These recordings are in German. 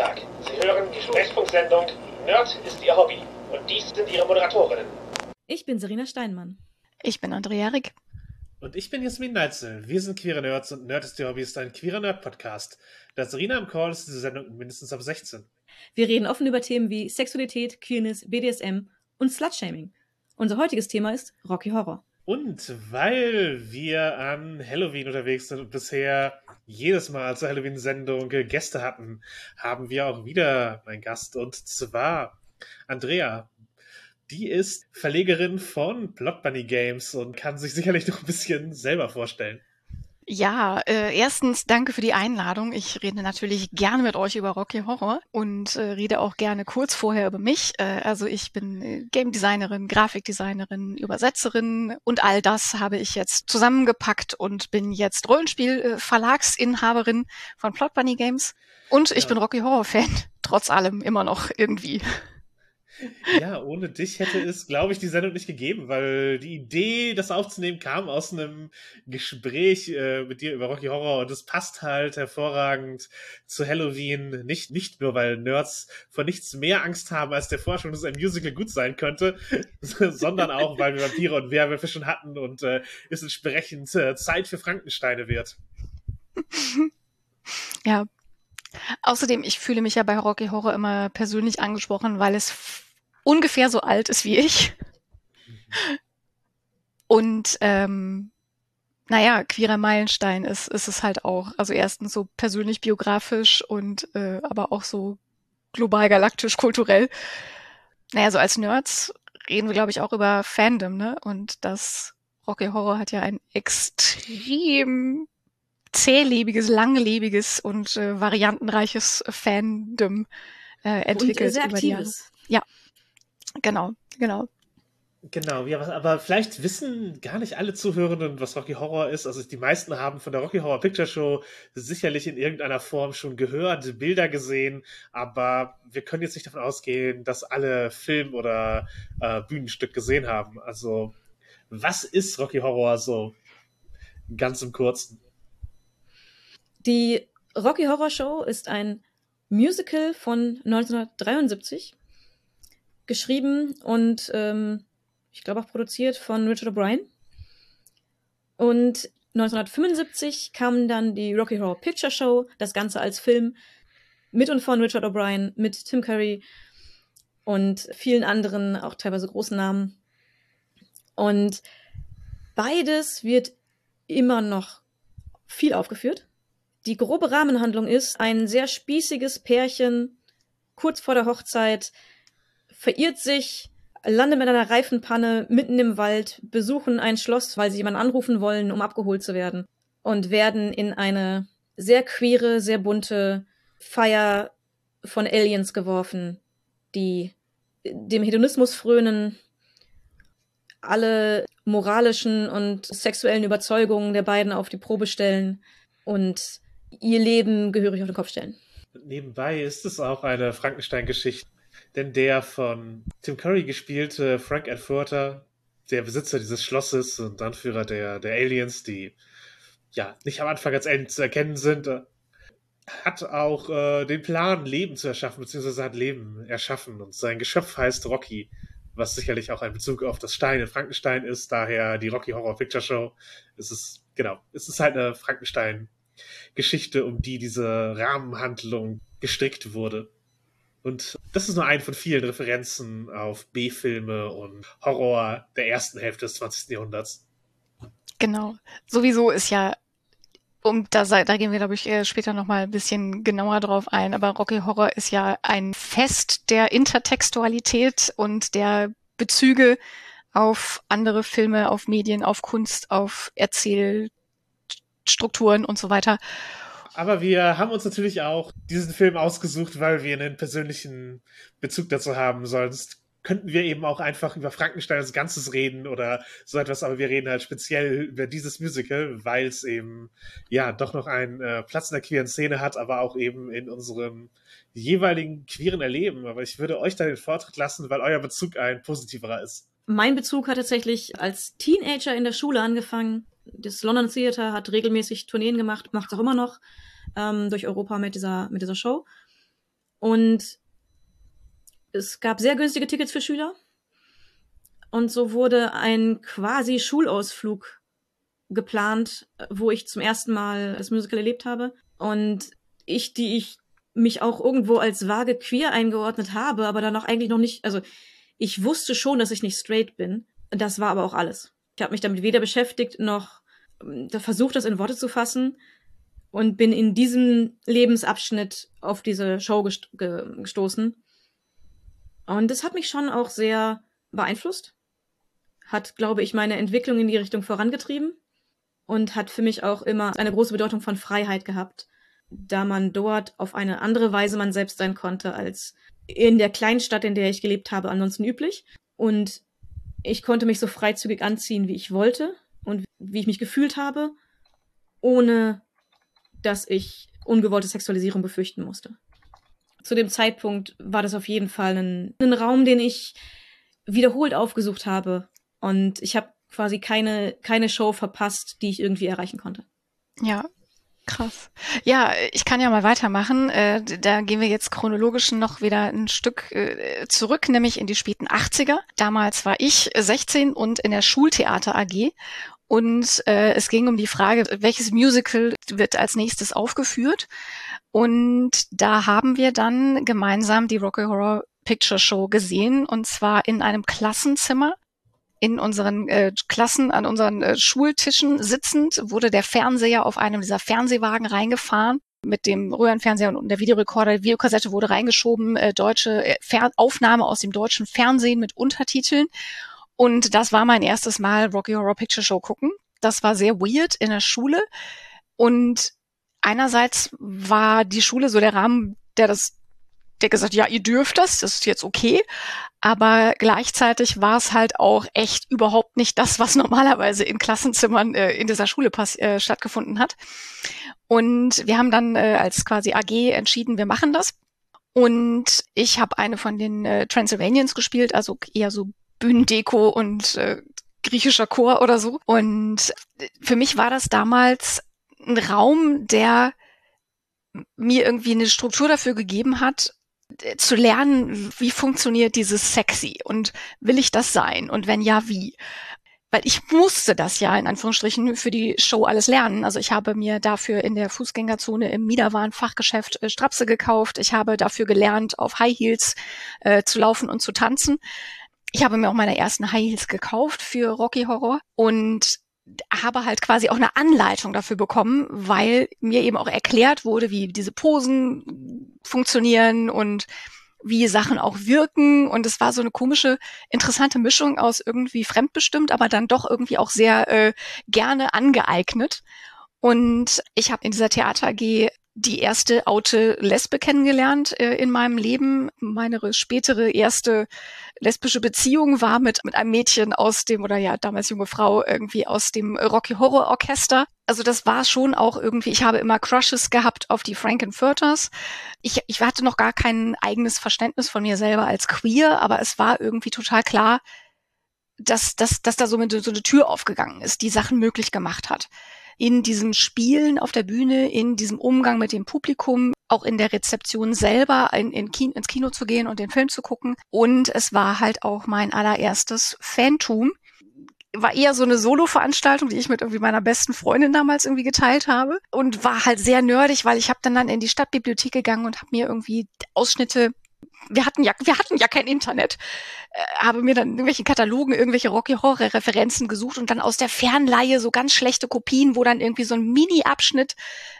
Tag. Sie hören die Sprechfunksendung Nerd ist Ihr Hobby. Und dies sind Ihre Moderatorinnen. Ich bin Serena Steinmann. Ich bin Andrea Rick. Und ich bin Jasmin Neitzel. Wir sind queere Nerds und Nerd ist Ihr Hobby ist ein queerer Nerd-Podcast. Da Serena im Call ist diese Sendung mindestens ab 16. Wir reden offen über Themen wie Sexualität, Queerness, BDSM und Slutshaming. Unser heutiges Thema ist Rocky Horror. Und weil wir an Halloween unterwegs sind und bisher jedes Mal zur Halloween-Sendung Gäste hatten, haben wir auch wieder einen Gast und zwar Andrea. Die ist Verlegerin von Block Bunny Games und kann sich sicherlich noch ein bisschen selber vorstellen. Ja, äh, erstens danke für die Einladung. Ich rede natürlich gerne mit euch über Rocky Horror und äh, rede auch gerne kurz vorher über mich. Äh, also ich bin äh, Game Designerin, Grafikdesignerin, Übersetzerin und all das habe ich jetzt zusammengepackt und bin jetzt Rollenspiel-Verlagsinhaberin von Plot Bunny Games. Und ich ja. bin Rocky Horror Fan, trotz allem immer noch irgendwie. Ja, ohne dich hätte es, glaube ich, die Sendung nicht gegeben, weil die Idee, das aufzunehmen, kam aus einem Gespräch äh, mit dir über Rocky Horror und es passt halt hervorragend zu Halloween. Nicht, nicht nur, weil Nerds vor nichts mehr Angst haben als der Forschung, dass ein Musical gut sein könnte, sondern auch, weil wir Vampire und Werwölfe schon hatten und äh, es entsprechend äh, Zeit für Frankensteine wird. Ja, Außerdem, ich fühle mich ja bei Rocky Horror immer persönlich angesprochen, weil es ungefähr so alt ist wie ich. Und ähm, naja, queerer Meilenstein ist, ist es halt auch. Also erstens so persönlich biografisch und äh, aber auch so global galaktisch kulturell. Naja, so als Nerds reden wir, glaube ich, auch über Fandom, ne? Und das Rocky Horror hat ja ein extrem zählebiges, langlebiges und äh, variantenreiches Fandom äh, entwickelt. Und sehr aktives. Ja, Genau, genau. Genau, ja, was, aber vielleicht wissen gar nicht alle Zuhörenden, was Rocky Horror ist. Also die meisten haben von der Rocky Horror Picture Show sicherlich in irgendeiner Form schon gehört, Bilder gesehen, aber wir können jetzt nicht davon ausgehen, dass alle Film- oder äh, Bühnenstück gesehen haben. Also was ist Rocky Horror so ganz im Kurzen? Die Rocky Horror Show ist ein Musical von 1973 geschrieben und ähm, ich glaube auch produziert von Richard O'Brien. Und 1975 kam dann die Rocky Horror Picture Show, das Ganze als Film mit und von Richard O'Brien, mit Tim Curry und vielen anderen, auch teilweise großen Namen. Und beides wird immer noch viel aufgeführt. Die grobe Rahmenhandlung ist ein sehr spießiges Pärchen kurz vor der Hochzeit, verirrt sich, landet mit einer Reifenpanne mitten im Wald, besuchen ein Schloss, weil sie jemanden anrufen wollen, um abgeholt zu werden und werden in eine sehr queere, sehr bunte Feier von Aliens geworfen, die dem Hedonismus frönen, alle moralischen und sexuellen Überzeugungen der beiden auf die Probe stellen und ihr Leben gehörig auf den Kopf stellen. Nebenbei ist es auch eine Frankenstein-Geschichte denn der von Tim Curry gespielte Frank Edfurter, der Besitzer dieses Schlosses und Anführer der, der Aliens, die ja nicht am Anfang als Aliens zu erkennen sind, äh, hat auch äh, den Plan, Leben zu erschaffen, beziehungsweise hat Leben erschaffen. Und sein Geschöpf heißt Rocky, was sicherlich auch ein Bezug auf das Stein in Frankenstein ist, daher die Rocky Horror Picture Show. Es ist, genau, es ist halt eine Frankenstein-Geschichte, um die diese Rahmenhandlung gestrickt wurde. Und das ist nur eine von vielen Referenzen auf B-Filme und Horror der ersten Hälfte des 20. Jahrhunderts. Genau. Sowieso ist ja, um da, da gehen wir, glaube ich, später nochmal ein bisschen genauer drauf ein, aber Rocky Horror ist ja ein Fest der Intertextualität und der Bezüge auf andere Filme, auf Medien, auf Kunst, auf Erzählstrukturen und so weiter. Aber wir haben uns natürlich auch diesen Film ausgesucht, weil wir einen persönlichen Bezug dazu haben. Sonst könnten wir eben auch einfach über Frankenstein als Ganzes reden oder so etwas, aber wir reden halt speziell über dieses Musical, weil es eben ja doch noch einen äh, Platz in der queeren Szene hat, aber auch eben in unserem jeweiligen queeren Erleben. Aber ich würde euch da den Vortritt lassen, weil euer Bezug ein positiverer ist. Mein Bezug hat tatsächlich als Teenager in der Schule angefangen das London Theater hat regelmäßig Tourneen gemacht, macht es auch immer noch ähm, durch Europa mit dieser, mit dieser Show. Und es gab sehr günstige Tickets für Schüler. Und so wurde ein quasi Schulausflug geplant, wo ich zum ersten Mal das Musical erlebt habe. Und ich, die ich mich auch irgendwo als vage queer eingeordnet habe, aber dann auch eigentlich noch nicht, also ich wusste schon, dass ich nicht straight bin. Das war aber auch alles. Ich habe mich damit weder beschäftigt noch ähm, versucht, das in Worte zu fassen und bin in diesem Lebensabschnitt auf diese Show gest gestoßen. Und das hat mich schon auch sehr beeinflusst. Hat, glaube ich, meine Entwicklung in die Richtung vorangetrieben und hat für mich auch immer eine große Bedeutung von Freiheit gehabt, da man dort auf eine andere Weise man selbst sein konnte als in der Kleinstadt, in der ich gelebt habe, ansonsten üblich. Und ich konnte mich so freizügig anziehen, wie ich wollte und wie ich mich gefühlt habe, ohne dass ich ungewollte Sexualisierung befürchten musste. Zu dem Zeitpunkt war das auf jeden Fall ein, ein Raum, den ich wiederholt aufgesucht habe. Und ich habe quasi keine, keine Show verpasst, die ich irgendwie erreichen konnte. Ja, Krass. Ja, ich kann ja mal weitermachen. Äh, da gehen wir jetzt chronologisch noch wieder ein Stück äh, zurück, nämlich in die späten 80er. Damals war ich 16 und in der Schultheater AG. Und äh, es ging um die Frage, welches Musical wird als nächstes aufgeführt. Und da haben wir dann gemeinsam die Rocky Horror Picture Show gesehen, und zwar in einem Klassenzimmer in unseren äh, Klassen, an unseren äh, Schultischen sitzend, wurde der Fernseher auf einem dieser Fernsehwagen reingefahren mit dem Röhrenfernseher und der Videorekorder, die Videokassette wurde reingeschoben, äh, deutsche äh, Fer Aufnahme aus dem deutschen Fernsehen mit Untertiteln. Und das war mein erstes Mal Rocky Horror Picture Show gucken. Das war sehr weird in der Schule. Und einerseits war die Schule so der Rahmen, der das der gesagt, ja, ihr dürft das, das ist jetzt okay. Aber gleichzeitig war es halt auch echt überhaupt nicht das, was normalerweise in Klassenzimmern äh, in dieser Schule äh, stattgefunden hat. Und wir haben dann äh, als quasi AG entschieden, wir machen das. Und ich habe eine von den äh, Transylvanians gespielt, also eher so Bühnendeko und äh, griechischer Chor oder so. Und für mich war das damals ein Raum, der mir irgendwie eine Struktur dafür gegeben hat, zu lernen, wie funktioniert dieses sexy und will ich das sein und wenn ja, wie? Weil ich musste das ja in Anführungsstrichen für die Show alles lernen. Also ich habe mir dafür in der Fußgängerzone im Miederwaren-Fachgeschäft äh, Strapse gekauft. Ich habe dafür gelernt, auf High Heels äh, zu laufen und zu tanzen. Ich habe mir auch meine ersten High Heels gekauft für Rocky Horror und habe halt quasi auch eine Anleitung dafür bekommen, weil mir eben auch erklärt wurde, wie diese Posen funktionieren und wie Sachen auch wirken. Und es war so eine komische, interessante Mischung aus irgendwie fremdbestimmt, aber dann doch irgendwie auch sehr äh, gerne angeeignet. Und ich habe in dieser Theater AG die erste Aute Lesbe kennengelernt äh, in meinem Leben. Meine spätere erste lesbische Beziehung war mit, mit einem Mädchen aus dem, oder ja, damals junge Frau, irgendwie aus dem Rocky Horror Orchester. Also das war schon auch irgendwie, ich habe immer Crushes gehabt auf die Frankenfurters. Ich, ich hatte noch gar kein eigenes Verständnis von mir selber als queer, aber es war irgendwie total klar, dass, dass, dass da so, eine, so eine Tür aufgegangen ist, die Sachen möglich gemacht hat in diesem Spielen auf der Bühne, in diesem Umgang mit dem Publikum, auch in der Rezeption selber in, in Kino, ins Kino zu gehen und den Film zu gucken. Und es war halt auch mein allererstes Fantum. War eher so eine Solo-Veranstaltung, die ich mit irgendwie meiner besten Freundin damals irgendwie geteilt habe und war halt sehr nerdig, weil ich habe dann dann in die Stadtbibliothek gegangen und habe mir irgendwie Ausschnitte wir hatten ja, wir hatten ja kein Internet. Äh, habe mir dann in irgendwelchen Katalogen irgendwelche Rocky Horror Referenzen gesucht und dann aus der Fernleihe so ganz schlechte Kopien, wo dann irgendwie so ein Mini-Abschnitt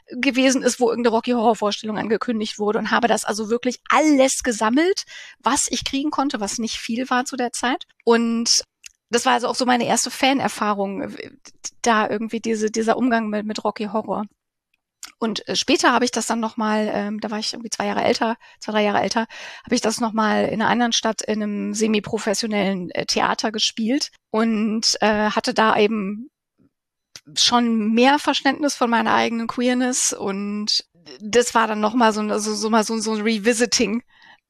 gewesen ist, wo irgendeine Rocky Horror Vorstellung angekündigt wurde und habe das also wirklich alles gesammelt, was ich kriegen konnte, was nicht viel war zu der Zeit. Und das war also auch so meine erste Fanerfahrung, da irgendwie diese, dieser Umgang mit, mit Rocky Horror. Und äh, später habe ich das dann nochmal, ähm, da war ich irgendwie zwei Jahre älter, zwei, drei Jahre älter, habe ich das nochmal in einer anderen Stadt in einem semi-professionellen äh, Theater gespielt und äh, hatte da eben schon mehr Verständnis von meiner eigenen Queerness und das war dann nochmal so, so, so so, so ein Revisiting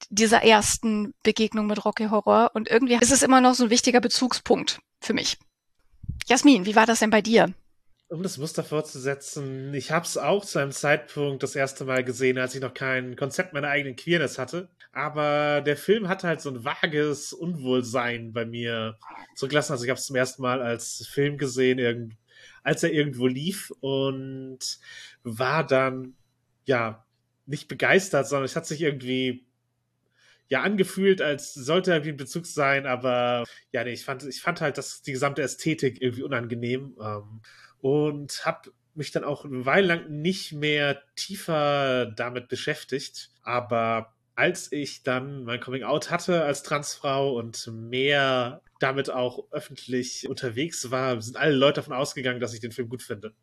dieser ersten Begegnung mit Rocky Horror und irgendwie ist es immer noch so ein wichtiger Bezugspunkt für mich. Jasmin, wie war das denn bei dir? Um das Muster fortzusetzen, ich habe es auch zu einem Zeitpunkt das erste Mal gesehen, als ich noch kein Konzept meiner eigenen Queerness hatte. Aber der Film hat halt so ein vages Unwohlsein bei mir zurückgelassen. Also ich habe es zum ersten Mal als Film gesehen, als er irgendwo lief und war dann ja nicht begeistert, sondern es hat sich irgendwie ja angefühlt, als sollte er wie ein Bezug sein, aber ja, nee, ich fand, ich fand halt, dass die gesamte Ästhetik irgendwie unangenehm ähm, und habe mich dann auch eine Weile lang nicht mehr tiefer damit beschäftigt, aber als ich dann mein Coming Out hatte als Transfrau und mehr damit auch öffentlich unterwegs war, sind alle Leute davon ausgegangen, dass ich den Film gut finde.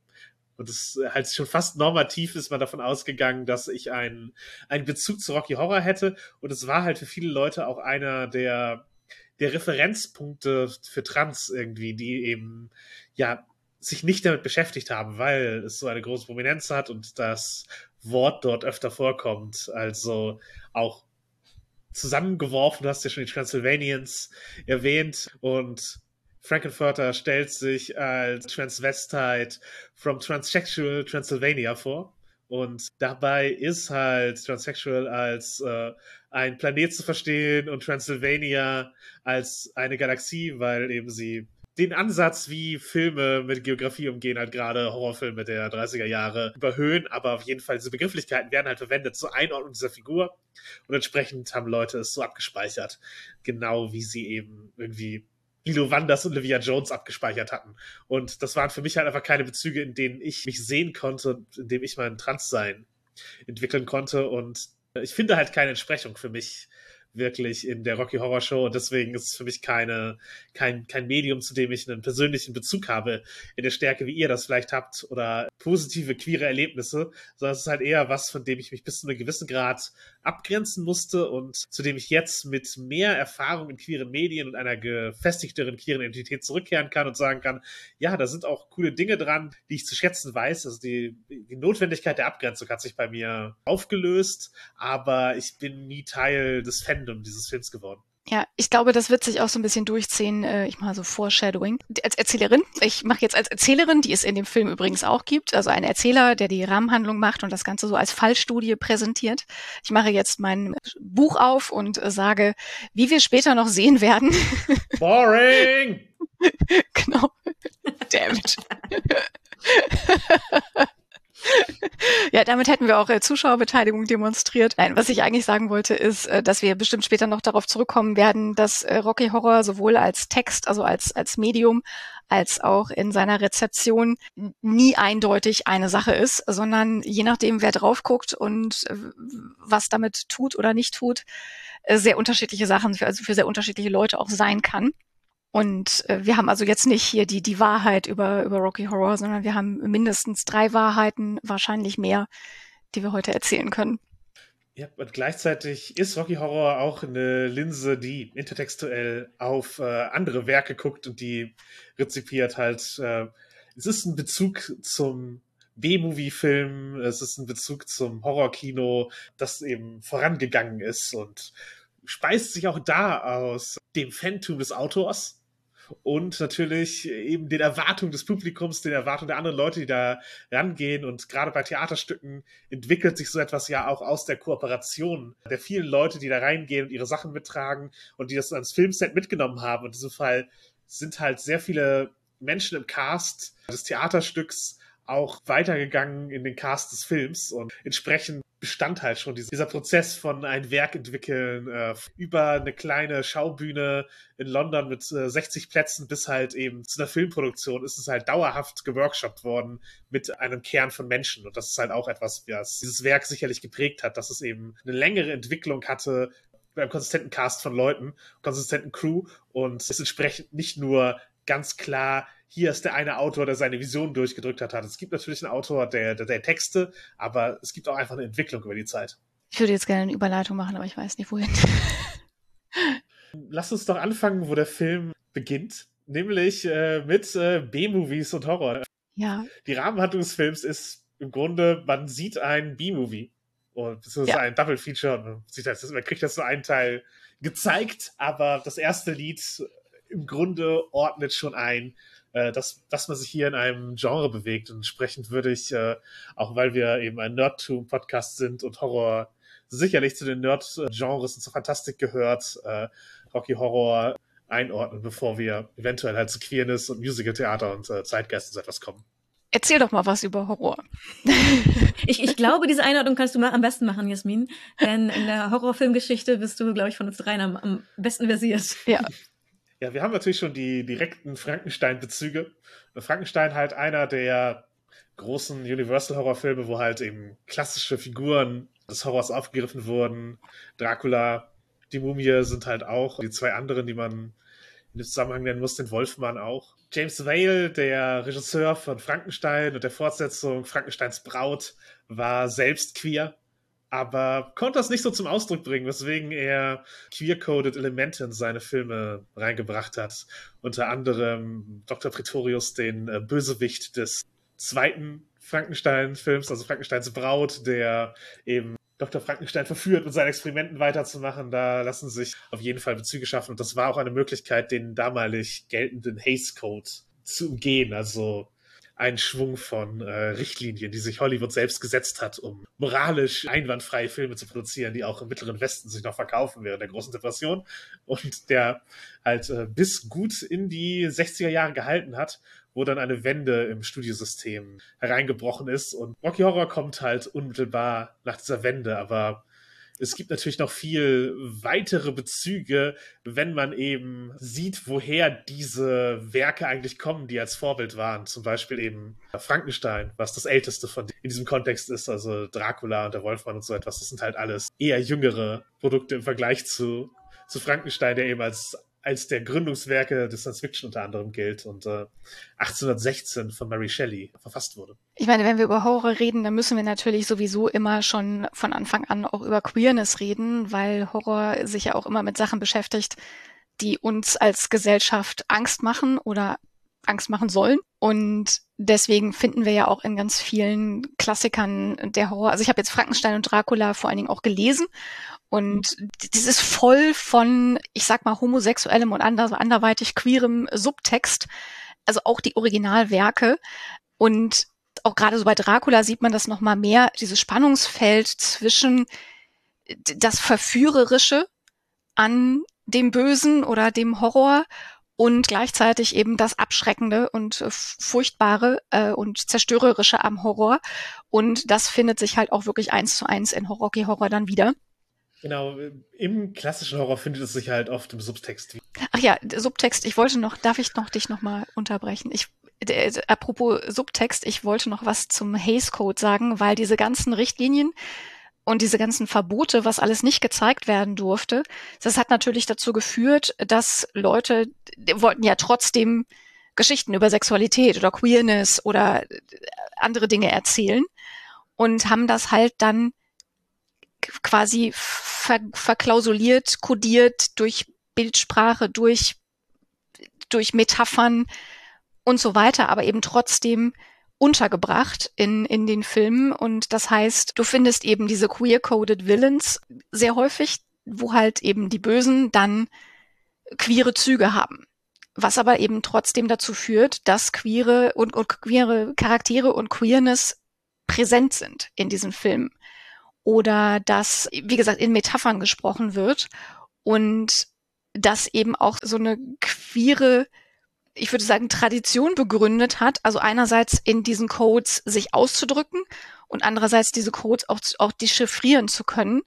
Und es halt schon fast normativ ist man davon ausgegangen, dass ich einen, einen Bezug zu Rocky Horror hätte. Und es war halt für viele Leute auch einer der, der Referenzpunkte für Trans irgendwie, die eben, ja, sich nicht damit beschäftigt haben, weil es so eine große Prominenz hat und das Wort dort öfter vorkommt. Also auch zusammengeworfen, du hast ja schon die Transylvanians erwähnt und Frankenfurter stellt sich als Transvestite from Transsexual Transylvania vor. Und dabei ist halt Transsexual als äh, ein Planet zu verstehen und Transylvania als eine Galaxie, weil eben sie den Ansatz, wie Filme mit Geografie umgehen, halt gerade Horrorfilme der 30er Jahre überhöhen, aber auf jeden Fall diese Begrifflichkeiten werden halt verwendet zur Einordnung dieser Figur. Und entsprechend haben Leute es so abgespeichert, genau wie sie eben irgendwie Lilo Wanders und Olivia Jones abgespeichert hatten. Und das waren für mich halt einfach keine Bezüge, in denen ich mich sehen konnte, in dem ich mein Transsein entwickeln konnte. Und ich finde halt keine Entsprechung für mich wirklich in der Rocky Horror Show. Und deswegen ist es für mich keine, kein, kein Medium, zu dem ich einen persönlichen Bezug habe in der Stärke, wie ihr das vielleicht habt oder positive queere Erlebnisse, sondern es ist halt eher was, von dem ich mich bis zu einem gewissen Grad abgrenzen musste und zu dem ich jetzt mit mehr Erfahrung in queeren Medien und einer gefestigteren queeren Identität zurückkehren kann und sagen kann, ja, da sind auch coole Dinge dran, die ich zu schätzen weiß. Also die, die Notwendigkeit der Abgrenzung hat sich bei mir aufgelöst, aber ich bin nie Teil des Fandom dieses Films geworden. Ja, ich glaube, das wird sich auch so ein bisschen durchziehen. Äh, ich mache so Foreshadowing. Als Erzählerin, ich mache jetzt als Erzählerin, die es in dem Film übrigens auch gibt, also ein Erzähler, der die Rahmenhandlung macht und das Ganze so als Fallstudie präsentiert. Ich mache jetzt mein Buch auf und äh, sage, wie wir später noch sehen werden. Boring! genau. Damn it. ja, damit hätten wir auch äh, Zuschauerbeteiligung demonstriert. Nein, was ich eigentlich sagen wollte, ist, äh, dass wir bestimmt später noch darauf zurückkommen werden, dass äh, Rocky Horror sowohl als Text, also als, als Medium, als auch in seiner Rezeption nie eindeutig eine Sache ist, sondern je nachdem, wer drauf guckt und äh, was damit tut oder nicht tut, äh, sehr unterschiedliche Sachen, für, also für sehr unterschiedliche Leute auch sein kann. Und äh, wir haben also jetzt nicht hier die, die Wahrheit über, über Rocky Horror, sondern wir haben mindestens drei Wahrheiten, wahrscheinlich mehr, die wir heute erzählen können. Ja, und gleichzeitig ist Rocky Horror auch eine Linse, die intertextuell auf äh, andere Werke guckt und die rezipiert halt. Äh, es ist ein Bezug zum B-Movie-Film, es ist ein Bezug zum Horrorkino, das eben vorangegangen ist und speist sich auch da aus dem Phantom des Autors und natürlich eben den Erwartungen des Publikums, den Erwartungen der anderen Leute, die da rangehen. Und gerade bei Theaterstücken entwickelt sich so etwas ja auch aus der Kooperation der vielen Leute, die da reingehen und ihre Sachen mittragen und die das ans Filmset mitgenommen haben. Und in diesem Fall sind halt sehr viele Menschen im Cast des Theaterstücks auch weitergegangen in den Cast des Films und entsprechend Bestandteil schon dieser Prozess von ein Werk entwickeln äh, über eine kleine Schaubühne in London mit äh, 60 Plätzen bis halt eben zu einer Filmproduktion ist es halt dauerhaft geworkshoppt worden mit einem Kern von Menschen. Und das ist halt auch etwas, was dieses Werk sicherlich geprägt hat, dass es eben eine längere Entwicklung hatte beim konsistenten Cast von Leuten, konsistenten Crew und es entsprechend nicht nur ganz klar hier ist der eine Autor, der seine Vision durchgedrückt hat. Es gibt natürlich einen Autor der, der, der Texte, aber es gibt auch einfach eine Entwicklung über die Zeit. Ich würde jetzt gerne eine Überleitung machen, aber ich weiß nicht wohin. Lass uns doch anfangen, wo der Film beginnt, nämlich äh, mit äh, B-Movies und Horror. Ja. Die Rahmenhandlung des Films ist im Grunde, man sieht ein B-Movie und das ist ja. ein Double Feature. Man, sieht das, man kriegt das nur einen Teil gezeigt, aber das erste Lied im Grunde ordnet schon ein, äh, dass, dass man sich hier in einem Genre bewegt. Und entsprechend würde ich, äh, auch weil wir eben ein Nerdtum-Podcast sind und Horror sicherlich zu den Nerd-Genres und zur Fantastik gehört, äh, Rocky Horror einordnen, bevor wir eventuell halt zu Queerness und Musical-Theater und äh, Zeitgeist und so etwas kommen. Erzähl doch mal was über Horror. ich, ich glaube, diese Einordnung kannst du am besten machen, Jasmin. Denn in der Horrorfilmgeschichte bist du, glaube ich, von uns dreien am, am besten versiert. Ja. Ja, wir haben natürlich schon die direkten Frankenstein-Bezüge. Frankenstein halt einer der großen Universal-Horrorfilme, wo halt eben klassische Figuren des Horrors aufgegriffen wurden. Dracula, die Mumie sind halt auch die zwei anderen, die man in dem Zusammenhang nennen muss, den Wolfmann auch. James Vale, der Regisseur von Frankenstein und der Fortsetzung Frankensteins Braut, war selbst queer aber konnte das nicht so zum Ausdruck bringen, weswegen er queer-coded Elemente in seine Filme reingebracht hat. Unter anderem Dr. Pretorius, den äh, Bösewicht des zweiten Frankenstein-Films, also Frankensteins Braut, der eben Dr. Frankenstein verführt, mit seinen Experimenten weiterzumachen. Da lassen sich auf jeden Fall Bezüge schaffen. Und das war auch eine Möglichkeit, den damalig geltenden Haze Code zu umgehen. Also einen Schwung von äh, Richtlinien, die sich Hollywood selbst gesetzt hat, um moralisch einwandfreie Filme zu produzieren, die auch im Mittleren Westen sich noch verkaufen während der großen Depression und der halt äh, bis gut in die 60er Jahre gehalten hat, wo dann eine Wende im Studiosystem hereingebrochen ist. Und Rocky Horror kommt halt unmittelbar nach dieser Wende, aber es gibt natürlich noch viel weitere Bezüge, wenn man eben sieht, woher diese Werke eigentlich kommen, die als Vorbild waren. Zum Beispiel eben Frankenstein, was das älteste von in diesem Kontext ist, also Dracula und der Wolfmann und so etwas. Das sind halt alles eher jüngere Produkte im Vergleich zu, zu Frankenstein, der eben als als der Gründungswerke des Science Fiction unter anderem gilt und äh, 1816 von Mary Shelley verfasst wurde. Ich meine, wenn wir über Horror reden, dann müssen wir natürlich sowieso immer schon von Anfang an auch über Queerness reden, weil Horror sich ja auch immer mit Sachen beschäftigt, die uns als Gesellschaft Angst machen oder Angst machen sollen. Und deswegen finden wir ja auch in ganz vielen Klassikern der Horror. Also ich habe jetzt Frankenstein und Dracula vor allen Dingen auch gelesen und das ist voll von, ich sag mal, homosexuellem und anderweitig queerem Subtext. Also auch die Originalwerke. Und auch gerade so bei Dracula sieht man das nochmal mehr, dieses Spannungsfeld zwischen das Verführerische an dem Bösen oder dem Horror und gleichzeitig eben das Abschreckende und Furchtbare äh, und Zerstörerische am Horror. Und das findet sich halt auch wirklich eins zu eins in Rocky Horror dann wieder. Genau, im klassischen Horror findet es sich halt oft im Subtext. Ach ja, Subtext, ich wollte noch, darf ich noch dich nochmal unterbrechen? Ich, äh, apropos Subtext, ich wollte noch was zum Haze Code sagen, weil diese ganzen Richtlinien und diese ganzen Verbote, was alles nicht gezeigt werden durfte, das hat natürlich dazu geführt, dass Leute wollten ja trotzdem Geschichten über Sexualität oder Queerness oder andere Dinge erzählen und haben das halt dann quasi ver verklausuliert, kodiert durch Bildsprache, durch, durch Metaphern und so weiter, aber eben trotzdem untergebracht in, in den Filmen. Und das heißt, du findest eben diese queer-coded Villains sehr häufig, wo halt eben die Bösen dann queere Züge haben. Was aber eben trotzdem dazu führt, dass queere und, und queere Charaktere und Queerness präsent sind in diesen Filmen oder dass, wie gesagt, in Metaphern gesprochen wird und dass eben auch so eine queere, ich würde sagen, Tradition begründet hat. Also einerseits in diesen Codes sich auszudrücken und andererseits diese Codes auch, auch dechiffrieren zu können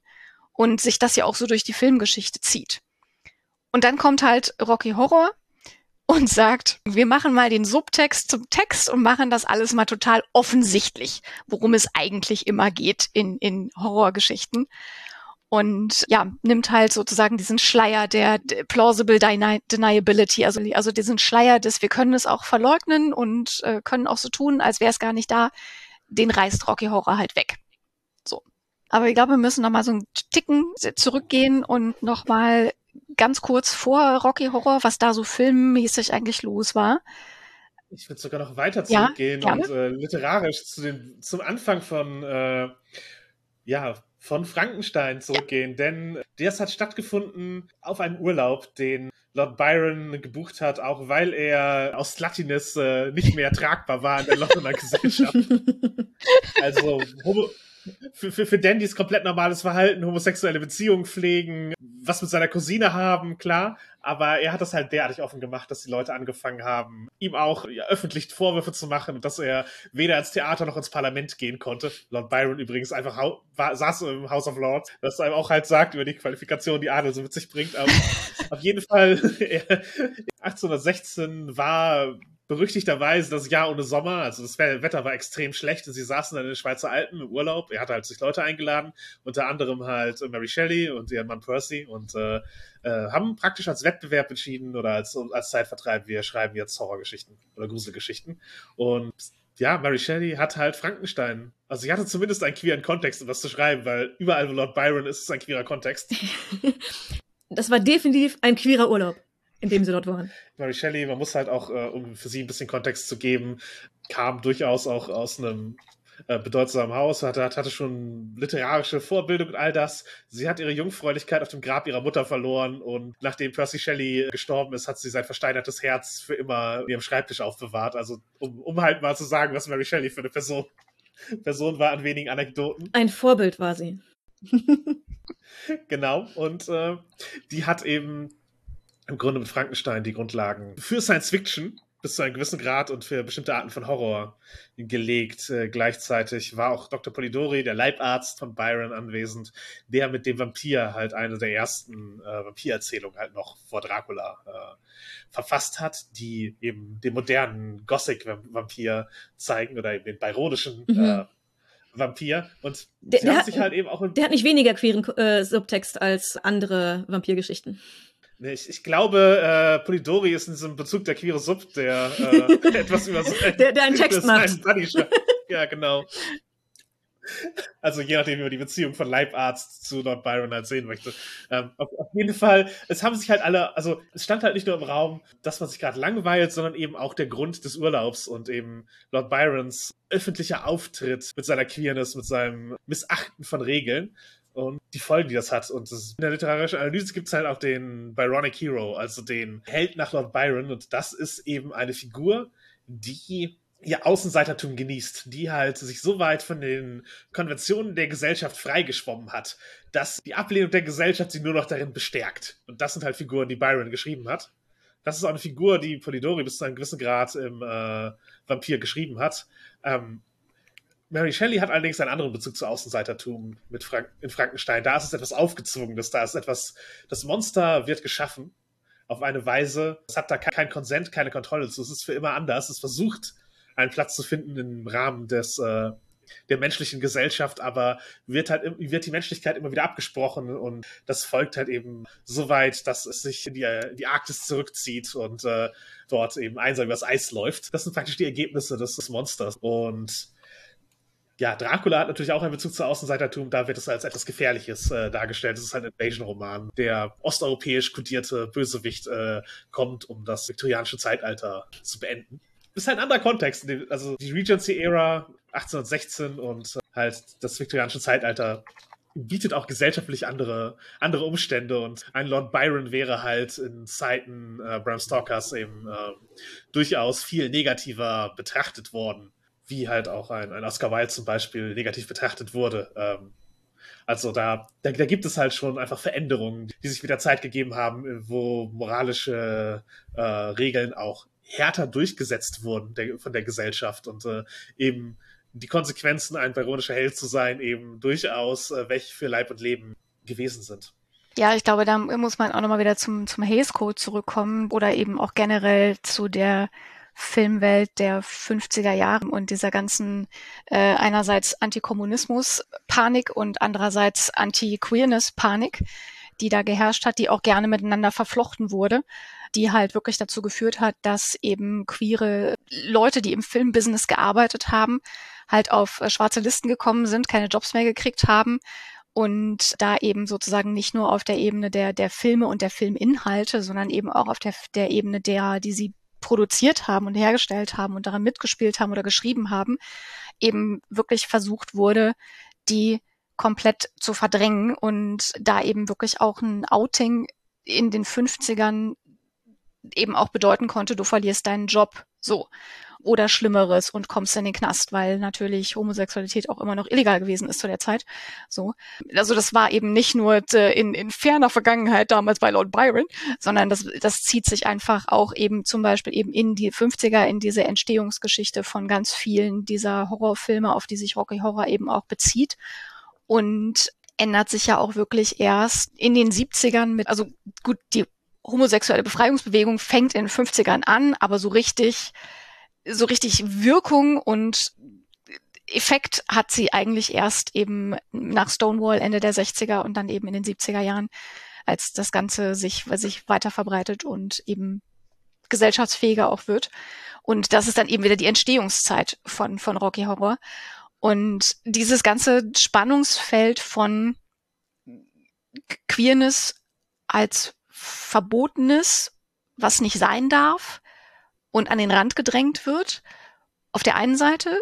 und sich das ja auch so durch die Filmgeschichte zieht. Und dann kommt halt Rocky Horror und sagt, wir machen mal den Subtext zum Text und machen das alles mal total offensichtlich, worum es eigentlich immer geht in, in Horrorgeschichten. Und ja, nimmt halt sozusagen diesen Schleier der plausible Deni deniability, also, also diesen Schleier des, wir können es auch verleugnen und äh, können auch so tun, als wäre es gar nicht da, den reißt Rocky Horror halt weg. So. Aber ich glaube, wir müssen noch mal so einen Ticken zurückgehen und noch mal ganz kurz vor Rocky Horror, was da so filmmäßig eigentlich los war. Ich würde sogar noch weiter zurückgehen ja, und äh, literarisch zu den, zum Anfang von äh, ja, von Frankenstein zurückgehen, ja. denn das hat stattgefunden auf einem Urlaub, den Lord Byron gebucht hat, auch weil er aus Sluttiness äh, nicht mehr tragbar war in der Londoner Gesellschaft. also homo für, für, für Dandys komplett normales Verhalten, homosexuelle Beziehungen pflegen, was mit seiner Cousine haben, klar. Aber er hat das halt derartig offen gemacht, dass die Leute angefangen haben, ihm auch ja, öffentlich Vorwürfe zu machen und dass er weder ins Theater noch ins Parlament gehen konnte. Lord Byron übrigens einfach war, saß im House of Lords, das einem auch halt sagt über die Qualifikation, die Adel so mit sich bringt. Aber auf jeden Fall, 1816 war berüchtigterweise das Jahr ohne Sommer, also das Wetter war extrem schlecht und sie saßen dann in den Schweizer Alpen im Urlaub. Er hatte halt sich Leute eingeladen, unter anderem halt Mary Shelley und ihren Mann Percy und äh, äh, haben praktisch als Wettbewerb entschieden oder als, als Zeitvertreib, wir schreiben jetzt Horrorgeschichten oder Gruselgeschichten. Und ja, Mary Shelley hat halt Frankenstein. Also sie hatte zumindest einen queeren Kontext, um das zu schreiben, weil überall, wo Lord Byron ist, ist ein queerer Kontext. das war definitiv ein queerer Urlaub in dem sie dort waren. Mary Shelley, man muss halt auch, äh, um für sie ein bisschen Kontext zu geben, kam durchaus auch aus einem äh, bedeutsamen Haus, hatte, hatte schon literarische Vorbildung und all das. Sie hat ihre Jungfräulichkeit auf dem Grab ihrer Mutter verloren und nachdem Percy Shelley gestorben ist, hat sie sein versteinertes Herz für immer in ihrem Schreibtisch aufbewahrt. Also um, um halt mal zu sagen, was Mary Shelley für eine Person, Person war an wenigen Anekdoten. Ein Vorbild war sie. genau, und äh, die hat eben im Grunde mit Frankenstein die Grundlagen für Science Fiction bis zu einem gewissen Grad und für bestimmte Arten von Horror gelegt. Äh, gleichzeitig war auch Dr. Polidori, der Leibarzt von Byron, anwesend, der mit dem Vampir halt eine der ersten äh, Vampirerzählungen halt noch vor Dracula äh, verfasst hat, die eben den modernen Gothic-Vampir zeigen oder eben den byronischen mhm. äh, Vampir. Und der, der hat, sich halt eben auch. Der hat nicht weniger queeren äh, Subtext als andere Vampirgeschichten. Ich, ich glaube, äh, Polidori ist in diesem Bezug der queere Sub, der äh, etwas über sein, der, der einen Text macht. ja, genau. Also je nachdem, wie man die Beziehung von Leibarzt zu Lord Byron halt sehen möchte. Ähm, auf, auf, jeden Fall, es haben sich halt alle, also es stand halt nicht nur im Raum, dass man sich gerade langweilt, sondern eben auch der Grund des Urlaubs und eben Lord Byrons öffentlicher Auftritt mit seiner Queerness, mit seinem Missachten von Regeln und die Folgen, die das hat. Und das, in der literarischen Analyse gibt es halt auch den Byronic Hero, also den Held nach Lord Byron. Und das ist eben eine Figur, die ihr Außenseitertum genießt, die halt sich so weit von den Konventionen der Gesellschaft freigeschwommen hat, dass die Ablehnung der Gesellschaft sie nur noch darin bestärkt. Und das sind halt Figuren, die Byron geschrieben hat. Das ist auch eine Figur, die Polidori bis zu einem gewissen Grad im äh, Vampir geschrieben hat. Ähm, Mary Shelley hat allerdings einen anderen Bezug zu Außenseitertum mit Frank in Frankenstein. Da ist es etwas aufgezwungenes, da ist etwas, das Monster wird geschaffen auf eine Weise, es hat da kein Konsent, keine Kontrolle zu, es ist für immer anders, es versucht, einen Platz zu finden im Rahmen des, äh, der menschlichen Gesellschaft, aber wird halt, wird die Menschlichkeit immer wieder abgesprochen und das folgt halt eben so weit, dass es sich in die, in die Arktis zurückzieht und äh, dort eben einsam übers Eis läuft. Das sind praktisch die Ergebnisse des, des Monsters und ja, Dracula hat natürlich auch einen Bezug zu Außenseitertum, da wird es als etwas Gefährliches äh, dargestellt. Es ist halt ein Invasion-Roman. Der osteuropäisch kodierte Bösewicht äh, kommt, um das viktorianische Zeitalter zu beenden. Ist halt ein anderer Kontext. Also die Regency-Ära 1816 und äh, halt das viktorianische Zeitalter bietet auch gesellschaftlich andere, andere Umstände und ein Lord Byron wäre halt in Zeiten äh, Bram Stokers eben äh, durchaus viel negativer betrachtet worden wie halt auch ein, ein Oscar Wilde zum Beispiel negativ betrachtet wurde. Ähm, also da, da, da, gibt es halt schon einfach Veränderungen, die sich mit der Zeit gegeben haben, wo moralische äh, Regeln auch härter durchgesetzt wurden der, von der Gesellschaft und äh, eben die Konsequenzen, ein baronischer Held zu sein, eben durchaus äh, welche für Leib und Leben gewesen sind. Ja, ich glaube, da muss man auch nochmal wieder zum, zum Hays Code zurückkommen oder eben auch generell zu der Filmwelt der 50er Jahre und dieser ganzen äh, einerseits Antikommunismus-Panik und andererseits Anti-Queerness-Panik, die da geherrscht hat, die auch gerne miteinander verflochten wurde, die halt wirklich dazu geführt hat, dass eben queere Leute, die im Filmbusiness gearbeitet haben, halt auf äh, schwarze Listen gekommen sind, keine Jobs mehr gekriegt haben und da eben sozusagen nicht nur auf der Ebene der, der Filme und der Filminhalte, sondern eben auch auf der, der Ebene derer, die sie produziert haben und hergestellt haben und daran mitgespielt haben oder geschrieben haben, eben wirklich versucht wurde, die komplett zu verdrängen und da eben wirklich auch ein Outing in den 50ern eben auch bedeuten konnte, du verlierst deinen Job. So oder Schlimmeres und kommst in den Knast, weil natürlich Homosexualität auch immer noch illegal gewesen ist zu der Zeit. So. Also das war eben nicht nur äh, in, in ferner Vergangenheit damals bei Lord Byron, sondern das, das zieht sich einfach auch eben zum Beispiel eben in die 50er, in diese Entstehungsgeschichte von ganz vielen dieser Horrorfilme, auf die sich Rocky Horror eben auch bezieht. Und ändert sich ja auch wirklich erst in den 70ern mit, also gut, die homosexuelle Befreiungsbewegung fängt in den 50ern an, aber so richtig so richtig Wirkung und Effekt hat sie eigentlich erst eben nach Stonewall Ende der 60er und dann eben in den 70er Jahren, als das Ganze sich, sich weiter verbreitet und eben gesellschaftsfähiger auch wird. Und das ist dann eben wieder die Entstehungszeit von, von Rocky Horror. Und dieses ganze Spannungsfeld von Queerness als Verbotenes, was nicht sein darf, und an den Rand gedrängt wird, auf der einen Seite,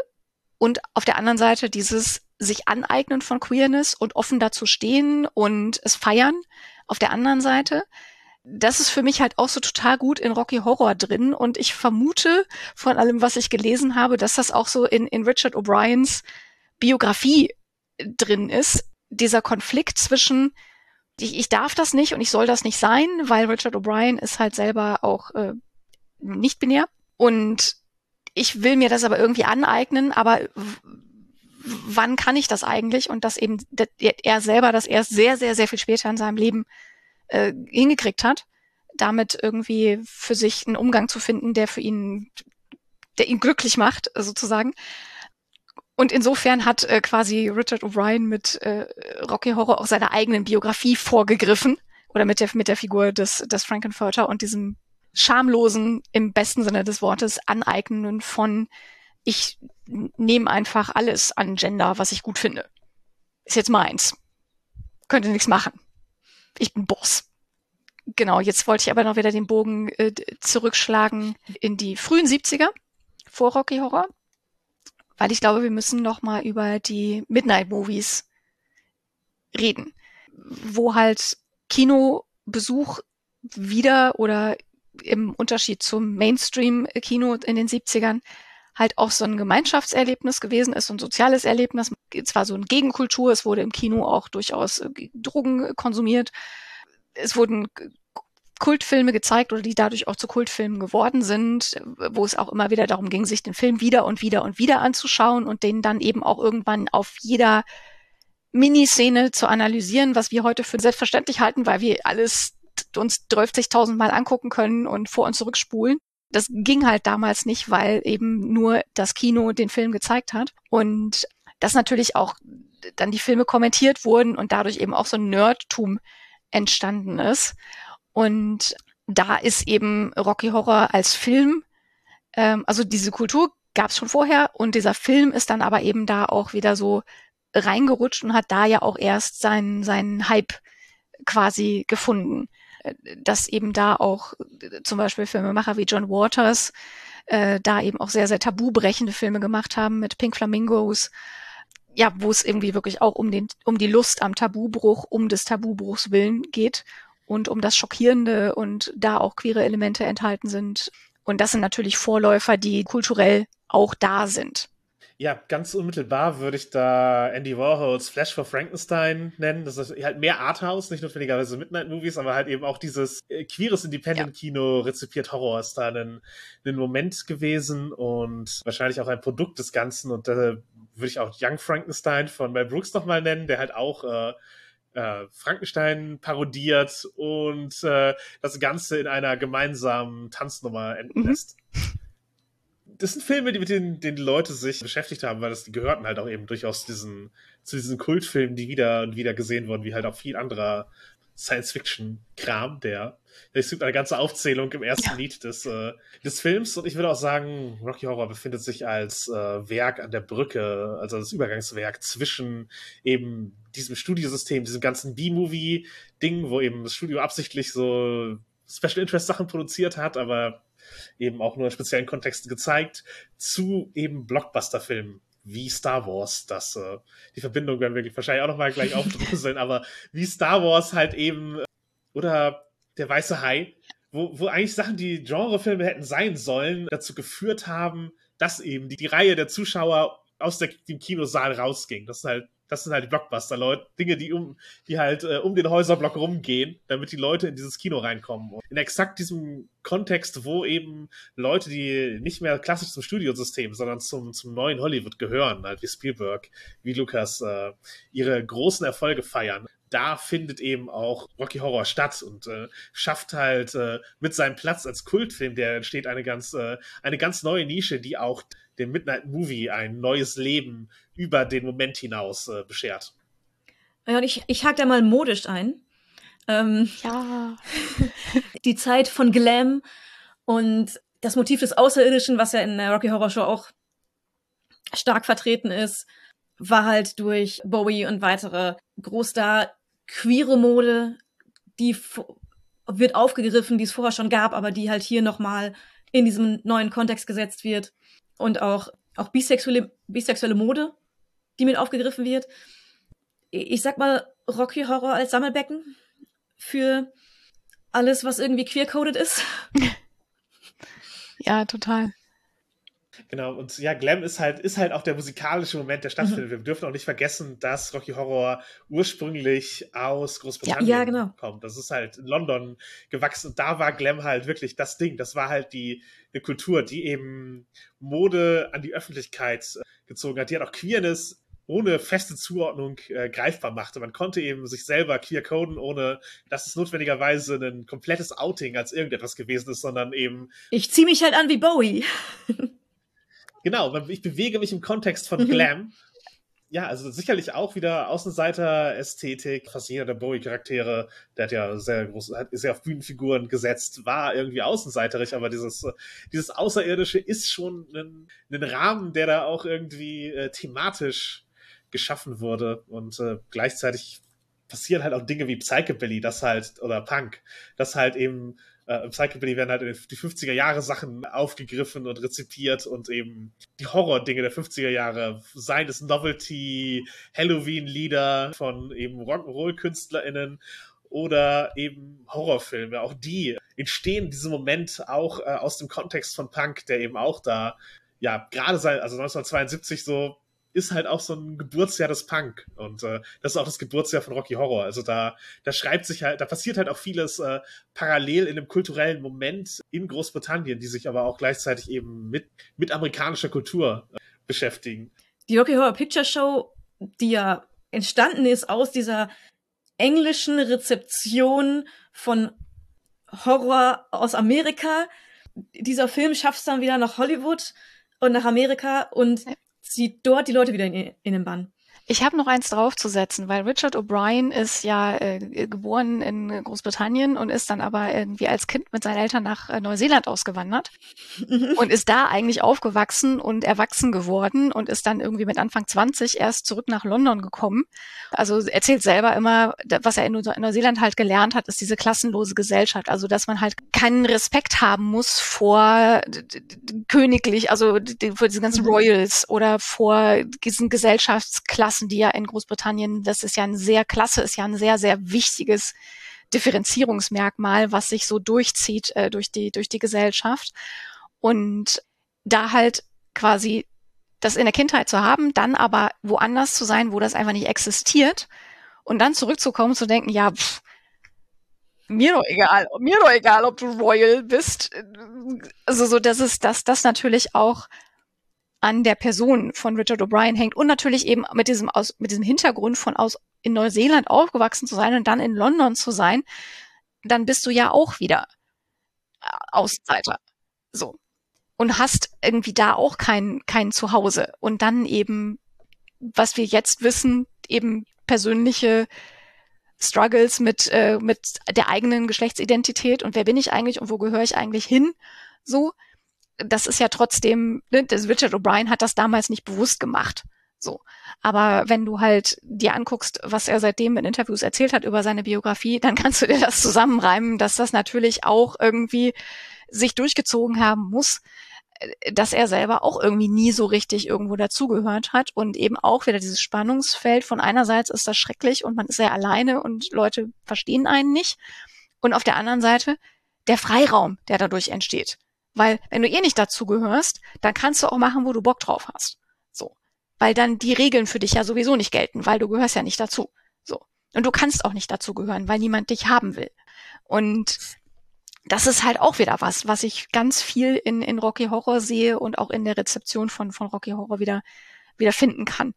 und auf der anderen Seite dieses sich aneignen von Queerness und offen dazu stehen und es feiern, auf der anderen Seite. Das ist für mich halt auch so total gut in Rocky Horror drin und ich vermute von allem, was ich gelesen habe, dass das auch so in, in Richard O'Briens Biografie drin ist, dieser Konflikt zwischen ich, ich darf das nicht und ich soll das nicht sein, weil Richard O'Brien ist halt selber auch äh, nicht binär. Und ich will mir das aber irgendwie aneignen, aber wann kann ich das eigentlich? Und dass eben er selber das erst sehr, sehr, sehr viel später in seinem Leben äh, hingekriegt hat, damit irgendwie für sich einen Umgang zu finden, der für ihn, der ihn glücklich macht, sozusagen. Und insofern hat äh, quasi Richard O'Brien mit äh, Rocky Horror auch seiner eigenen Biografie vorgegriffen oder mit der mit der Figur des des Frankenfurter und diesem schamlosen, im besten Sinne des Wortes, Aneignen von ich nehme einfach alles an Gender, was ich gut finde. Ist jetzt meins. Könnte nichts machen. Ich bin Boss. Genau, jetzt wollte ich aber noch wieder den Bogen äh, zurückschlagen in die frühen 70er vor Rocky Horror, weil ich glaube, wir müssen noch mal über die Midnight Movies reden, wo halt Kinobesuch wieder oder im Unterschied zum Mainstream-Kino in den 70ern halt auch so ein Gemeinschaftserlebnis gewesen ist, so ein soziales Erlebnis. Zwar so eine Gegenkultur, es wurde im Kino auch durchaus äh, Drogen konsumiert. Es wurden Kultfilme gezeigt oder die dadurch auch zu Kultfilmen geworden sind, wo es auch immer wieder darum ging, sich den Film wieder und wieder und wieder anzuschauen und den dann eben auch irgendwann auf jeder Miniszene zu analysieren, was wir heute für selbstverständlich halten, weil wir alles uns 30.000 Mal angucken können und vor und zurückspulen. Das ging halt damals nicht, weil eben nur das Kino den Film gezeigt hat. Und dass natürlich auch dann die Filme kommentiert wurden und dadurch eben auch so ein Nerdtum entstanden ist. Und da ist eben Rocky Horror als Film, ähm, also diese Kultur gab es schon vorher und dieser Film ist dann aber eben da auch wieder so reingerutscht und hat da ja auch erst seinen, seinen Hype quasi gefunden dass eben da auch zum Beispiel Filmemacher wie John Waters äh, da eben auch sehr, sehr tabubrechende Filme gemacht haben mit Pink Flamingos, ja, wo es irgendwie wirklich auch um den, um die Lust am Tabubruch, um des Tabubruchs willen geht und um das Schockierende und da auch queere Elemente enthalten sind. Und das sind natürlich Vorläufer, die kulturell auch da sind. Ja, ganz unmittelbar würde ich da Andy Warhols Flash for Frankenstein nennen. Das ist halt mehr Arthouse, nicht notwendigerweise Midnight-Movies, aber halt eben auch dieses äh, queeres Independent-Kino rezipiert Horror ist da ein, ein Moment gewesen und wahrscheinlich auch ein Produkt des Ganzen. Und da würde ich auch Young Frankenstein von Mel Brooks nochmal nennen, der halt auch äh, äh, Frankenstein parodiert und äh, das Ganze in einer gemeinsamen Tanznummer enden mhm. Das sind Filme, die mit denen, denen die Leute sich beschäftigt haben, weil das die gehörten halt auch eben durchaus diesen, zu diesen Kultfilmen, die wieder und wieder gesehen wurden, wie halt auch viel anderer Science-Fiction-Kram, der es gibt eine ganze Aufzählung im ersten ja. Lied des, äh, des Films und ich würde auch sagen, Rocky Horror befindet sich als äh, Werk an der Brücke, also das Übergangswerk zwischen eben diesem Studiosystem, diesem ganzen B-Movie-Ding, wo eben das Studio absichtlich so Special Interest Sachen produziert hat, aber eben auch nur in speziellen Kontexten gezeigt, zu eben Blockbuster-Filmen wie Star Wars. Das, äh, die Verbindung werden wir wahrscheinlich auch nochmal gleich aufdröseln, aber wie Star Wars halt eben, oder der Weiße Hai, wo, wo eigentlich Sachen, die Genrefilme hätten sein sollen, dazu geführt haben, dass eben die, die Reihe der Zuschauer aus der, dem Kinosaal rausging. Das ist halt das sind halt die Blockbuster-Leute, Dinge, die um, die halt äh, um den Häuserblock rumgehen, damit die Leute in dieses Kino reinkommen. Und in exakt diesem Kontext, wo eben Leute, die nicht mehr klassisch zum Studiosystem, sondern zum, zum neuen Hollywood gehören, halt wie Spielberg, wie Lucas, äh, ihre großen Erfolge feiern, da findet eben auch Rocky Horror statt und äh, schafft halt äh, mit seinem Platz als Kultfilm, der entsteht eine ganz, äh, eine ganz neue Nische, die auch dem Midnight Movie ein neues Leben über den Moment hinaus äh, beschert. Ja, und ich, ich hake da mal modisch ein. Ähm, ja. die Zeit von Glam und das Motiv des Außerirdischen, was ja in der Rocky Horror Show auch stark vertreten ist, war halt durch Bowie und weitere groß da queere Mode, die wird aufgegriffen, die es vorher schon gab, aber die halt hier nochmal in diesem neuen Kontext gesetzt wird und auch, auch bisexuelle, bisexuelle Mode, die mit aufgegriffen wird. Ich sag mal, Rocky Horror als Sammelbecken für alles, was irgendwie queer-coded ist. Ja, total. Genau, und ja, Glam ist halt, ist halt auch der musikalische Moment, der stattfindet. Mhm. Wir dürfen auch nicht vergessen, dass Rocky Horror ursprünglich aus Großbritannien ja, ja, genau. kommt. Das ist halt in London gewachsen und da war Glam halt wirklich das Ding. Das war halt die eine Kultur, die eben Mode an die Öffentlichkeit äh, gezogen hat. Die hat auch Queerness ohne feste Zuordnung äh, greifbar machte. Man konnte eben sich selber queer coden, ohne dass es notwendigerweise ein komplettes Outing als irgendetwas gewesen ist, sondern eben. Ich zieh mich halt an wie Bowie. Genau, ich bewege mich im Kontext von mhm. Glam. Ja, also sicherlich auch wieder Außenseiter-Ästhetik. Fast jeder der Bowie-Charaktere, der hat ja sehr groß, hat sehr auf Bühnenfiguren gesetzt, war irgendwie außenseiterig, aber dieses, dieses Außerirdische ist schon ein, ein Rahmen, der da auch irgendwie äh, thematisch geschaffen wurde und äh, gleichzeitig passieren halt auch Dinge wie Psychobilly, das halt, oder Punk, das halt eben äh, im Psychobilly werden halt die 50er Jahre Sachen aufgegriffen und rezipiert und eben die Horror-Dinge der 50er Jahre, seien es Novelty, Halloween-Lieder von eben Rock'n'Roll-KünstlerInnen oder eben Horrorfilme. Auch die entstehen in diesem Moment auch äh, aus dem Kontext von Punk, der eben auch da, ja, gerade seit, also 1972 so ist halt auch so ein Geburtsjahr des Punk. Und äh, das ist auch das Geburtsjahr von Rocky Horror. Also da, da schreibt sich halt, da passiert halt auch vieles äh, parallel in einem kulturellen Moment in Großbritannien, die sich aber auch gleichzeitig eben mit, mit amerikanischer Kultur äh, beschäftigen. Die Rocky Horror Picture Show, die ja entstanden ist aus dieser englischen Rezeption von Horror aus Amerika. Dieser Film schafft es dann wieder nach Hollywood und nach Amerika und zieht dort die Leute wieder in, in den Bann. Ich habe noch eins draufzusetzen, weil Richard O'Brien ist ja äh, geboren in Großbritannien und ist dann aber irgendwie als Kind mit seinen Eltern nach äh, Neuseeland ausgewandert mhm. und ist da eigentlich aufgewachsen und erwachsen geworden und ist dann irgendwie mit Anfang 20 erst zurück nach London gekommen. Also erzählt selber immer, was er in Neuseeland halt gelernt hat, ist diese klassenlose Gesellschaft. Also dass man halt keinen Respekt haben muss vor königlich, also vor diesen ganzen mhm. Royals oder vor diesen Gesellschaftsklassen lassen, die ja in Großbritannien, das ist ja ein sehr klasse, ist ja ein sehr, sehr wichtiges Differenzierungsmerkmal, was sich so durchzieht äh, durch die, durch die Gesellschaft. Und da halt quasi das in der Kindheit zu haben, dann aber woanders zu sein, wo das einfach nicht existiert und dann zurückzukommen zu denken, ja, pff, mir doch egal, mir doch egal, ob du Royal bist. Also so, dass es, dass das natürlich auch an der Person von Richard O'Brien hängt und natürlich eben mit diesem aus, mit diesem Hintergrund von aus in Neuseeland aufgewachsen zu sein und dann in London zu sein, dann bist du ja auch wieder äh, Außenseiter. So. Und hast irgendwie da auch kein, kein Zuhause. Und dann eben, was wir jetzt wissen, eben persönliche Struggles mit, äh, mit der eigenen Geschlechtsidentität und wer bin ich eigentlich und wo gehöre ich eigentlich hin? So das ist ja trotzdem, ne, Richard O'Brien hat das damals nicht bewusst gemacht. So. Aber wenn du halt dir anguckst, was er seitdem in Interviews erzählt hat über seine Biografie, dann kannst du dir das zusammenreimen, dass das natürlich auch irgendwie sich durchgezogen haben muss, äh, dass er selber auch irgendwie nie so richtig irgendwo dazugehört hat und eben auch wieder dieses Spannungsfeld von einerseits ist das schrecklich und man ist sehr alleine und Leute verstehen einen nicht und auf der anderen Seite der Freiraum, der dadurch entsteht. Weil wenn du eh nicht dazugehörst, dann kannst du auch machen, wo du Bock drauf hast. So. Weil dann die Regeln für dich ja sowieso nicht gelten, weil du gehörst ja nicht dazu. So. Und du kannst auch nicht dazugehören, weil niemand dich haben will. Und das ist halt auch wieder was, was ich ganz viel in, in Rocky Horror sehe und auch in der Rezeption von, von Rocky Horror wieder, wieder finden kann.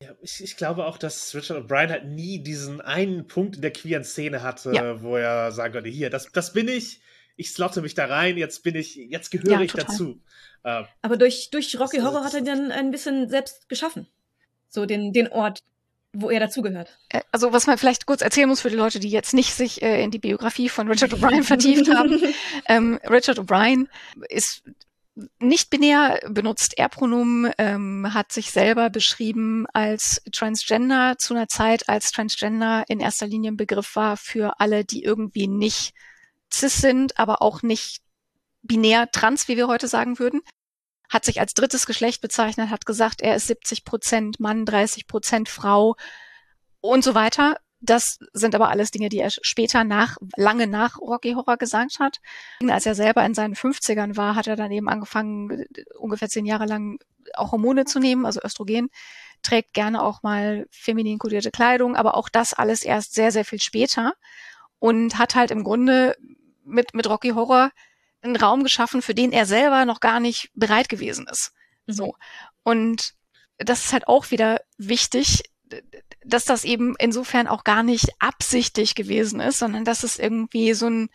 Ja, ich, ich, glaube auch, dass Richard O'Brien halt nie diesen einen Punkt in der queeren Szene hatte, ja. wo er sagen konnte, hier, das, das bin ich, ich slotte mich da rein, jetzt bin ich, jetzt gehöre ja, ich total. dazu. Ähm, Aber durch, durch Rocky Horror hat er dann ein bisschen selbst geschaffen. So den, den Ort, wo er dazugehört. Äh, also was man vielleicht kurz erzählen muss für die Leute, die jetzt nicht sich äh, in die Biografie von Richard O'Brien vertieft haben. Ähm, Richard O'Brien ist nicht binär, benutzt Er-Pronomen, ähm, hat sich selber beschrieben als Transgender zu einer Zeit, als Transgender in erster Linie ein Begriff war für alle, die irgendwie nicht cis sind, aber auch nicht binär trans, wie wir heute sagen würden hat sich als drittes Geschlecht bezeichnet, hat gesagt, er ist 70 Prozent Mann, 30 Prozent Frau und so weiter. Das sind aber alles Dinge, die er später nach, lange nach Rocky Horror gesagt hat. Als er selber in seinen 50ern war, hat er dann eben angefangen, ungefähr zehn Jahre lang auch Hormone zu nehmen, also Östrogen, trägt gerne auch mal feminin kodierte Kleidung, aber auch das alles erst sehr, sehr viel später und hat halt im Grunde mit, mit Rocky Horror einen Raum geschaffen, für den er selber noch gar nicht bereit gewesen ist. Mhm. So. Und das ist halt auch wieder wichtig, dass das eben insofern auch gar nicht absichtlich gewesen ist, sondern dass es irgendwie so ein,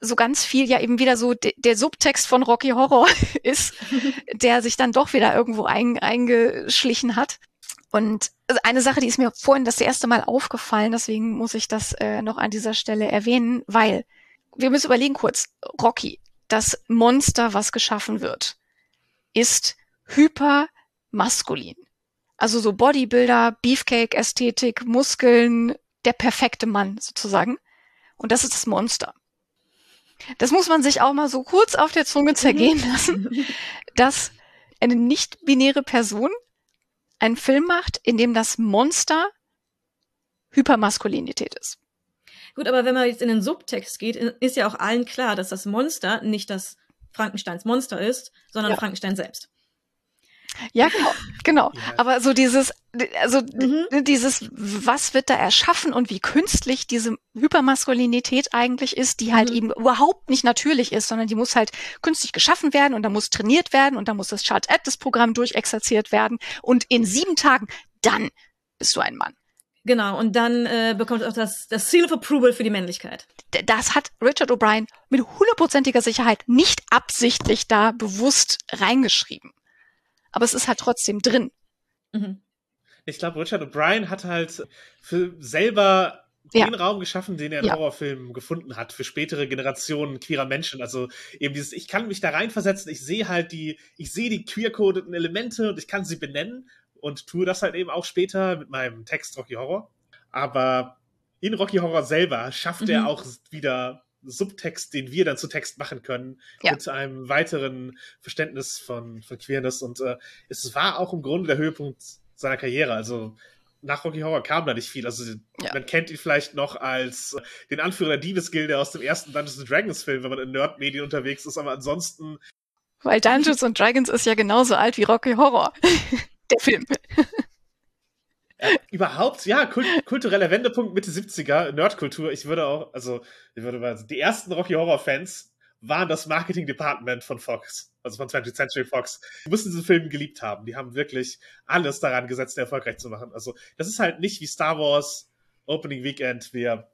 so ganz viel ja eben wieder so de, der Subtext von Rocky Horror ist, der sich dann doch wieder irgendwo ein, eingeschlichen hat. Und eine Sache, die ist mir vorhin das erste Mal aufgefallen, deswegen muss ich das äh, noch an dieser Stelle erwähnen, weil wir müssen überlegen kurz, Rocky, das Monster, was geschaffen wird, ist hypermaskulin. Also so Bodybuilder, Beefcake-Ästhetik, Muskeln, der perfekte Mann sozusagen. Und das ist das Monster. Das muss man sich auch mal so kurz auf der Zunge zergehen lassen, dass eine nicht-binäre Person einen Film macht, in dem das Monster Hypermaskulinität ist. Gut, aber wenn man jetzt in den Subtext geht, ist ja auch allen klar, dass das Monster nicht das Frankensteins Monster ist, sondern ja. Frankenstein selbst. Ja, genau, genau. Ja. Aber so dieses, also mhm. dieses, was wird da erschaffen und wie künstlich diese Hypermaskulinität eigentlich ist, die halt mhm. eben überhaupt nicht natürlich ist, sondern die muss halt künstlich geschaffen werden und da muss trainiert werden und da muss das Chart Atlas Programm durchexerziert werden und in sieben Tagen, dann bist du ein Mann. Genau, und dann äh, bekommt auch das, das Seal of Approval für die Männlichkeit. Das hat Richard O'Brien mit hundertprozentiger Sicherheit nicht absichtlich da bewusst reingeschrieben. Aber es ist halt trotzdem drin. Mhm. Ich glaube, Richard O'Brien hat halt für selber ja. den Raum geschaffen, den er in ja. Horrorfilmen gefunden hat, für spätere Generationen queerer Menschen. Also eben dieses, ich kann mich da reinversetzen, ich sehe halt die, ich sehe die queer-codeten Elemente und ich kann sie benennen und tue das halt eben auch später mit meinem Text Rocky Horror. Aber in Rocky Horror selber schafft mhm. er auch wieder Subtext, den wir dann zu Text machen können, ja. mit einem weiteren Verständnis von, von Queerness. Und äh, es war auch im Grunde der Höhepunkt seiner Karriere. Also nach Rocky Horror kam da nicht viel. Also ja. man kennt ihn vielleicht noch als äh, den Anführer der Diebesgilde aus dem ersten Dungeons Dragons Film, wenn man in Nerd-Medien unterwegs ist, aber ansonsten. Weil Dungeons Dragons ist ja genauso alt wie Rocky Horror der Film. Äh, überhaupt, ja, kult kultureller Wendepunkt Mitte 70er, Nerdkultur. Ich würde auch, also, ich würde mal, die ersten Rocky Horror Fans waren das Marketing Department von Fox, also von 20th Century Fox. Die mussten diesen Film geliebt haben. Die haben wirklich alles daran gesetzt, den erfolgreich zu machen. Also, das ist halt nicht wie Star Wars Opening Weekend. Wir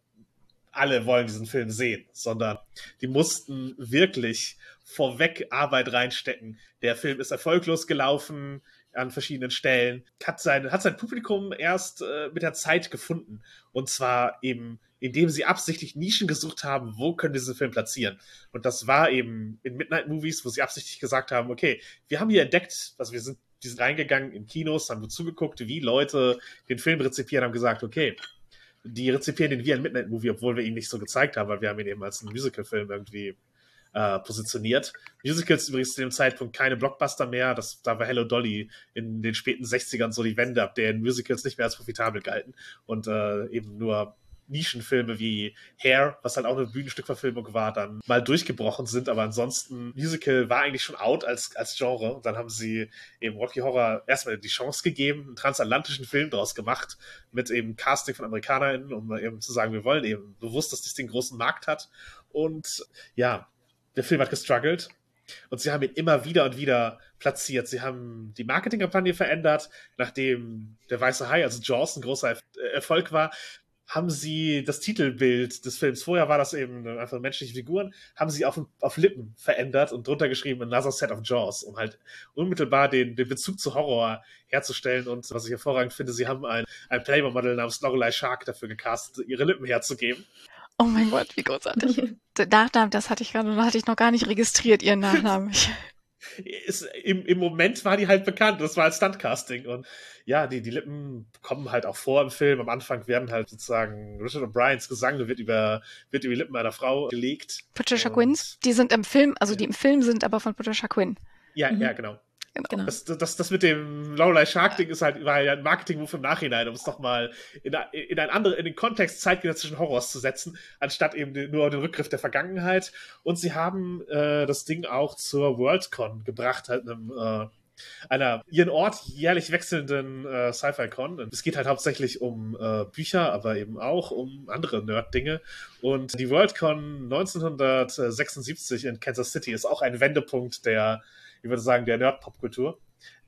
alle wollen diesen Film sehen, sondern die mussten wirklich vorweg Arbeit reinstecken. Der Film ist erfolglos gelaufen an verschiedenen Stellen, hat sein, hat sein Publikum erst äh, mit der Zeit gefunden. Und zwar eben, indem sie absichtlich Nischen gesucht haben, wo können wir diesen Film platzieren. Und das war eben in Midnight Movies, wo sie absichtlich gesagt haben, okay, wir haben hier entdeckt, also wir sind, die sind reingegangen in Kinos, haben zugeguckt, wie Leute den Film rezipieren, haben gesagt, okay, die rezipieren den wie ein Midnight Movie, obwohl wir ihn nicht so gezeigt haben, weil wir haben ihn eben als einen Musical-Film irgendwie äh, positioniert. Musicals übrigens zu dem Zeitpunkt keine Blockbuster mehr. Das, da war Hello Dolly in den späten 60ern so die Wende, ab der Musicals nicht mehr als profitabel galten und äh, eben nur Nischenfilme wie Hair, was halt auch eine Bühnenstückverfilmung war, dann mal durchgebrochen sind. Aber ansonsten, Musical war eigentlich schon out als, als Genre. Und dann haben sie eben Rocky Horror erstmal die Chance gegeben, einen transatlantischen Film daraus gemacht, mit eben Casting von AmerikanerInnen, um eben zu sagen, wir wollen eben bewusst, dass das den großen Markt hat. Und ja, der Film hat gestruggelt. Und sie haben ihn immer wieder und wieder platziert. Sie haben die Marketingkampagne verändert, nachdem der Weiße Hai, also Jaws, ein großer Erfolg war, haben sie das Titelbild des Films, vorher war das eben einfach menschliche Figuren, haben sie auf, auf Lippen verändert und drunter geschrieben Another Set of Jaws, um halt unmittelbar den, den Bezug zu Horror herzustellen. Und was ich hervorragend finde, sie haben ein, ein Playboy-Model namens Lorelei Shark dafür gecastet, ihre Lippen herzugeben. Oh mein Gott, wie großartig. Nachnamen, das hatte ich gerade, hatte ich noch gar nicht registriert, ihren Nachnamen. ist, im, im Moment war die halt bekannt. Das war als Stuntcasting. Und ja, die, die Lippen kommen halt auch vor im Film. Am Anfang werden halt sozusagen Richard O'Briens Gesang wird über, wird über die Lippen einer Frau gelegt. Patricia Quinn, die sind im Film, also die im Film sind aber von Patricia Quinn. Ja, mhm. ja, genau. Genau. Das, das, das mit dem Lorelei Shark-Ding ist halt war ja ein Marketing-Move im Nachhinein, um es doch mal in, in, ein andere, in den Kontext zeitgenössischen Horrors zu setzen, anstatt eben nur den Rückgriff der Vergangenheit. Und sie haben äh, das Ding auch zur Worldcon gebracht, halt einem äh, einer ihren Ort jährlich wechselnden äh, Sci-Fi-Con. Es geht halt hauptsächlich um äh, Bücher, aber eben auch um andere Nerd-Dinge. Und die Worldcon 1976 in Kansas City ist auch ein Wendepunkt der ich würde sagen, der Nerd-Popkultur.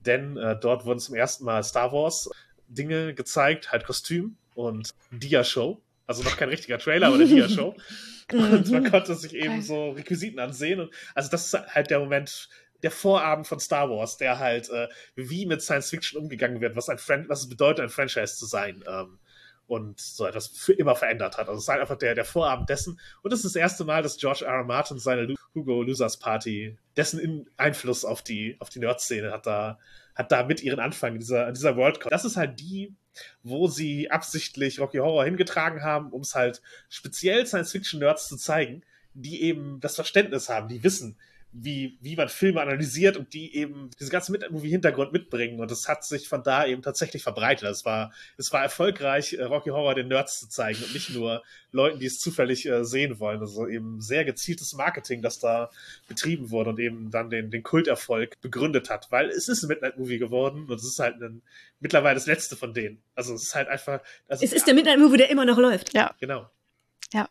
Denn äh, dort wurden zum ersten Mal Star Wars Dinge gezeigt, halt Kostüm und Dia-Show. Also noch kein richtiger Trailer, aber eine Dia-Show. und man konnte sich eben so Requisiten ansehen. Und also das ist halt der Moment, der Vorabend von Star Wars, der halt äh, wie mit Science Fiction umgegangen wird, was ein Fran was es bedeutet, ein Franchise zu sein. Ähm, und so etwas für immer verändert hat. Also es ist halt einfach der, der Vorabend dessen. Und es ist das erste Mal, dass George R. R. Martin seine Hugo Losers Party, dessen Einfluss auf die, auf die Nerd-Szene hat da, hat da mit ihren Anfang dieser, dieser Worldcon. Das ist halt die, wo sie absichtlich Rocky Horror hingetragen haben, um es halt speziell Science-Fiction-Nerds zu zeigen, die eben das Verständnis haben, die wissen, wie, wie man Filme analysiert und die eben diese ganze Movie-Hintergrund mitbringen. Und das hat sich von da eben tatsächlich verbreitet. Es war, es war erfolgreich, äh, Rocky Horror den Nerds zu zeigen und nicht nur Leuten, die es zufällig äh, sehen wollen. Also eben sehr gezieltes Marketing, das da betrieben wurde und eben dann den, den Kulterfolg begründet hat. Weil es ist ein Midnight-Movie geworden und es ist halt ein, mittlerweile das letzte von denen. Also es ist halt einfach. Also, es ist der Midnight-Movie, der immer noch läuft. Ja. Genau. Ja,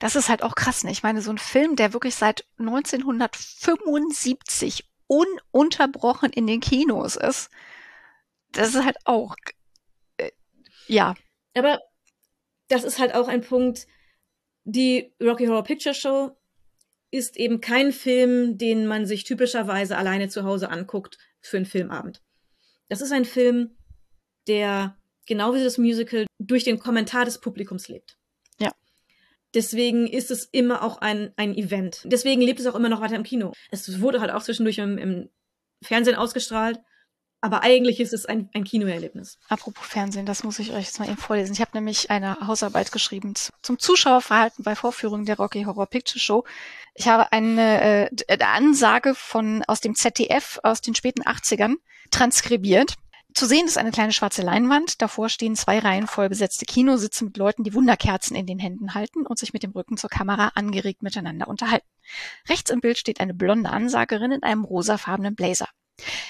das ist halt auch krass, ne? Ich meine, so ein Film, der wirklich seit 1975 ununterbrochen in den Kinos ist, das ist halt auch, äh, ja. Aber das ist halt auch ein Punkt, die Rocky Horror Picture Show ist eben kein Film, den man sich typischerweise alleine zu Hause anguckt für einen Filmabend. Das ist ein Film, der genau wie das Musical durch den Kommentar des Publikums lebt. Deswegen ist es immer auch ein, ein Event. Deswegen lebt es auch immer noch weiter im Kino. Es wurde halt auch zwischendurch im, im Fernsehen ausgestrahlt. Aber eigentlich ist es ein, ein Kinoerlebnis. Apropos Fernsehen, das muss ich euch jetzt mal eben vorlesen. Ich habe nämlich eine Hausarbeit geschrieben zum Zuschauerverhalten bei Vorführungen der Rocky Horror Picture Show. Ich habe eine äh, Ansage von aus dem ZDF aus den späten 80ern transkribiert zu sehen ist eine kleine schwarze Leinwand. Davor stehen zwei Reihen voll besetzte Kinositze mit Leuten, die Wunderkerzen in den Händen halten und sich mit dem Rücken zur Kamera angeregt miteinander unterhalten. Rechts im Bild steht eine blonde Ansagerin in einem rosafarbenen Blazer.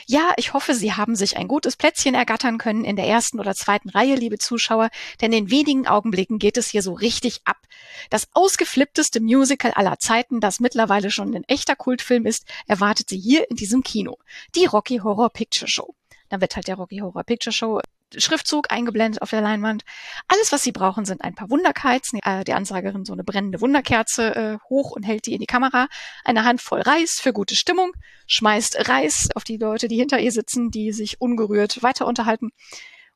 Ja, ich hoffe, Sie haben sich ein gutes Plätzchen ergattern können in der ersten oder zweiten Reihe, liebe Zuschauer, denn in wenigen Augenblicken geht es hier so richtig ab. Das ausgeflippteste Musical aller Zeiten, das mittlerweile schon ein echter Kultfilm ist, erwartet Sie hier in diesem Kino. Die Rocky Horror Picture Show. Dann wird halt der Rocky Horror Picture Show Schriftzug eingeblendet auf der Leinwand. Alles, was sie brauchen, sind ein paar Wunderkerzen. Äh, die Ansagerin so eine brennende Wunderkerze äh, hoch und hält die in die Kamera. Eine Handvoll Reis für gute Stimmung. Schmeißt Reis auf die Leute, die hinter ihr sitzen, die sich ungerührt weiter unterhalten.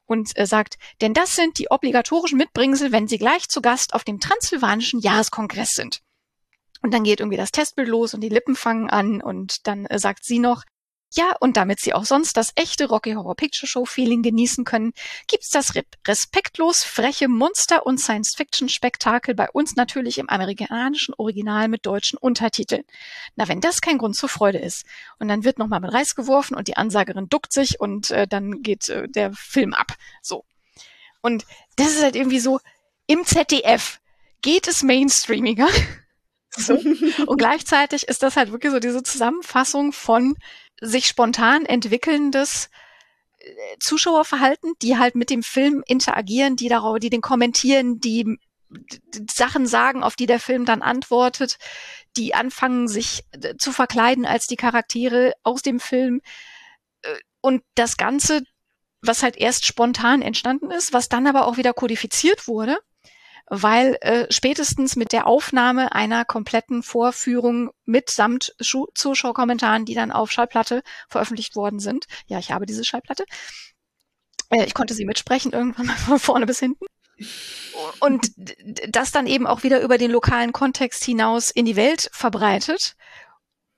Und äh, sagt, denn das sind die obligatorischen Mitbringsel, wenn sie gleich zu Gast auf dem Transsilvanischen Jahreskongress sind. Und dann geht irgendwie das Testbild los und die Lippen fangen an und dann äh, sagt sie noch, Ja, und damit Sie auch sonst das echte Rocky Horror Picture Show Feeling genießen können, gibt's das respektlos freche Monster- und Science-Fiction-Spektakel bei uns natürlich im amerikanischen Original mit deutschen Untertiteln. Na, wenn das kein Grund zur Freude ist. Und dann wird nochmal mit Reis geworfen und die Ansagerin duckt sich und äh, dann geht äh, der Film ab. So. Und das ist halt irgendwie so, im ZDF geht es mainstreamiger. so. Und gleichzeitig ist das halt wirklich so diese Zusammenfassung von sich spontan entwickelndes äh, Zuschauerverhalten, die halt mit dem Film interagieren, die darauf, die den kommentieren, die Sachen sagen, auf die der Film dann antwortet, die anfangen, sich äh, zu verkleiden als die Charaktere aus dem Film. Äh, und das Ganze, was halt erst spontan entstanden ist, was dann aber auch wieder kodifiziert wurde weil äh, spätestens mit der Aufnahme einer kompletten Vorführung mitsamt Schu Zuschauerkommentaren, die dann auf Schallplatte veröffentlicht worden sind. Ja, ich habe diese Schallplatte. Äh, ich konnte sie mitsprechen irgendwann mal von vorne bis hinten. Und das dann eben auch wieder über den lokalen Kontext hinaus in die Welt verbreitet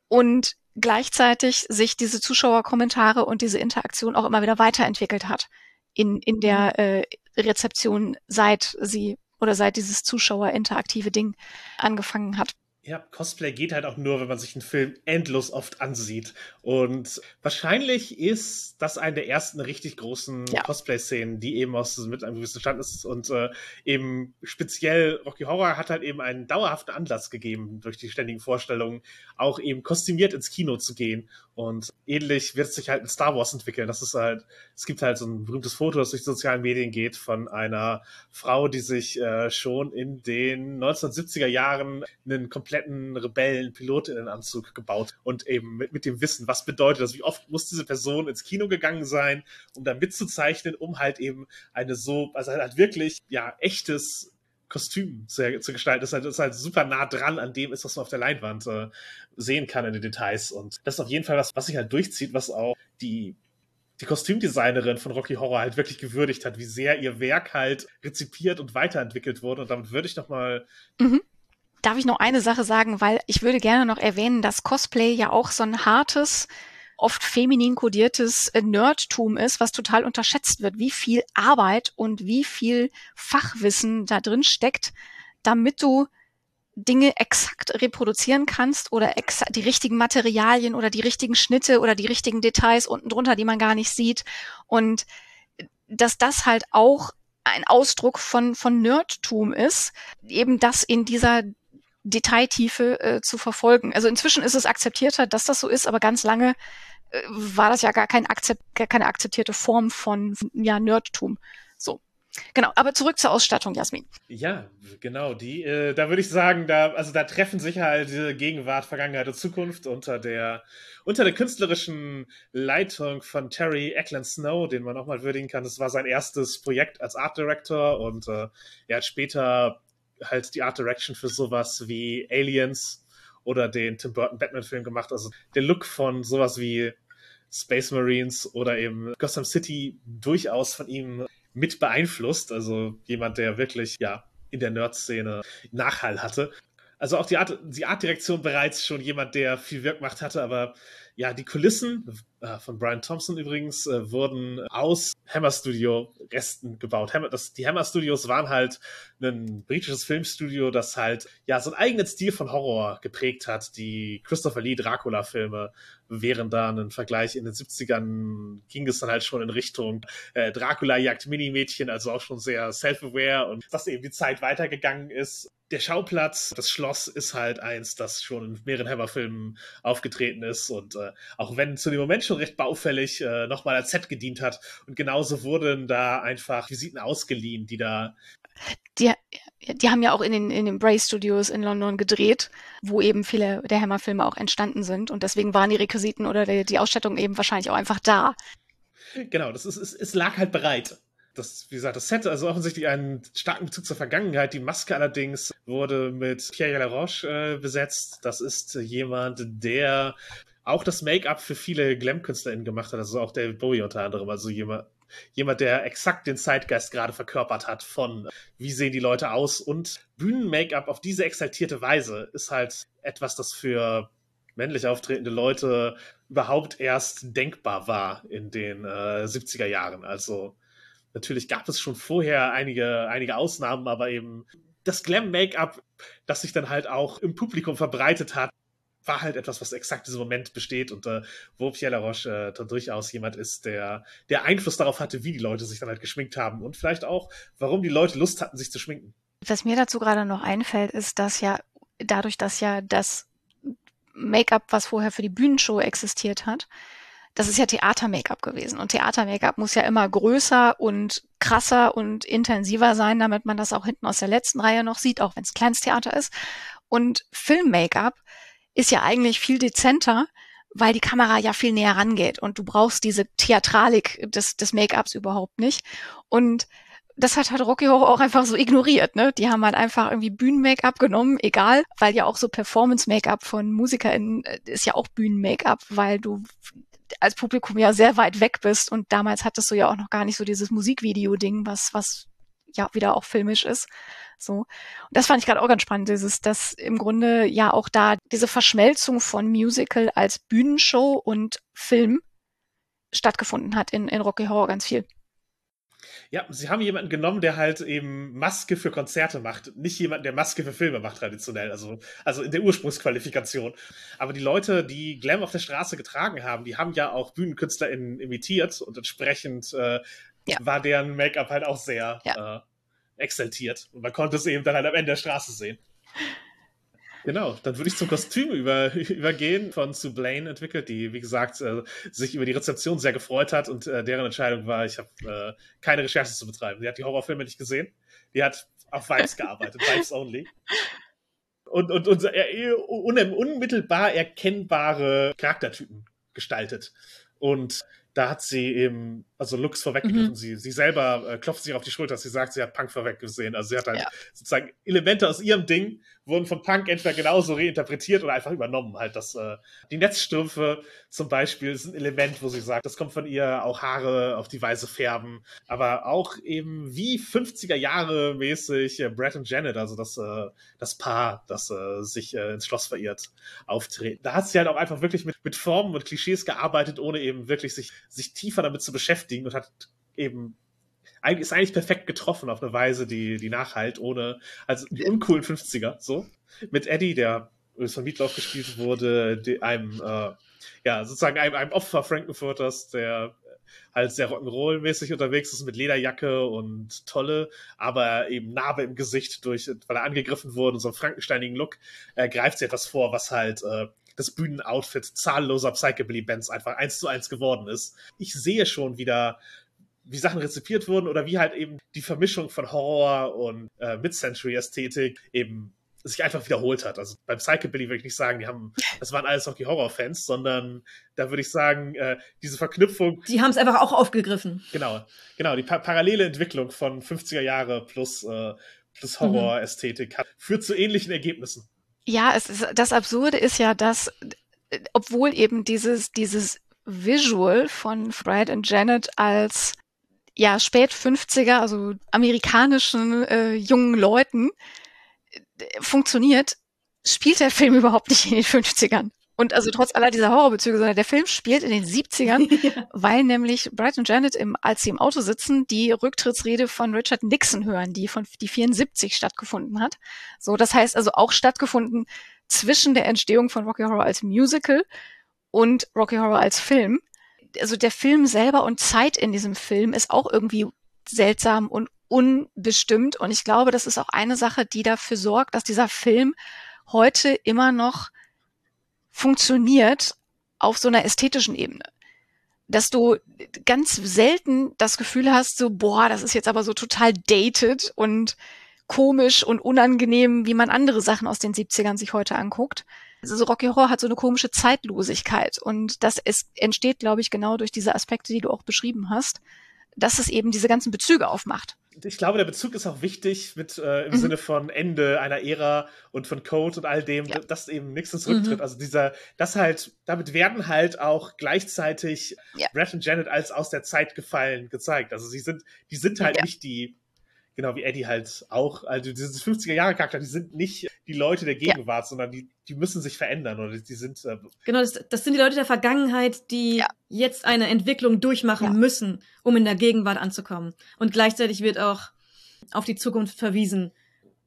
und gleichzeitig sich diese Zuschauerkommentare und diese Interaktion auch immer wieder weiterentwickelt hat in, in der mhm. äh, Rezeption, seit sie oder seit dieses Zuschauer-interaktive Ding angefangen hat. Ja, Cosplay geht halt auch nur, wenn man sich einen Film endlos oft ansieht. Und wahrscheinlich ist das eine der ersten richtig großen ja. Cosplay-Szenen, die eben aus mit einem gewissen Stand ist. Und äh, eben speziell Rocky Horror hat halt eben einen dauerhaften Anlass gegeben, durch die ständigen Vorstellungen, auch eben kostümiert ins Kino zu gehen. Und ähnlich wird sich halt mit Star Wars entwickeln. Das ist halt, es gibt halt so ein berühmtes Foto, das durch die sozialen Medien geht, von einer Frau, die sich äh, schon in den 1970er Jahren einen kompletten Rebellen-Pilotinnenanzug gebaut und eben mit, mit dem Wissen, was bedeutet das, wie oft muss diese Person ins Kino gegangen sein, um da mitzuzeichnen, um halt eben eine so, also halt wirklich, ja, echtes Kostüm zu, zu gestalten. Das ist, halt, das ist halt super nah dran an dem ist, was man auf der Leinwand äh, sehen kann in den Details. Und das ist auf jeden Fall was, was sich halt durchzieht, was auch die, die Kostümdesignerin von Rocky Horror halt wirklich gewürdigt hat, wie sehr ihr Werk halt rezipiert und weiterentwickelt wurde. Und damit würde ich noch mal mhm. Darf ich noch eine Sache sagen, weil ich würde gerne noch erwähnen, dass Cosplay ja auch so ein hartes oft feminin kodiertes äh, Nerdtum ist, was total unterschätzt wird, wie viel Arbeit und wie viel Fachwissen da drin steckt, damit du Dinge exakt reproduzieren kannst oder die richtigen Materialien oder die richtigen Schnitte oder die richtigen Details unten drunter, die man gar nicht sieht. Und dass das halt auch ein Ausdruck von, von Nerdtum ist, eben das in dieser Detailtiefe äh, zu verfolgen. Also inzwischen ist es akzeptierter, dass das so ist, aber ganz lange äh, war das ja gar, kein Akzept, gar keine akzeptierte Form von ja, Nerdtum. So. Genau, aber zurück zur Ausstattung, Jasmin. Ja, genau, die, äh, da würde ich sagen, da, also da treffen sich halt Gegenwart, Vergangenheit und Zukunft unter der, unter der künstlerischen Leitung von Terry Eklund Snow, den man auch mal würdigen kann. Das war sein erstes Projekt als Art Director und äh, er hat später halt die Art Direction für sowas wie Aliens oder den Tim Burton Batman-Film gemacht. Also der Look von sowas wie Space Marines oder eben Gotham City durchaus von ihm mit beeinflusst. Also jemand, der wirklich, ja, in der Nerd-Szene Nachhall hatte. Also auch die Art, die Artdirektion bereits schon jemand, der viel Wirkmacht hatte, aber ja, die Kulissen äh, von Brian Thompson übrigens äh, wurden aus Hammer Studio Resten gebaut. Hammer, das, die Hammer Studios waren halt ein britisches Filmstudio, das halt ja so einen eigenen Stil von Horror geprägt hat. Die Christopher Lee Dracula Filme wären da ein Vergleich. In den 70ern ging es dann halt schon in Richtung äh, Dracula jagt Minimädchen, also auch schon sehr self-aware und dass eben die Zeit weitergegangen ist der Schauplatz, das Schloss ist halt eins, das schon in mehreren Hammer-Filmen aufgetreten ist und äh, auch wenn zu dem Moment schon recht baufällig äh, nochmal als Set gedient hat und genauso wurden da einfach Visiten ausgeliehen, die da die, die haben ja auch in den, in den Bray Studios in London gedreht, wo eben viele der Hammer-Filme auch entstanden sind und deswegen waren die Requisiten oder die, die Ausstattung eben wahrscheinlich auch einfach da. Genau, das ist, es, es lag halt bereit das, wie gesagt, das Set also offensichtlich einen starken Bezug zur Vergangenheit. Die Maske allerdings wurde mit Pierre Laroche äh, besetzt. Das ist jemand, der auch das Make-up für viele Glam-KünstlerInnen gemacht hat, also auch David Bowie unter anderem, also jemand, jemand, der exakt den Zeitgeist gerade verkörpert hat von wie sehen die Leute aus? Und Bühnen-Make-up auf diese exaltierte Weise ist halt etwas, das für männlich auftretende Leute überhaupt erst denkbar war in den äh, 70er Jahren. Also natürlich gab es schon vorher einige, einige Ausnahmen, aber eben das Glam-Make-up, das sich dann halt auch im Publikum verbreitet hat, war halt etwas, was exakt diesen Moment besteht und äh, wo Pierre Laroche äh, durchaus jemand ist, der, der Einfluss darauf hatte, wie die Leute sich dann halt geschminkt haben und vielleicht auch, warum die Leute Lust hatten, sich zu schminken. Was mir dazu gerade noch einfällt, ist, dass ja dadurch, dass ja das Make-up, was vorher für die Bühnenshow existiert hat, das ist ja Theater-Make-up gewesen. Und Theater-Make-up muss ja immer größer und krasser und intensiver sein, damit man das auch hinten aus der letzten Reihe noch sieht, auch wenn es kleines Theater ist. Und Film-Make-up ist ja eigentlich viel dezenter, weil die Kamera ja viel näher rangeht und du brauchst diese Theatralik des, des Make-ups überhaupt nicht. Und das hat halt Rocky Horror auch einfach so ignoriert, ne? Die haben halt einfach irgendwie Bühnen-Make-up genommen, egal, weil ja auch so Performance-Make-up von MusikerInnen äh, ist ja auch Bühnen-Make-up, weil du als Publikum ja sehr weit weg bist und damals hattest du ja auch noch gar nicht so dieses Musikvideo-Ding, was, was ja wieder auch filmisch ist. So. Und das fand ich gerade auch ganz spannend, dieses, dass im Grunde ja auch da diese Verschmelzung von Musical als Bühnenshow und Film stattgefunden hat in, in Rocky Horror ganz viel. Ja, sie haben jemanden genommen, der halt eben Maske für Konzerte macht, nicht jemanden, der Maske für Filme macht traditionell, also, also in der Ursprungsqualifikation. Aber die Leute, die Glam auf der Straße getragen haben, die haben ja auch BühnenkünstlerInnen imitiert und entsprechend äh, ja. war deren Make-up halt auch sehr ja. äh, exaltiert. Und man konnte es eben dann halt am Ende der Straße sehen. Genau, dann würde ich zum Kostüm über, übergehen von Sue Blaine entwickelt, die, wie gesagt, äh, sich über die Rezeption sehr gefreut hat und äh, deren Entscheidung war, ich habe äh, keine Recherche zu betreiben. Sie hat die Horrorfilme nicht gesehen. Die hat auf Vibes gearbeitet, Vibes only. Und, und, und äh, un unmittelbar erkennbare Charaktertypen gestaltet. Und da hat sie eben, also Lux vorweggegriffen. Mhm. Sie, sie selber äh, klopft sich auf die Schulter, sie sagt, sie hat Punk vorweggesehen. Also sie hat halt ja. sozusagen Elemente aus ihrem Ding wurden von Punk entweder genauso reinterpretiert oder einfach übernommen. Halt das, äh, die Netzstrümpfe zum Beispiel ist ein Element, wo sie sagt, das kommt von ihr, auch Haare auf die Weise färben, aber auch eben wie 50er Jahre mäßig äh, Brett und Janet, also das, äh, das Paar, das äh, sich äh, ins Schloss verirrt, auftreten. Da hat sie halt auch einfach wirklich mit, mit Formen und Klischees gearbeitet, ohne eben wirklich sich, sich tiefer damit zu beschäftigen und hat eben ist eigentlich perfekt getroffen auf eine Weise, die, die nachhalt, ohne, also die uncoolen 50er, so. Mit Eddie, der von Meatloaf gespielt wurde, die, einem, äh, ja, sozusagen einem, einem Opfer Frankenfurters, der halt sehr Rock'n'Roll-mäßig unterwegs ist mit Lederjacke und Tolle, aber eben Narbe im Gesicht durch, weil er angegriffen wurde und so einen frankensteinigen Look, äh, greift sie etwas vor, was halt äh, das Bühnenoutfit zahlloser Psychobilly-Bands einfach eins zu eins geworden ist. Ich sehe schon wieder wie Sachen rezipiert wurden oder wie halt eben die Vermischung von Horror und äh, Mid-Century-Ästhetik eben sich einfach wiederholt hat. Also beim Psychobilly würde ich nicht sagen, die haben, das waren alles auch die Horror-Fans, sondern da würde ich sagen, äh, diese Verknüpfung. Die haben es einfach auch aufgegriffen. Genau, genau, die pa parallele Entwicklung von 50er Jahre plus, äh, plus mhm. Horror-Ästhetik hat, führt zu ähnlichen Ergebnissen. Ja, es ist, das Absurde ist ja, dass, äh, obwohl eben dieses, dieses Visual von Fred und Janet als ja, spät 50er, also amerikanischen äh, jungen Leuten äh, funktioniert, spielt der Film überhaupt nicht in den 50ern. Und also trotz aller dieser Horrorbezüge, sondern der Film spielt in den 70ern, ja. weil nämlich Bright und Janet, im, als sie im Auto sitzen, die Rücktrittsrede von Richard Nixon hören, die von die 74 stattgefunden hat. So, das heißt also auch stattgefunden zwischen der Entstehung von Rocky Horror als Musical und Rocky Horror als Film also der Film selber und Zeit in diesem Film ist auch irgendwie seltsam und unbestimmt. Und ich glaube, das ist auch eine Sache, die dafür sorgt, dass dieser Film heute immer noch funktioniert auf so einer ästhetischen Ebene. Dass du ganz selten das Gefühl hast, so, boah, das ist jetzt aber so total dated und komisch und unangenehm, wie man andere Sachen aus den 70ern sich heute anguckt, also Rocky Horror hat so eine komische Zeitlosigkeit und das ist, entsteht, glaube ich, genau durch diese Aspekte, die du auch beschrieben hast, dass es eben diese ganzen Bezüge aufmacht. Ich glaube, der Bezug ist auch wichtig mit äh, im mhm. Sinne von Ende einer Ära und von Code und all dem, ja. dass eben nichts ins Rücktritt. Mhm. Also dieser, das halt, damit werden halt auch gleichzeitig ja. Brett und Janet als aus der Zeit gefallen gezeigt. Also sie sind, die sind halt ja. nicht die genau wie Eddie halt auch, also diese 50er-Jahre-Charakter, die sind nicht die Leute der Gegenwart, ja. sondern die, die müssen sich verändern oder die sind. Äh genau, das, das sind die Leute der Vergangenheit, die ja. jetzt eine Entwicklung durchmachen ja. müssen, um in der Gegenwart anzukommen. Und gleichzeitig wird auch auf die Zukunft verwiesen,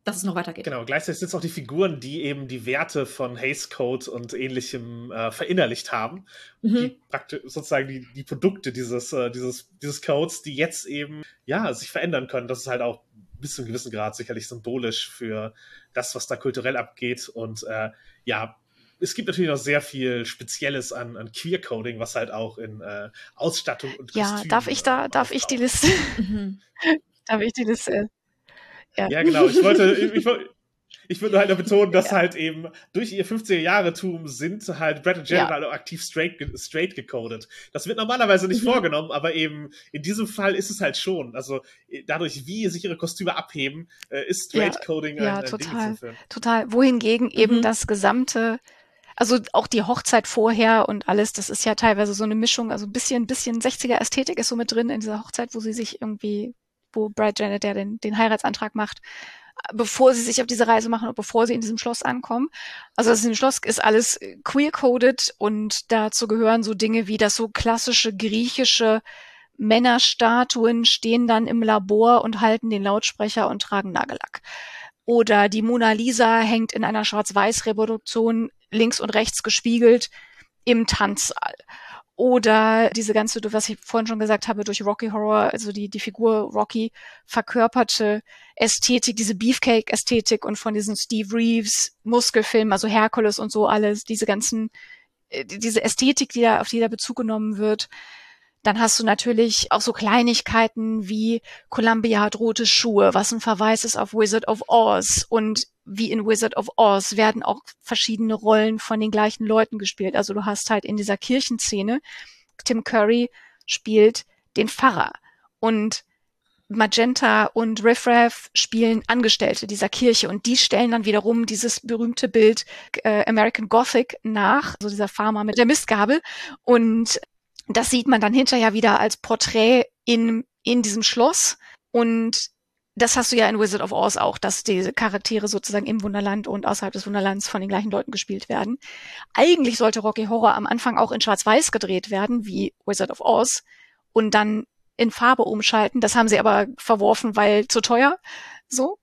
dass es noch weitergeht. Genau, gleichzeitig sind es auch die Figuren, die eben die Werte von Haze Code und ähnlichem äh, verinnerlicht haben. Mhm. Die praktisch sozusagen die, die Produkte dieses, äh, dieses, dieses Codes, die jetzt eben ja sich verändern können. Das ist halt auch bis zu einem gewissen Grad sicherlich symbolisch für das, was da kulturell abgeht. Und äh, ja, es gibt natürlich noch sehr viel Spezielles an, an Queer-Coding, was halt auch in äh, Ausstattung und Ja, darf ich da, darf ich die Liste? Mhm. darf ich die Liste? Ja, ja genau. Ich wollte, ich, ich, ich würde halt noch betonen, dass ja. halt eben durch ihr 50er-Jahre-Tum sind halt Brad und Jared ja. alle aktiv straight, straight gecodet. Das wird normalerweise nicht mhm. vorgenommen, aber eben in diesem Fall ist es halt schon. Also dadurch, wie sich ihre Kostüme abheben, äh, ist Straight Coding ja, ein, ja, total, Ding total. Wohingegen mhm. eben das gesamte also auch die Hochzeit vorher und alles, das ist ja teilweise so eine Mischung, also ein bisschen, bisschen 60er Ästhetik ist so mit drin in dieser Hochzeit, wo sie sich irgendwie, wo Brad Janet ja den, den Heiratsantrag macht bevor sie sich auf diese Reise machen und bevor sie in diesem Schloss ankommen. Also das Schloss ist alles queer-coded und dazu gehören so Dinge wie das so klassische griechische Männerstatuen stehen dann im Labor und halten den Lautsprecher und tragen Nagellack. Oder die Mona Lisa hängt in einer Schwarz-Weiß-Reproduktion links und rechts gespiegelt im Tanzsaal oder diese ganze, was ich vorhin schon gesagt habe, durch Rocky Horror, also die, die Figur Rocky verkörperte Ästhetik, diese Beefcake-Ästhetik und von diesen Steve Reeves Muskelfilmen, also Hercules und so alles, diese ganzen, äh, diese Ästhetik, die da, auf die da Bezug genommen wird. Dann hast du natürlich auch so Kleinigkeiten wie Columbia hat rote Schuhe, was ein Verweis ist auf Wizard of Oz und wie in Wizard of Oz werden auch verschiedene Rollen von den gleichen Leuten gespielt. Also du hast halt in dieser Kirchenszene, Tim Curry spielt den Pfarrer und Magenta und Riff Raff spielen Angestellte dieser Kirche und die stellen dann wiederum dieses berühmte Bild äh, American Gothic nach, also dieser Farmer mit der Mistgabel und das sieht man dann hinterher wieder als Porträt in, in diesem Schloss und das hast du ja in Wizard of Oz auch, dass diese Charaktere sozusagen im Wunderland und außerhalb des Wunderlands von den gleichen Leuten gespielt werden. Eigentlich sollte Rocky Horror am Anfang auch in Schwarz-Weiß gedreht werden, wie Wizard of Oz, und dann in Farbe umschalten. Das haben sie aber verworfen, weil zu teuer. So.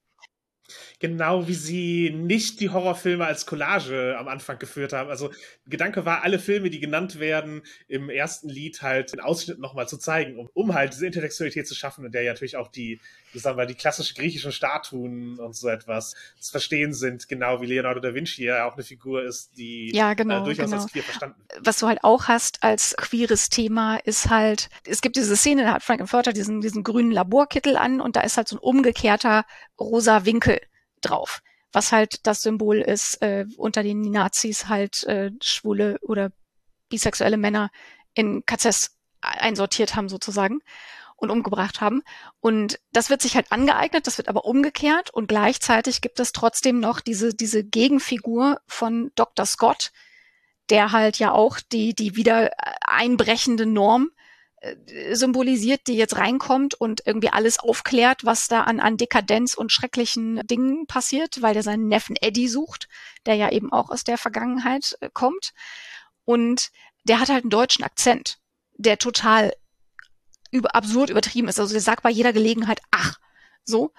Genau wie sie nicht die Horrorfilme als Collage am Anfang geführt haben. Also Gedanke war, alle Filme, die genannt werden, im ersten Lied halt in Ausschnitt nochmal zu zeigen, um, um halt diese Intellektualität zu schaffen, in der ja natürlich auch die, wie sagen wir, die klassischen griechischen Statuen und so etwas zu verstehen sind, genau wie Leonardo da Vinci ja auch eine Figur ist, die ja, genau, äh, durchaus genau. als queer verstanden wird. Was du halt auch hast als queeres Thema ist halt, es gibt diese Szene, da hat Frankenfurter diesen, diesen grünen Laborkittel an und da ist halt so ein umgekehrter rosa Winkel drauf, was halt das Symbol ist, äh, unter den Nazis halt äh, schwule oder bisexuelle Männer in KZs einsortiert haben sozusagen und umgebracht haben. Und das wird sich halt angeeignet, das wird aber umgekehrt und gleichzeitig gibt es trotzdem noch diese, diese Gegenfigur von Dr. Scott, der halt ja auch die, die wieder einbrechende Norm symbolisiert, die jetzt reinkommt und irgendwie alles aufklärt, was da an, an Dekadenz und schrecklichen Dingen passiert, weil der seinen Neffen Eddie sucht, der ja eben auch aus der Vergangenheit äh, kommt. Und der hat halt einen deutschen Akzent, der total über, absurd übertrieben ist. Also der sagt bei jeder Gelegenheit, ach, so.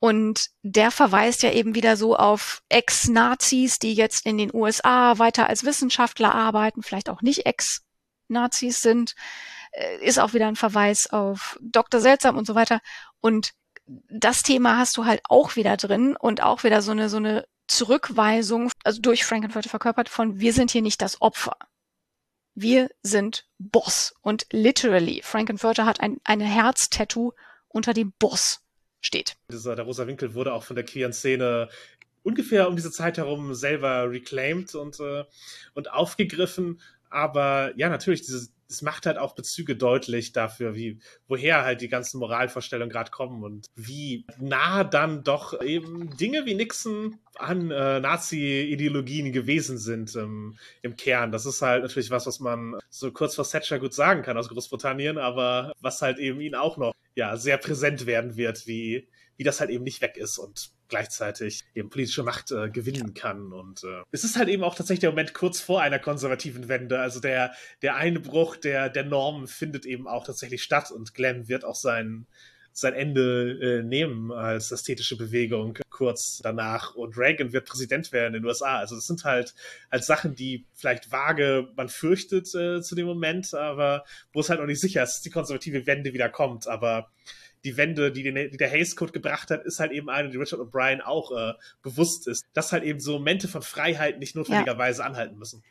Und der verweist ja eben wieder so auf Ex-Nazis, die jetzt in den USA weiter als Wissenschaftler arbeiten, vielleicht auch nicht Ex-Nazis sind ist auch wieder ein Verweis auf Dr. Seltsam und so weiter. Und das Thema hast du halt auch wieder drin und auch wieder so eine, so eine Zurückweisung, also durch Frankenfurter verkörpert von wir sind hier nicht das Opfer. Wir sind Boss. Und literally, Frankenfurter hat ein, eine Herz-Tattoo unter dem Boss steht. Dieser, der rosa Winkel wurde auch von der queeren Szene ungefähr um diese Zeit herum selber reclaimed und, äh, und aufgegriffen. Aber ja, natürlich, diese, es macht halt auch Bezüge deutlich dafür, wie, woher halt die ganzen Moralvorstellungen gerade kommen und wie nah dann doch eben Dinge wie Nixon an äh, Nazi-Ideologien gewesen sind ähm, im Kern. Das ist halt natürlich was, was man so kurz vor Thatcher gut sagen kann aus Großbritannien, aber was halt eben ihn auch noch ja sehr präsent werden wird, wie, wie das halt eben nicht weg ist und gleichzeitig eben politische Macht äh, gewinnen kann. Und äh, es ist halt eben auch tatsächlich der Moment kurz vor einer konservativen Wende. Also der, der Einbruch der, der Normen findet eben auch tatsächlich statt und Glenn wird auch sein, sein Ende äh, nehmen als ästhetische Bewegung kurz danach und Reagan wird Präsident werden in den USA. Also das sind halt als Sachen, die vielleicht vage man fürchtet äh, zu dem Moment, aber wo es halt noch nicht sicher ist, dass die konservative Wende wieder kommt. Aber die Wende, die, den, die der Hays Code gebracht hat, ist halt eben eine, die Richard O'Brien auch äh, bewusst ist, dass halt eben so Momente von Freiheit nicht notwendigerweise ja. anhalten müssen.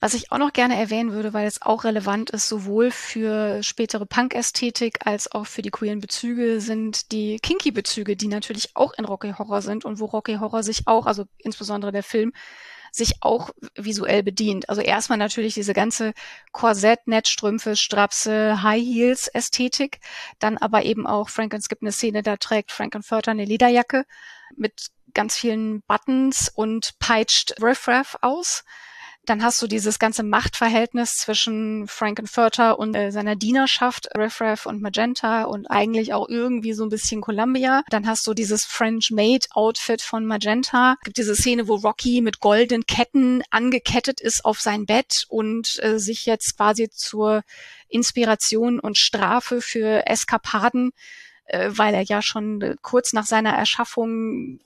Was ich auch noch gerne erwähnen würde, weil es auch relevant ist, sowohl für spätere Punk-Ästhetik als auch für die queeren Bezüge, sind die Kinky-Bezüge, die natürlich auch in Rocky Horror sind und wo Rocky Horror sich auch, also insbesondere der Film, sich auch visuell bedient. Also erstmal natürlich diese ganze Korsett, Netzstrümpfe, Strapse, High Heels Ästhetik, dann aber eben auch Frank es gibt eine Szene, da trägt Frankenfurter eine Lederjacke mit ganz vielen Buttons und peitscht Riff Raff aus. Dann hast du dieses ganze Machtverhältnis zwischen Frankenfurter und äh, seiner Dienerschaft, Riffraff und Magenta und eigentlich auch irgendwie so ein bisschen Columbia. Dann hast du dieses French Maid Outfit von Magenta. Es gibt diese Szene, wo Rocky mit goldenen Ketten angekettet ist auf sein Bett und äh, sich jetzt quasi zur Inspiration und Strafe für Eskapaden, äh, weil er ja schon äh, kurz nach seiner Erschaffung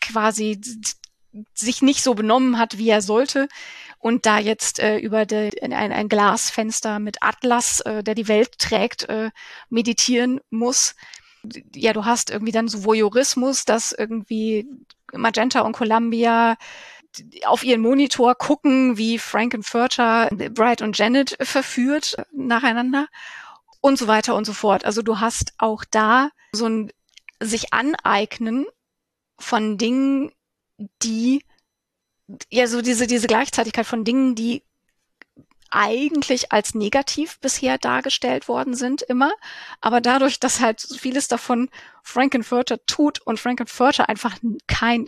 quasi sich nicht so benommen hat, wie er sollte und da jetzt äh, über de, ein, ein Glasfenster mit Atlas, äh, der die Welt trägt, äh, meditieren muss. Ja, du hast irgendwie dann so Voyeurismus, dass irgendwie Magenta und Columbia auf ihren Monitor gucken, wie Frankenfurter Bright und Janet verführt äh, nacheinander und so weiter und so fort. Also du hast auch da so ein sich aneignen von Dingen, die ja so diese, diese Gleichzeitigkeit von Dingen, die eigentlich als negativ bisher dargestellt worden sind, immer. Aber dadurch, dass halt vieles davon Frankenfurter tut und Frankenfurter einfach kein,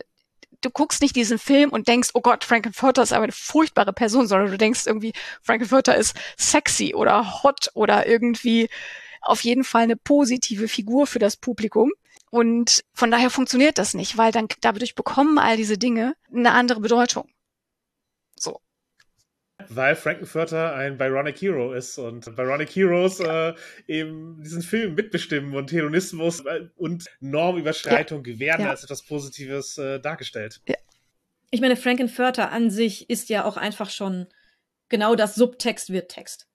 du guckst nicht diesen Film und denkst, oh Gott, Frankenfurter ist aber eine furchtbare Person, sondern du denkst irgendwie, Frankenfurter ist sexy oder hot oder irgendwie auf jeden Fall eine positive Figur für das Publikum. Und von daher funktioniert das nicht, weil dann dadurch bekommen all diese Dinge eine andere Bedeutung. So. Weil Frankenfurter ein Byronic Hero ist und Byronic Heroes äh, eben diesen Film mitbestimmen und Hedonismus äh, und Normüberschreitung ja. werden ja. als etwas Positives äh, dargestellt. Ja. Ich meine, Frankenfurter an sich ist ja auch einfach schon genau das Subtext wird Text.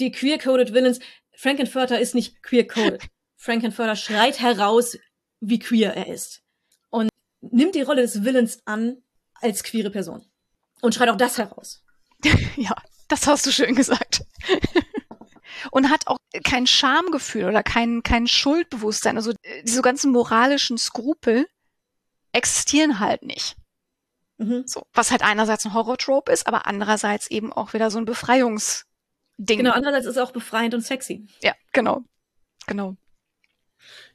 Die queer-coded Villains, Frankenfurter ist nicht queer-coded. Frankenfurter schreit heraus, wie queer er ist. Und nimmt die Rolle des Villains an als queere Person. Und schreit auch das heraus. ja, das hast du schön gesagt. und hat auch kein Schamgefühl oder kein, kein Schuldbewusstsein. Also äh, diese ganzen moralischen Skrupel existieren halt nicht. Mhm. So, was halt einerseits ein Horror-Trope ist, aber andererseits eben auch wieder so ein Befreiungsding. Genau, andererseits ist es auch befreiend und sexy. Ja, genau. Genau.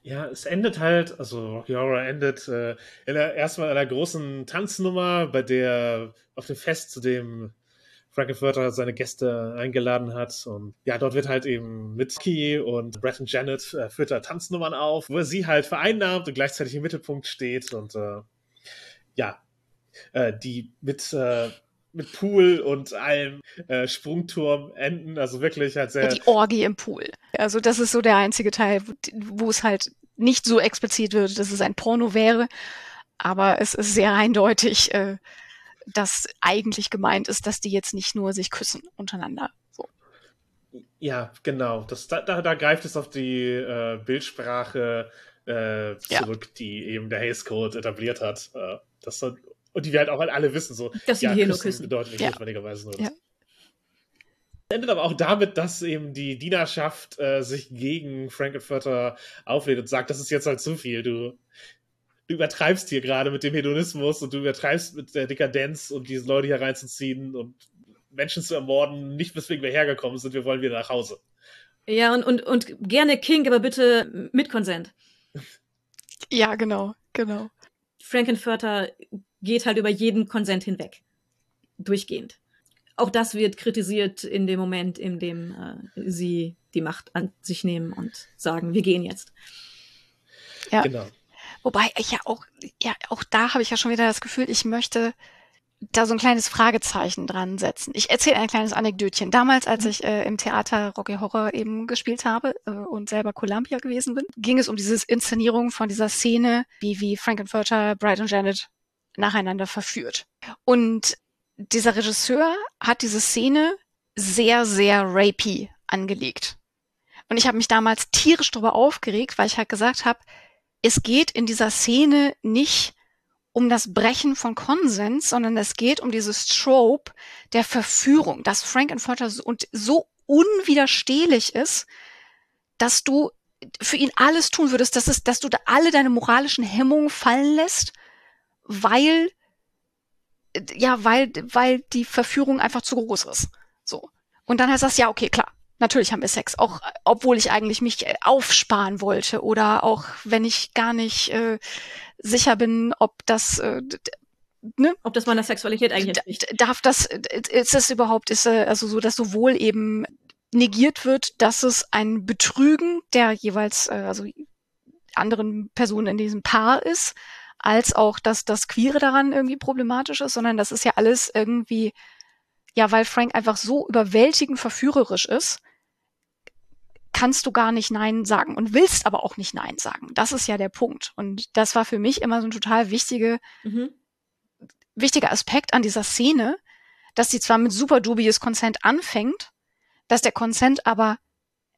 Ja, es endet halt, also Rocky Horror endet äh, in der, erstmal einer großen Tanznummer, bei der auf dem Fest, zu dem Frankenfurter seine Gäste eingeladen hat. Und ja, dort wird halt eben mit Key und Brett und Janet äh, führt er Tanznummern auf, wo er sie halt vereinnahmt und gleichzeitig im Mittelpunkt steht und äh, ja, äh, die mit äh, mit Pool und allem äh, Sprungturm enden. Also wirklich halt sehr. Ja, die Orgie im Pool. Also das ist so der einzige Teil, wo es halt nicht so explizit wird, dass es ein Porno wäre. Aber es ist sehr eindeutig, äh, dass eigentlich gemeint ist, dass die jetzt nicht nur sich küssen untereinander. So. Ja, genau. Das, da, da, da greift es auf die äh, Bildsprache äh, zurück, ja. die eben der Hays Code etabliert hat. Äh, das und die wir halt auch alle wissen, so. Dass sie ja, hier nur küssen. bedeutet nicht ja. notwendigerweise nur. Ja. Endet aber auch damit, dass eben die Dienerschaft äh, sich gegen Frankenfurter auflädt und sagt, das ist jetzt halt zu viel. Du, du übertreibst hier gerade mit dem Hedonismus und du übertreibst mit der Dekadenz und diese Leute hier reinzuziehen und Menschen zu ermorden, nicht weswegen wir hergekommen sind, wir wollen wieder nach Hause. Ja, und, und, und gerne King, aber bitte mit Konsent. Ja, genau, genau. Frankenfurter geht halt über jeden Konsent hinweg. Durchgehend. Auch das wird kritisiert in dem Moment, in dem äh, sie die Macht an sich nehmen und sagen, wir gehen jetzt. Ja. Genau. Wobei ich ja auch, ja, auch da habe ich ja schon wieder das Gefühl, ich möchte da so ein kleines Fragezeichen dran setzen. Ich erzähle ein kleines Anekdötchen. Damals, als mhm. ich äh, im Theater Rocky Horror eben gespielt habe äh, und selber Columbia gewesen bin, ging es um diese Inszenierung von dieser Szene, wie, wie Frankenfurter, Bride und Janet nacheinander verführt. Und dieser Regisseur hat diese Szene sehr, sehr rapey angelegt. Und ich habe mich damals tierisch darüber aufgeregt, weil ich halt gesagt habe, es geht in dieser Szene nicht um das Brechen von Konsens, sondern es geht um dieses Trope der Verführung, dass Frankenfurter so, und so unwiderstehlich ist, dass du für ihn alles tun würdest, dass, es, dass du alle deine moralischen Hemmungen fallen lässt, weil ja, weil, weil die Verführung einfach zu groß ist. So. Und dann heißt das, ja, okay, klar, natürlich haben wir Sex, auch obwohl ich eigentlich mich äh, aufsparen wollte oder auch wenn ich gar nicht äh, sicher bin, ob das äh, ne? ob das meiner Sexualität eigentlich nicht. Darf das ist es überhaupt ist äh, also so, dass sowohl eben negiert wird, dass es ein Betrügen der jeweils äh, also anderen Personen in diesem Paar ist, als auch, dass das Queere daran irgendwie problematisch ist, sondern das ist ja alles irgendwie, ja, weil Frank einfach so überwältigend verführerisch ist, kannst du gar nicht Nein sagen und willst aber auch nicht Nein sagen. Das ist ja der Punkt. Und das war für mich immer so ein total wichtige, mhm. wichtiger Aspekt an dieser Szene, dass sie zwar mit super dubious Consent anfängt, dass der Consent aber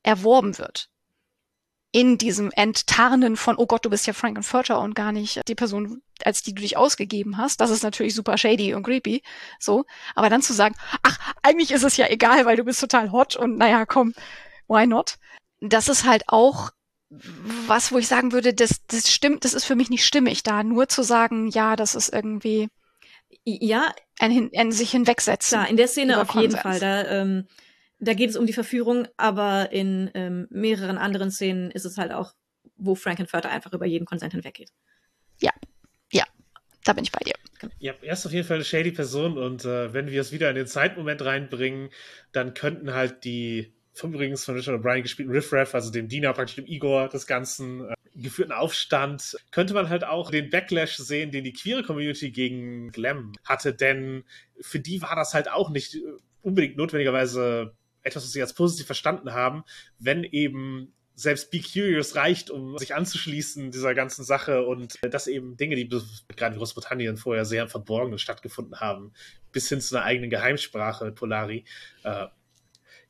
erworben wird in diesem Enttarnen von, oh Gott, du bist ja Frankenfurter und gar nicht die Person, als die du dich ausgegeben hast. Das ist natürlich super shady und creepy. So. Aber dann zu sagen, ach, eigentlich ist es ja egal, weil du bist total hot und naja, komm, why not? Das ist halt auch was, wo ich sagen würde, das, das stimmt, das ist für mich nicht stimmig, da nur zu sagen, ja, das ist irgendwie ja ein, ein sich hinwegsetzen. Ja, in der Szene auf jeden Fall. Da ähm, da geht es um die Verführung, aber in ähm, mehreren anderen Szenen ist es halt auch, wo Frankenfurter einfach über jeden Konsent hinweggeht. Ja, ja, da bin ich bei dir. Ja, er ist auf jeden Fall eine shady Person und äh, wenn wir es wieder in den Zeitmoment reinbringen, dann könnten halt die vom übrigens von Richard O'Brien gespielten Riff Raff, also dem Diener praktisch dem Igor des ganzen äh, geführten Aufstand, könnte man halt auch den Backlash sehen, den die queere Community gegen Glam hatte, denn für die war das halt auch nicht äh, unbedingt notwendigerweise etwas, was sie als positiv verstanden haben, wenn eben selbst Be Curious reicht, um sich anzuschließen dieser ganzen Sache und äh, dass eben Dinge, die gerade in Großbritannien vorher sehr im Verborgenen stattgefunden haben, bis hin zu einer eigenen Geheimsprache mit Polari, äh,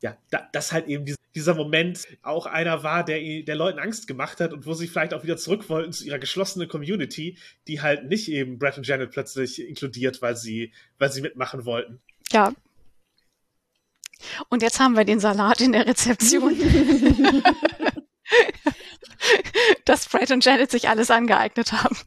ja, da, dass halt eben dieser Moment auch einer war, der, der Leuten Angst gemacht hat und wo sie vielleicht auch wieder zurück wollten zu ihrer geschlossenen Community, die halt nicht eben Brett und Janet plötzlich inkludiert, weil sie, weil sie mitmachen wollten. Ja, und jetzt haben wir den Salat in der Rezeption. dass Fred und Janet sich alles angeeignet haben.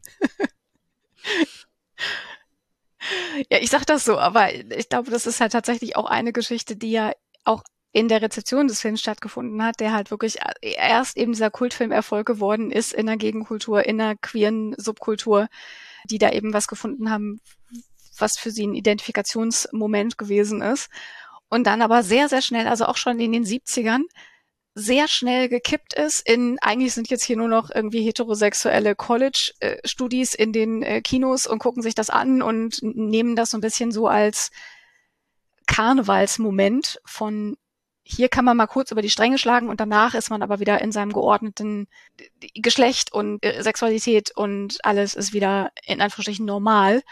ja, ich sag das so, aber ich glaube, das ist halt tatsächlich auch eine Geschichte, die ja auch in der Rezeption des Films stattgefunden hat, der halt wirklich erst eben dieser Kultfilmerfolg geworden ist in der Gegenkultur, in der queeren Subkultur, die da eben was gefunden haben, was für sie ein Identifikationsmoment gewesen ist und dann aber sehr, sehr schnell, also auch schon in den 70ern, sehr schnell gekippt ist in, eigentlich sind jetzt hier nur noch irgendwie heterosexuelle College-Studis in den äh, Kinos und gucken sich das an und nehmen das so ein bisschen so als Karnevalsmoment von hier kann man mal kurz über die Stränge schlagen und danach ist man aber wieder in seinem geordneten Geschlecht und äh, Sexualität und alles ist wieder in Anführungsstrichen normal.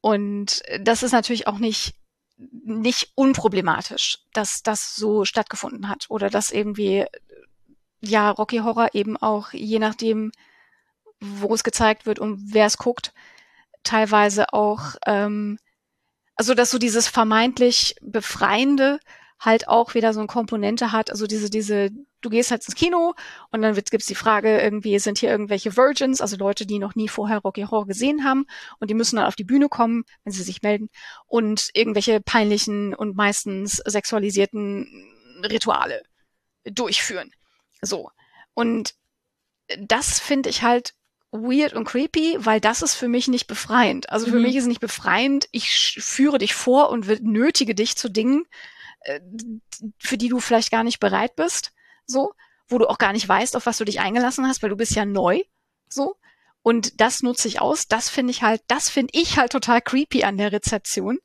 Und das ist natürlich auch nicht nicht unproblematisch, dass das so stattgefunden hat oder dass irgendwie ja Rocky Horror eben auch je nachdem, wo es gezeigt wird und wer es guckt, teilweise auch ähm, also dass so dieses vermeintlich befreiende halt auch wieder so eine Komponente hat, also diese, diese, du gehst halt ins Kino und dann gibt es die Frage, irgendwie sind hier irgendwelche Virgins, also Leute, die noch nie vorher Rocky Horror gesehen haben und die müssen dann auf die Bühne kommen, wenn sie sich melden und irgendwelche peinlichen und meistens sexualisierten Rituale durchführen. So. Und das finde ich halt weird und creepy, weil das ist für mich nicht befreiend. Also für mhm. mich ist es nicht befreiend, ich führe dich vor und nötige dich zu Dingen, für die du vielleicht gar nicht bereit bist, so, wo du auch gar nicht weißt, auf was du dich eingelassen hast, weil du bist ja neu, so. Und das nutze ich aus. Das finde ich halt, das finde ich halt total creepy an der Rezeption.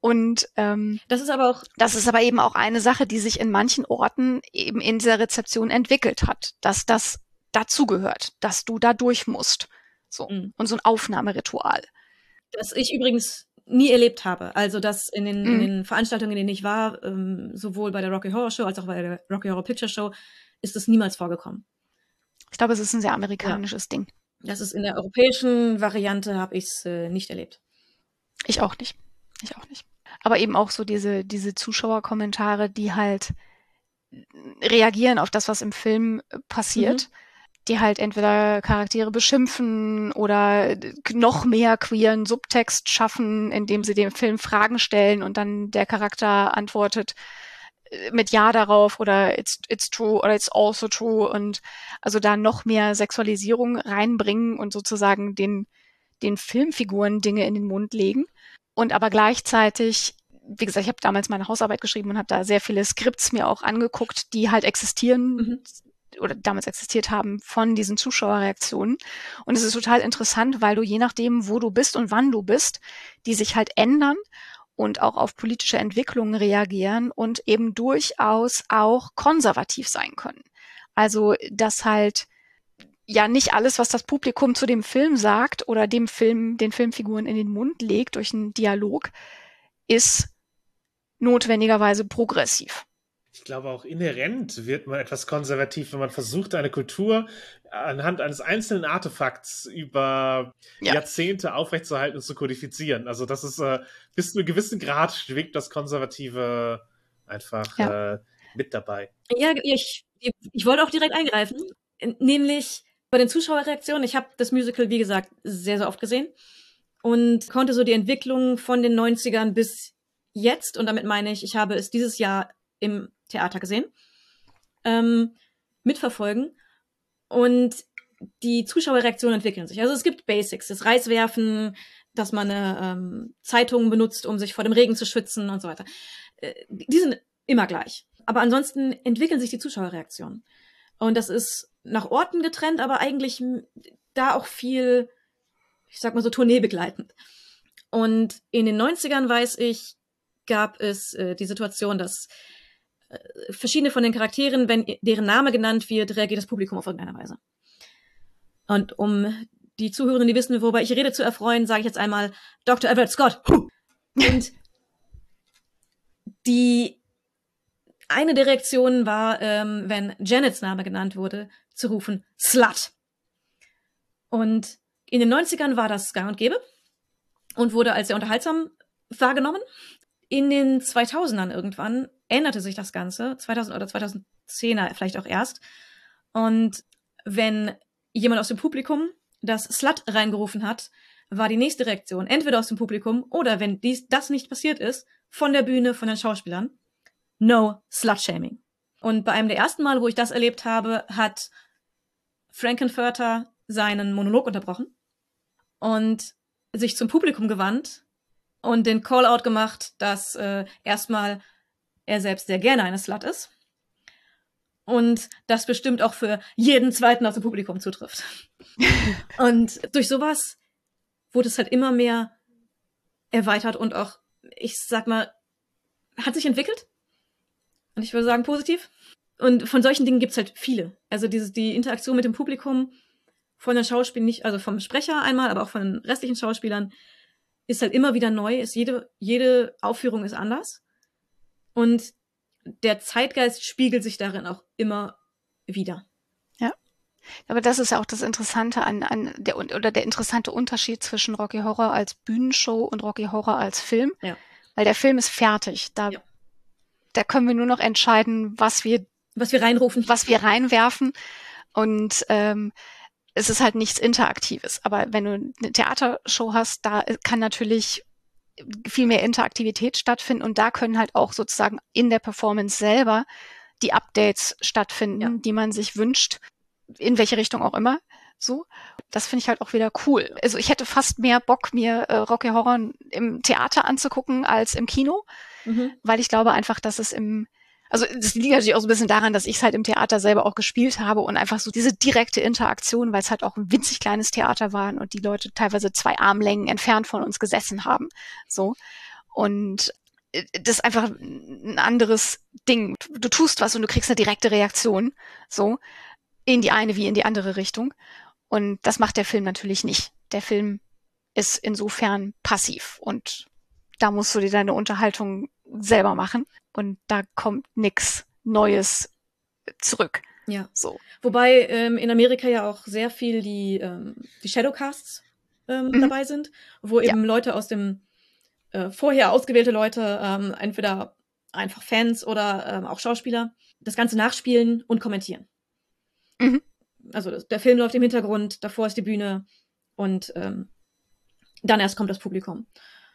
Und ähm, das ist aber auch, das ist aber eben auch eine Sache, die sich in manchen Orten eben in dieser Rezeption entwickelt hat, dass das dazugehört, dass du da durch musst. So. Mhm. Und so ein Aufnahmeritual. Das ich übrigens nie erlebt habe. Also, dass in den, mhm. in den Veranstaltungen, in denen ich war, ähm, sowohl bei der Rocky Horror Show als auch bei der Rocky Horror Picture Show, ist es niemals vorgekommen. Ich glaube, es ist ein sehr amerikanisches ja. Ding. Das ist in der europäischen Variante, habe ich es äh, nicht erlebt. Ich auch nicht. Ich auch nicht. Aber eben auch so diese, diese Zuschauerkommentare, die halt reagieren auf das, was im Film äh, passiert. Mhm die halt entweder Charaktere beschimpfen oder noch mehr queeren Subtext schaffen, indem sie dem Film Fragen stellen und dann der Charakter antwortet äh, mit Ja darauf oder it's, it's true oder it's also true und also da noch mehr Sexualisierung reinbringen und sozusagen den, den Filmfiguren Dinge in den Mund legen. Und aber gleichzeitig wie gesagt, ich habe damals meine Hausarbeit geschrieben und habe da sehr viele Skripts mir auch angeguckt, die halt existieren, mhm oder damals existiert haben von diesen Zuschauerreaktionen. Und es ist total interessant, weil du je nachdem, wo du bist und wann du bist, die sich halt ändern und auch auf politische Entwicklungen reagieren und eben durchaus auch konservativ sein können. Also, dass halt ja nicht alles, was das Publikum zu dem Film sagt oder dem Film, den Filmfiguren in den Mund legt durch einen Dialog, ist notwendigerweise progressiv ich glaube auch inhärent wird man etwas konservativ, wenn man versucht, eine Kultur anhand eines einzelnen Artefakts über ja. Jahrzehnte aufrechtzuerhalten und zu kodifizieren. Also das ist äh, bis zu einem gewissen Grad schwingt das Konservative einfach ja. äh, mit dabei. Ja, ich, ich wollte auch direkt eingreifen, nämlich bei den Zuschauerreaktionen. Ich habe das Musical, wie gesagt, sehr, sehr oft gesehen und konnte so die Entwicklung von den 90ern bis jetzt, und damit meine ich, ich habe es dieses Jahr im Theater gesehen, ähm, mitverfolgen. Und die Zuschauerreaktionen entwickeln sich. Also es gibt Basics, das Reiswerfen, dass man eine ähm, Zeitung benutzt, um sich vor dem Regen zu schützen und so weiter. Äh, die sind immer gleich. Aber ansonsten entwickeln sich die Zuschauerreaktionen. Und das ist nach Orten getrennt, aber eigentlich da auch viel, ich sag mal so, tourneebegleitend. Und in den 90ern, weiß ich, gab es äh, die Situation, dass verschiedene von den Charakteren, wenn deren Name genannt wird, reagiert das Publikum auf irgendeine Weise. Und um die Zuhörenden, die wissen, worüber ich rede, zu erfreuen, sage ich jetzt einmal Dr. Everett Scott. Und die eine der Reaktionen war, ähm, wenn Janets Name genannt wurde, zu rufen Slut. Und in den 90ern war das gang und gäbe und wurde als sehr unterhaltsam wahrgenommen. In den 2000ern irgendwann änderte sich das Ganze, 2000 oder 2010er vielleicht auch erst. Und wenn jemand aus dem Publikum das Slut reingerufen hat, war die nächste Reaktion entweder aus dem Publikum oder wenn dies, das nicht passiert ist, von der Bühne, von den Schauspielern, no Slut-Shaming. Und bei einem der ersten Mal, wo ich das erlebt habe, hat Frankenfurter seinen Monolog unterbrochen und sich zum Publikum gewandt und den Call-out gemacht, dass äh, erstmal er selbst sehr gerne eine Slut ist. Und das bestimmt auch für jeden zweiten aus dem Publikum zutrifft. und durch sowas wurde es halt immer mehr erweitert und auch, ich sag mal, hat sich entwickelt. Und ich würde sagen, positiv. Und von solchen Dingen gibt's halt viele. Also diese, die Interaktion mit dem Publikum von den Schauspielern, nicht, also vom Sprecher einmal, aber auch von den restlichen Schauspielern, ist halt immer wieder neu. Ist jede, jede Aufführung ist anders. Und der Zeitgeist spiegelt sich darin auch immer wieder. Ja. Aber das ist ja auch das Interessante an, an der oder der interessante Unterschied zwischen Rocky Horror als Bühnenshow und Rocky Horror als Film. Ja. Weil der Film ist fertig. Da, ja. da können wir nur noch entscheiden, was wir, was wir reinrufen, was wir reinwerfen. Und ähm, es ist halt nichts Interaktives. Aber wenn du eine Theatershow hast, da kann natürlich viel mehr Interaktivität stattfinden und da können halt auch sozusagen in der Performance selber die Updates stattfinden, ja. die man sich wünscht, in welche Richtung auch immer. So, das finde ich halt auch wieder cool. Also ich hätte fast mehr Bock, mir äh, Rocky Horror im Theater anzugucken als im Kino, mhm. weil ich glaube einfach, dass es im also das liegt natürlich auch so ein bisschen daran, dass ich es halt im Theater selber auch gespielt habe und einfach so diese direkte Interaktion, weil es halt auch ein winzig kleines Theater war und die Leute teilweise zwei Armlängen entfernt von uns gesessen haben. So. Und äh, das ist einfach ein anderes Ding. Du tust was und du kriegst eine direkte Reaktion. So. In die eine wie in die andere Richtung. Und das macht der Film natürlich nicht. Der Film ist insofern passiv und da musst du dir deine Unterhaltung selber machen und da kommt nix Neues zurück. Ja. So. Wobei ähm, in Amerika ja auch sehr viel die, ähm, die Shadowcasts ähm, mhm. dabei sind, wo eben ja. Leute aus dem äh, vorher ausgewählte Leute, ähm, entweder einfach Fans oder ähm, auch Schauspieler, das Ganze nachspielen und kommentieren. Mhm. Also das, der Film läuft im Hintergrund, davor ist die Bühne und ähm, dann erst kommt das Publikum.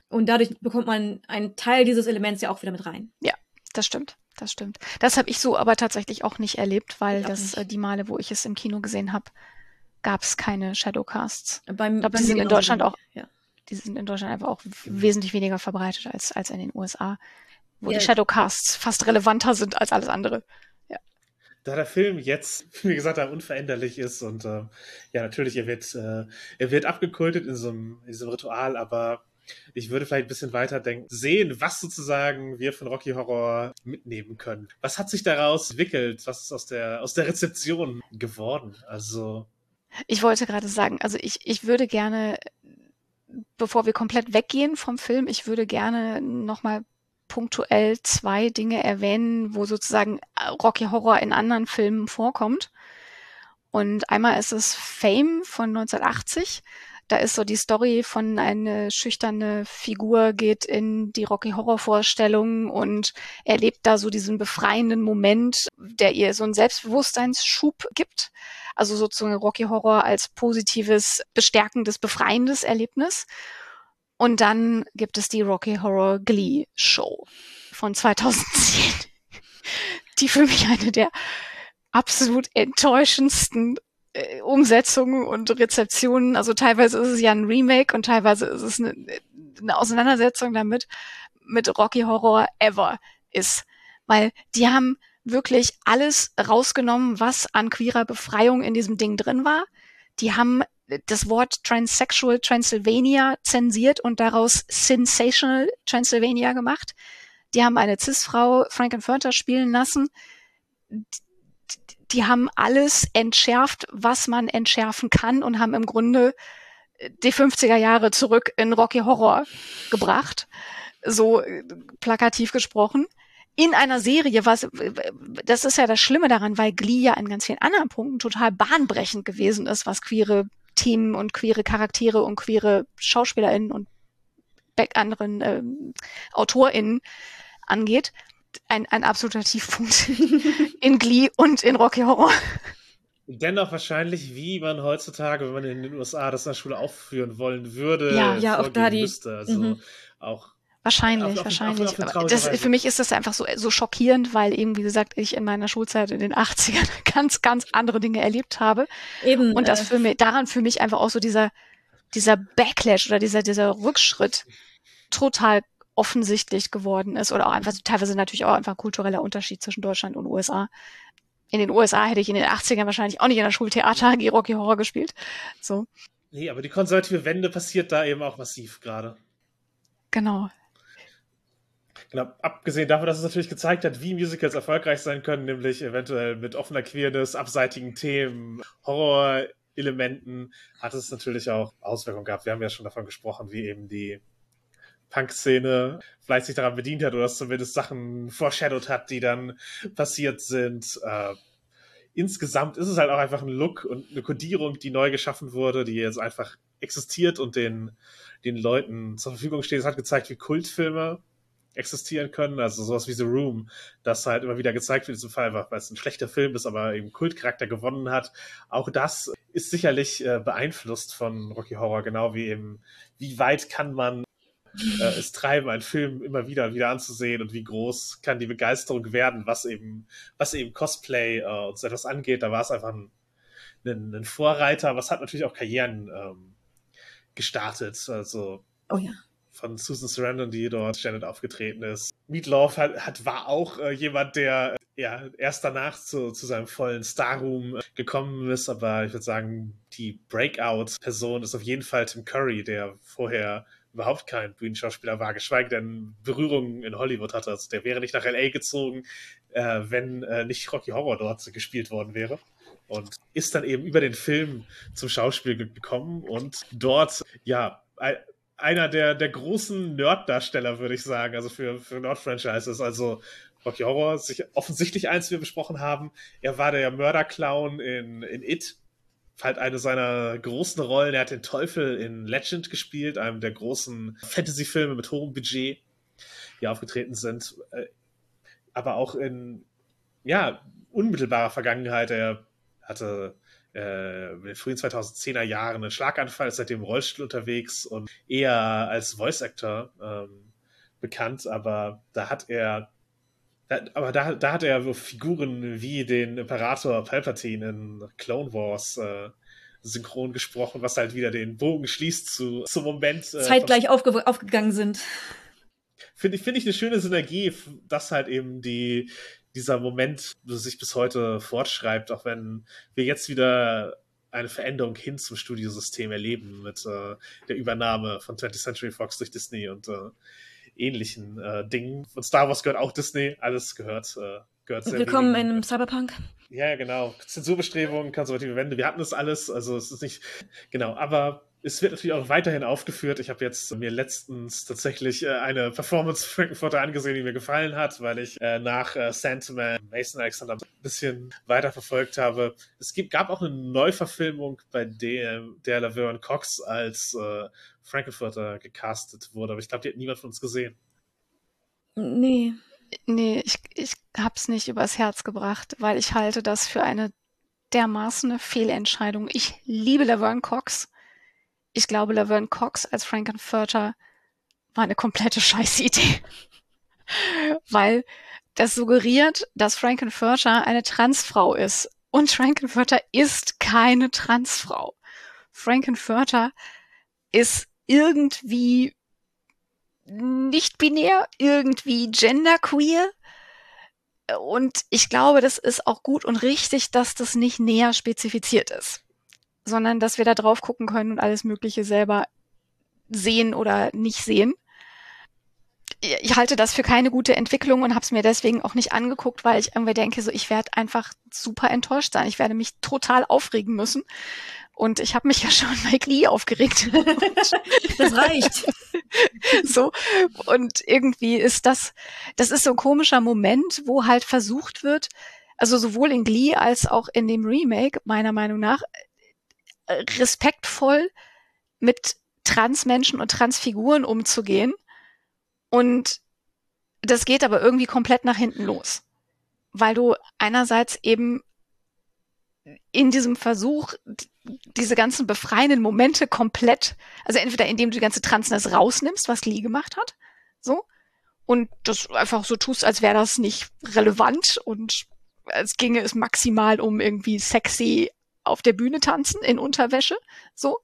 Und dadurch bekommt man einen Teil dieses Elements ja auch wieder mit rein. Ja, das stimmt. Das stimmt. Das habe ich so aber tatsächlich auch nicht erlebt, weil das äh, die Male, wo ich es im Kino gesehen habe, gab es keine Shadowcasts. Beim, ich glaube, die sind in Deutschland auch, ja. die sind in Deutschland einfach auch wesentlich weniger verbreitet als, als in den USA, wo ja. die Shadowcasts fast relevanter sind als alles andere. Ja. Da der Film jetzt, wie gesagt, unveränderlich ist und äh, ja, natürlich, er wird, äh, er wird abgekultet in so einem, in diesem Ritual, aber ich würde vielleicht ein bisschen weiter denken, sehen, was sozusagen wir von Rocky Horror mitnehmen können. Was hat sich daraus entwickelt? Was ist aus der, aus der Rezeption geworden? Also. Ich wollte gerade sagen, also ich, ich würde gerne, bevor wir komplett weggehen vom Film, ich würde gerne nochmal punktuell zwei Dinge erwähnen, wo sozusagen Rocky Horror in anderen Filmen vorkommt. Und einmal ist es Fame von 1980. Da ist so die Story von eine schüchterne Figur geht in die Rocky Horror Vorstellung und erlebt da so diesen befreienden Moment, der ihr so einen Selbstbewusstseinsschub gibt. Also sozusagen Rocky Horror als positives, bestärkendes, befreiendes Erlebnis. Und dann gibt es die Rocky Horror Glee Show von 2010, die für mich eine der absolut enttäuschendsten äh, Umsetzungen und Rezeptionen. Also teilweise ist es ja ein Remake und teilweise ist es eine, eine Auseinandersetzung damit mit Rocky Horror ever ist. Weil die haben wirklich alles rausgenommen, was an queerer Befreiung in diesem Ding drin war. Die haben das Wort Transsexual Transylvania zensiert und daraus Sensational Transylvania gemacht. Die haben eine Cis-Frau Frankenfurter spielen lassen die haben alles entschärft, was man entschärfen kann und haben im Grunde äh, die 50er Jahre zurück in Rocky Horror gebracht, so äh, plakativ gesprochen. In einer Serie, was, das ist ja das Schlimme daran, weil Glee ja in ganz vielen anderen Punkten total bahnbrechend gewesen ist, was queere Themen und queere Charaktere und queere SchauspielerInnen und anderen ähm, AutorInnen angeht ein, ein absoluter Tiefpunkt in Glee und in Rocky Horror. Dennoch wahrscheinlich, wie man heutzutage, wenn man in den USA das in der Schule aufführen wollen würde, ja, ja auch da die, müsste. Also mhm. auch Wahrscheinlich, auf, auf, wahrscheinlich. Auf das, für mich ist das einfach so, so schockierend, weil eben, wie gesagt, ich in meiner Schulzeit in den 80ern ganz, ganz andere Dinge erlebt habe. Eben. Und das äh, für mich, daran für mich einfach auch so dieser, dieser Backlash oder dieser, dieser Rückschritt total offensichtlich geworden ist oder auch einfach teilweise natürlich auch einfach ein kultureller Unterschied zwischen Deutschland und USA. In den USA hätte ich in den 80ern wahrscheinlich auch nicht in der Schultheater Rocky Horror gespielt. So. Nee, aber die konservative Wende passiert da eben auch massiv gerade. Genau. Genau, abgesehen davon, dass es natürlich gezeigt hat, wie Musicals erfolgreich sein können, nämlich eventuell mit offener Queerness, abseitigen Themen, Horrorelementen, hat es natürlich auch Auswirkungen gehabt. Wir haben ja schon davon gesprochen, wie eben die Punk-Szene vielleicht sich daran bedient hat oder zumindest Sachen foreshadowed hat, die dann passiert sind. Äh, insgesamt ist es halt auch einfach ein Look und eine Kodierung, die neu geschaffen wurde, die jetzt einfach existiert und den, den Leuten zur Verfügung steht. Es hat gezeigt, wie Kultfilme existieren können. Also sowas wie The Room, das halt immer wieder gezeigt wird in diesem Fall, weil es ein schlechter Film ist, aber eben Kultcharakter gewonnen hat. Auch das ist sicherlich äh, beeinflusst von Rocky Horror, genau wie eben, wie weit kann man äh, es treiben, einen Film immer wieder wieder anzusehen und wie groß kann die Begeisterung werden, was eben, was eben Cosplay äh, und so etwas angeht. Da war es einfach ein, ein, ein Vorreiter, was hat natürlich auch Karrieren ähm, gestartet. Also Oh ja. von Susan Sarandon, die dort ständig aufgetreten ist. Meatloaf hat, hat war auch äh, jemand, der ja erst danach zu, zu seinem vollen Starroom äh, gekommen ist, aber ich würde sagen, die Breakout-Person ist auf jeden Fall Tim Curry, der vorher überhaupt kein Bühnenschauspieler war, geschweige denn Berührungen in Hollywood hatte. Also der wäre nicht nach LA gezogen, äh, wenn äh, nicht Rocky Horror dort gespielt worden wäre. Und ist dann eben über den Film zum Schauspiel gekommen und dort, ja, einer der, der großen Nerd-Darsteller, würde ich sagen, also für, für Nerd-Franchises. Also Rocky Horror sich offensichtlich eins, wir besprochen haben. Er war der Mörderclown in, in It, halt eine seiner großen Rollen. Er hat den Teufel in Legend gespielt, einem der großen Fantasy-Filme mit hohem Budget, die aufgetreten sind. Äh, aber auch in, ja, unmittelbarer Vergangenheit. Er hatte äh, in den frühen 2010er Jahren einen Schlaganfall, ist seitdem Rollstuhl unterwegs und eher als Voice Actor ähm, bekannt, aber da hat er da, aber da, da hat er so Figuren wie den Imperator Palpatine in Clone Wars äh, synchron gesprochen, was halt wieder den Bogen schließt zu, zum Moment. Äh, Zeitgleich aufge aufgegangen sind. Finde ich, finde ich eine schöne Synergie, dass halt eben die, dieser Moment sich bis heute fortschreibt, auch wenn wir jetzt wieder eine Veränderung hin zum Studiosystem erleben mit äh, der Übernahme von 20th Century Fox durch Disney und äh, ähnlichen äh, Dingen. Und Star Wars gehört auch Disney, alles gehört, äh, gehört sehr Willkommen in einem Cyberpunk. Ja, genau. Zensurbestrebungen, konservative Wände, wir hatten das alles, also es ist nicht, genau, aber es wird natürlich auch weiterhin aufgeführt. Ich habe jetzt mir letztens tatsächlich äh, eine Performance Frankenfurter angesehen, die mir gefallen hat, weil ich äh, nach äh, Sandman Mason Alexander ein bisschen weiter verfolgt habe. Es gab auch eine Neuverfilmung, bei der, der Laverne Cox als Frankenfurter gecastet wurde, aber ich glaube, die hat niemand von uns gesehen. Nee. Nee, ich, ich hab's nicht übers Herz gebracht, weil ich halte das für eine dermaßen Fehlentscheidung. Ich liebe Laverne Cox ich glaube, Laverne Cox als Frankenfurter war eine komplette Scheißidee. Weil das suggeriert, dass Frankenfurter eine Transfrau ist. Und Frankenfurter ist keine Transfrau. Frankenfurter ist irgendwie nicht binär, irgendwie genderqueer. Und ich glaube, das ist auch gut und richtig, dass das nicht näher spezifiziert ist sondern dass wir da drauf gucken können und alles Mögliche selber sehen oder nicht sehen. Ich halte das für keine gute Entwicklung und habe es mir deswegen auch nicht angeguckt, weil ich irgendwie denke, so ich werde einfach super enttäuscht sein. Ich werde mich total aufregen müssen. Und ich habe mich ja schon bei Glee aufgeregt. das reicht. so und irgendwie ist das, das ist so ein komischer Moment, wo halt versucht wird, also sowohl in Glee als auch in dem Remake meiner Meinung nach respektvoll mit Transmenschen und Transfiguren umzugehen. Und das geht aber irgendwie komplett nach hinten los. Weil du einerseits eben in diesem Versuch, diese ganzen befreienden Momente komplett, also entweder indem du die ganze Transness rausnimmst, was Lee gemacht hat, so, und das einfach so tust, als wäre das nicht relevant und als ginge es maximal um irgendwie sexy auf der Bühne tanzen in Unterwäsche, so.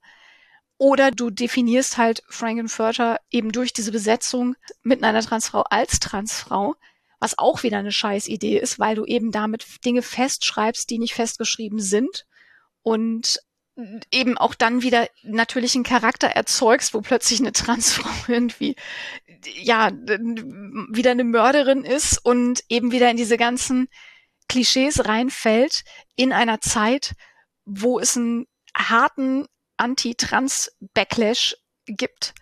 Oder du definierst halt Frankenfurter eben durch diese Besetzung mit einer Transfrau als Transfrau, was auch wieder eine scheiß Idee ist, weil du eben damit Dinge festschreibst, die nicht festgeschrieben sind und eben auch dann wieder natürlich einen Charakter erzeugst, wo plötzlich eine Transfrau irgendwie ja wieder eine Mörderin ist und eben wieder in diese ganzen Klischees reinfällt in einer Zeit, wo es einen harten Anti-Trans-Backlash gibt.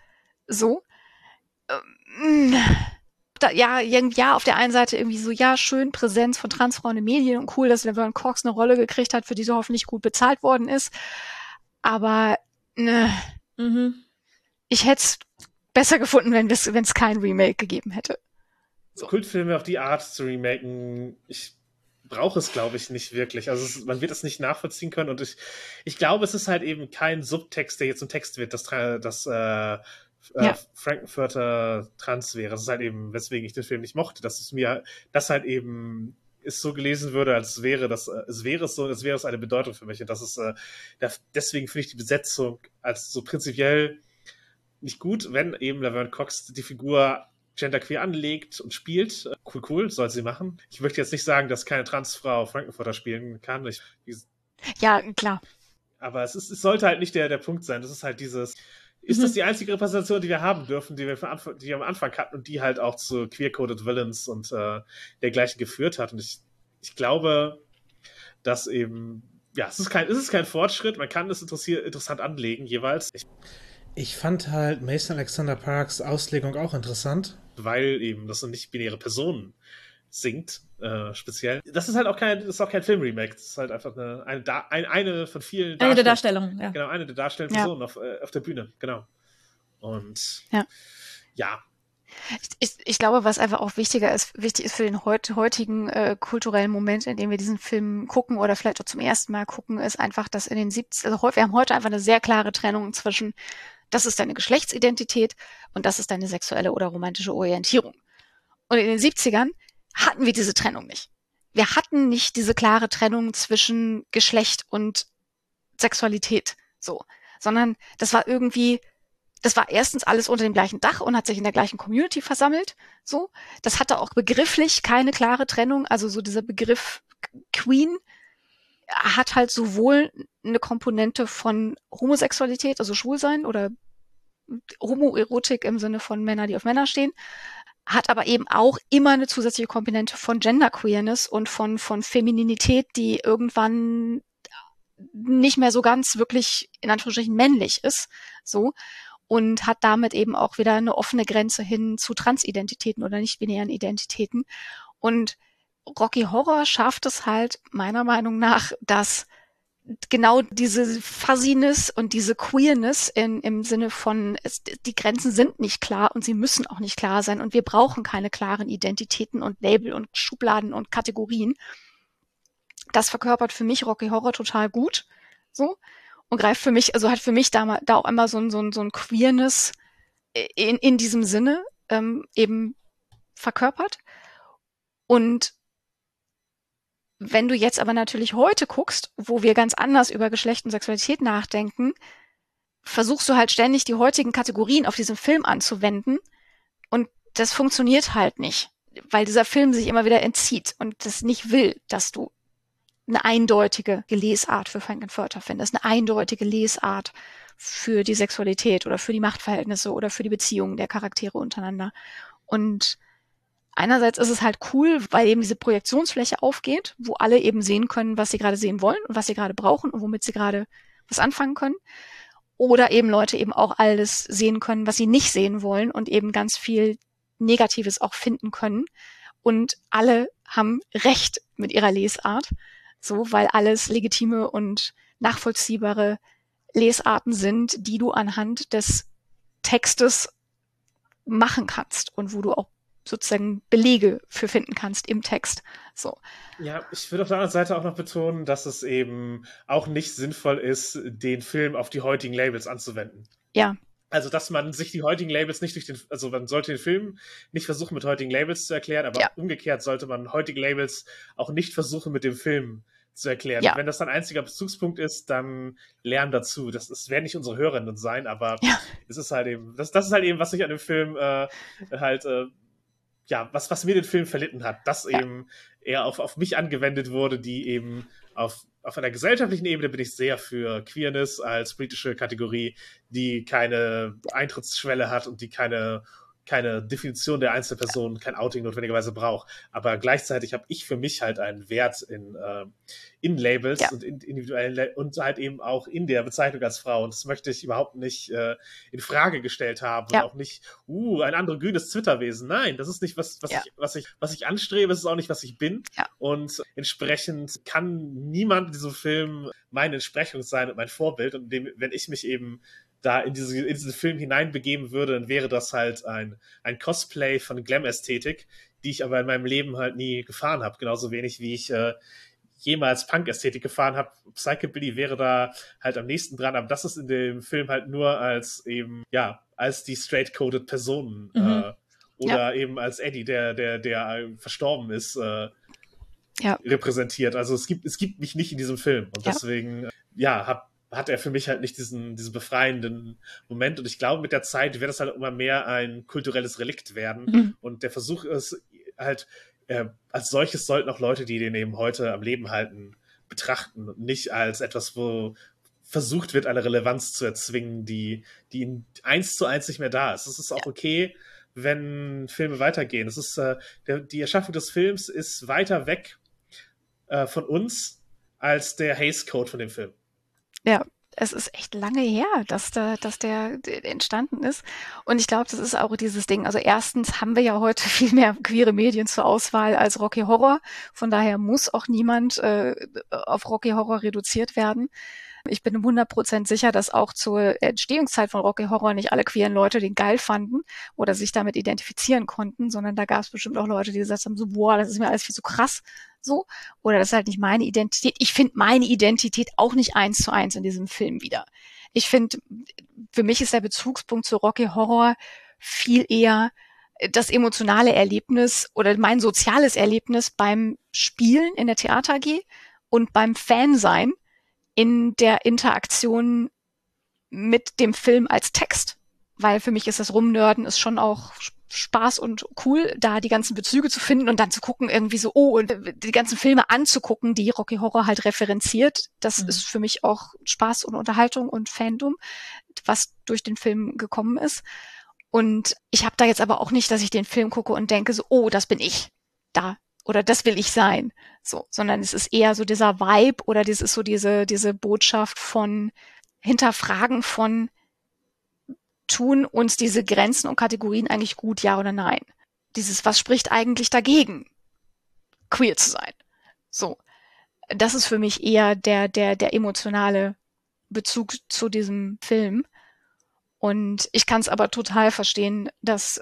So. Ähm, da, ja, ja, auf der einen Seite irgendwie so, ja, schön Präsenz von Transfrauen in Medien und cool, dass Laverne Cox eine Rolle gekriegt hat, für die sie hoffentlich gut bezahlt worden ist. Aber ne, mhm. ich hätte es besser gefunden, wenn es kein Remake gegeben hätte. So. Kultfilme auf die Art zu remaken, ich brauche es, glaube ich, nicht wirklich. Also es, man wird es nicht nachvollziehen können und ich, ich glaube, es ist halt eben kein Subtext, der jetzt ein Text wird, das, das äh, ja. äh, Frankenfurter Trans wäre. Das ist halt eben, weswegen ich den Film nicht mochte, dass es mir das halt eben es so gelesen würde, als wäre das, äh, es wäre es so, als wäre es eine Bedeutung für mich. Und das ist, äh, deswegen finde ich die Besetzung als so prinzipiell nicht gut, wenn eben Laverne Cox die Figur genderqueer anlegt und spielt. Cool, cool, soll sie machen. Ich möchte jetzt nicht sagen, dass keine Transfrau Frankenfurter spielen kann. Ich, ja, klar. Aber es, ist, es sollte halt nicht der, der Punkt sein. Das ist halt dieses, ist mhm. das die einzige Repräsentation, die wir haben dürfen, die wir, von Anfang, die wir am Anfang hatten und die halt auch zu queer-coded Villains und äh, dergleichen geführt hat. Und ich, ich glaube, dass eben, ja, es ist kein, es ist kein Fortschritt, man kann es interessant anlegen jeweils. Ich, ich fand halt Mason Alexander Parks Auslegung auch interessant. Weil eben das sind nicht-binäre Personen singt, äh, speziell. Das ist halt auch kein, das ist auch kein Film-Remake. Das ist halt einfach eine, eine, eine, eine von vielen Eine der Darstellungen, ja. Genau, eine der darstellenden ja. Personen auf, äh, auf der Bühne, genau. Und ja. ja. Ich, ich glaube, was einfach auch wichtiger ist, wichtig ist für den heut, heutigen äh, kulturellen Moment, in dem wir diesen Film gucken oder vielleicht auch zum ersten Mal gucken, ist einfach, dass in den 70 also wir haben heute einfach eine sehr klare Trennung zwischen das ist deine Geschlechtsidentität und das ist deine sexuelle oder romantische Orientierung. Und in den 70ern hatten wir diese Trennung nicht. Wir hatten nicht diese klare Trennung zwischen Geschlecht und Sexualität, so, sondern das war irgendwie, das war erstens alles unter dem gleichen Dach und hat sich in der gleichen Community versammelt, so. Das hatte auch begrifflich keine klare Trennung, also so dieser Begriff Queen hat halt sowohl eine Komponente von Homosexualität, also Schwulsein oder Homoerotik im Sinne von Männer, die auf Männer stehen, hat aber eben auch immer eine zusätzliche Komponente von Genderqueerness und von, von Femininität, die irgendwann nicht mehr so ganz wirklich in Anführungsstrichen männlich ist, so und hat damit eben auch wieder eine offene Grenze hin zu Transidentitäten oder nicht binären Identitäten. Und Rocky Horror schafft es halt meiner Meinung nach, dass genau diese Fuzziness und diese Queerness in, im Sinne von, es, die Grenzen sind nicht klar und sie müssen auch nicht klar sein und wir brauchen keine klaren Identitäten und Label und Schubladen und Kategorien. Das verkörpert für mich Rocky Horror total gut, so, und greift für mich, also hat für mich da, da auch immer so ein, so ein, so ein Queerness in, in diesem Sinne ähm, eben verkörpert. Und wenn du jetzt aber natürlich heute guckst, wo wir ganz anders über Geschlecht und Sexualität nachdenken, versuchst du halt ständig die heutigen Kategorien auf diesen Film anzuwenden und das funktioniert halt nicht, weil dieser Film sich immer wieder entzieht und das nicht will, dass du eine eindeutige Lesart für Frankenfurter findest, eine eindeutige Lesart für die Sexualität oder für die Machtverhältnisse oder für die Beziehungen der Charaktere untereinander. Und einerseits ist es halt cool, weil eben diese Projektionsfläche aufgeht, wo alle eben sehen können, was sie gerade sehen wollen und was sie gerade brauchen und womit sie gerade was anfangen können. Oder eben Leute eben auch alles sehen können, was sie nicht sehen wollen und eben ganz viel Negatives auch finden können. Und alle haben Recht mit ihrer Lesart. So, weil alles legitime und nachvollziehbare Lesarten sind, die du anhand des Textes machen kannst und wo du auch sozusagen Belege für finden kannst im Text. So. Ja, ich würde auf der anderen Seite auch noch betonen, dass es eben auch nicht sinnvoll ist, den Film auf die heutigen Labels anzuwenden. Ja. Also, dass man sich die heutigen Labels nicht durch den, also man sollte den Film nicht versuchen, mit heutigen Labels zu erklären, aber ja. umgekehrt sollte man heutige Labels auch nicht versuchen, mit dem Film zu erklären. Ja. Wenn das dein einziger Bezugspunkt ist, dann lern dazu. Das, das werden nicht unsere Hörerinnen sein, aber ja. es ist halt eben, das, das ist halt eben, was ich an dem Film äh, halt äh, ja, was, was mir den Film verlitten hat, dass ja. eben er auf, auf mich angewendet wurde, die eben auf, auf einer gesellschaftlichen Ebene bin ich sehr für Queerness als politische Kategorie, die keine Eintrittsschwelle hat und die keine keine Definition der Einzelperson, kein Outing notwendigerweise braucht. Aber gleichzeitig habe ich für mich halt einen Wert in, äh, in Labels ja. und in individuellen und halt eben auch in der Bezeichnung als Frau. Und das möchte ich überhaupt nicht äh, in Frage gestellt haben. Ja. Und auch nicht, uh, ein andere grünes Twitterwesen. Nein, das ist nicht was, was, ja. ich, was, ich, was ich anstrebe, es ist auch nicht, was ich bin. Und entsprechend kann niemand in diesem Film meine Entsprechung sein und mein Vorbild. Und dem, wenn ich mich eben da in, diese, in diesen Film hineinbegeben würde, dann wäre das halt ein, ein Cosplay von Glam-Ästhetik, die ich aber in meinem Leben halt nie gefahren habe. Genauso wenig wie ich äh, jemals Punk-Ästhetik gefahren habe. Psychobilly wäre da halt am nächsten dran, aber das ist in dem Film halt nur als eben, ja, als die straight-coded Personen mhm. äh, oder ja. eben als Eddie, der, der, der verstorben ist, äh, ja. repräsentiert. Also es gibt, es gibt mich nicht in diesem Film und ja. deswegen, ja, hab, hat er für mich halt nicht diesen, diesen befreienden Moment. Und ich glaube, mit der Zeit wird das halt immer mehr ein kulturelles Relikt werden. Mhm. Und der Versuch ist halt, äh, als solches sollten auch Leute, die den eben heute am Leben halten, betrachten und nicht als etwas, wo versucht wird, eine Relevanz zu erzwingen, die, die in eins zu eins nicht mehr da ist. Es ist auch okay, wenn Filme weitergehen. Es ist, äh, der, die Erschaffung des Films ist weiter weg äh, von uns als der Haze Code von dem Film. Ja, es ist echt lange her, dass, da, dass der entstanden ist. Und ich glaube, das ist auch dieses Ding. Also erstens haben wir ja heute viel mehr queere Medien zur Auswahl als Rocky Horror. Von daher muss auch niemand äh, auf Rocky Horror reduziert werden. Ich bin 100% sicher, dass auch zur Entstehungszeit von Rocky Horror nicht alle queeren Leute den geil fanden oder sich damit identifizieren konnten, sondern da gab es bestimmt auch Leute, die gesagt haben, so, boah, das ist mir alles viel zu krass, so. Oder das ist halt nicht meine Identität. Ich finde meine Identität auch nicht eins zu eins in diesem Film wieder. Ich finde, für mich ist der Bezugspunkt zu Rocky Horror viel eher das emotionale Erlebnis oder mein soziales Erlebnis beim Spielen in der Theater AG und beim Fansein in der Interaktion mit dem Film als Text. Weil für mich ist das Rumnörden ist schon auch Spaß und cool, da die ganzen Bezüge zu finden und dann zu gucken, irgendwie so, oh, und die ganzen Filme anzugucken, die Rocky Horror halt referenziert. Das mhm. ist für mich auch Spaß und Unterhaltung und Fandom, was durch den Film gekommen ist. Und ich habe da jetzt aber auch nicht, dass ich den Film gucke und denke so, oh, das bin ich. Da oder das will ich sein. So, sondern es ist eher so dieser Vibe oder das ist so diese, diese Botschaft von Hinterfragen von tun uns diese Grenzen und Kategorien eigentlich gut, ja oder nein? Dieses, was spricht eigentlich dagegen, queer zu sein? So. Das ist für mich eher der, der, der emotionale Bezug zu diesem Film. Und ich kann es aber total verstehen, dass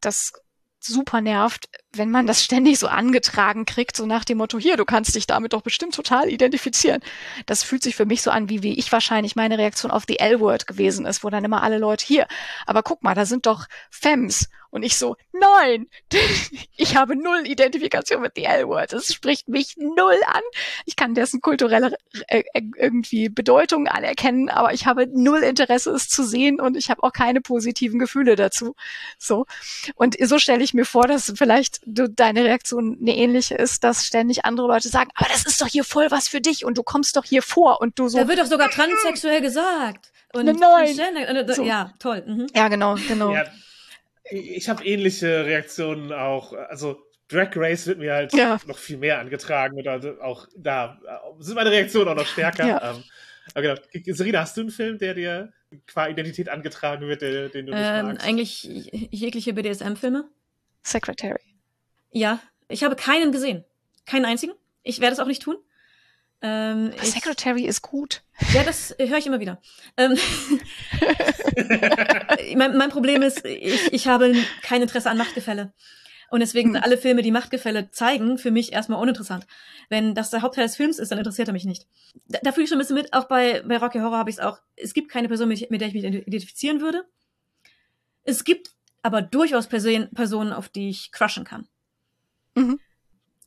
das super nervt, wenn man das ständig so angetragen kriegt, so nach dem Motto, hier, du kannst dich damit doch bestimmt total identifizieren. Das fühlt sich für mich so an, wie, wie ich wahrscheinlich meine Reaktion auf The L-Word gewesen ist, wo dann immer alle Leute hier, aber guck mal, da sind doch Femmes. Und ich so, nein, ich habe null Identifikation mit The L-Word. Das spricht mich null an. Ich kann dessen kulturelle äh, äh, irgendwie Bedeutung anerkennen, aber ich habe null Interesse, es zu sehen und ich habe auch keine positiven Gefühle dazu. So. Und so stelle ich mir vor, dass vielleicht du, deine Reaktion eine ähnliche ist, dass ständig andere Leute sagen, aber das ist doch hier voll was für dich und du kommst doch hier vor und du so. Da wird doch sogar transsexuell gesagt. Und Nein. Äh, so. Ja, toll. Mhm. Ja, genau, genau. Ja, ich habe ähnliche Reaktionen auch. Also Drag Race wird mir halt ja. noch viel mehr angetragen oder auch da sind meine Reaktionen auch noch stärker. Ja. Ähm, aber genau. Serena, hast du einen Film, der dir qua Identität angetragen wird, den, den du nicht ähm, magst? Eigentlich jegliche BDSM-Filme. Secretary. Ja, ich habe keinen gesehen. Keinen einzigen. Ich werde es auch nicht tun. Ähm, ich, Secretary ist gut. Ja, das höre ich immer wieder. Ähm, mein, mein, Problem ist, ich, ich habe kein Interesse an Machtgefälle. Und deswegen sind hm. alle Filme, die Machtgefälle zeigen, für mich erstmal uninteressant. Wenn das der Hauptteil des Films ist, dann interessiert er mich nicht. Da, da fühle ich schon ein bisschen mit. Auch bei, bei Rocky Horror habe ich es auch. Es gibt keine Person, mit, mit der ich mich identifizieren würde. Es gibt aber durchaus Person, Personen, auf die ich crushen kann. Mhm.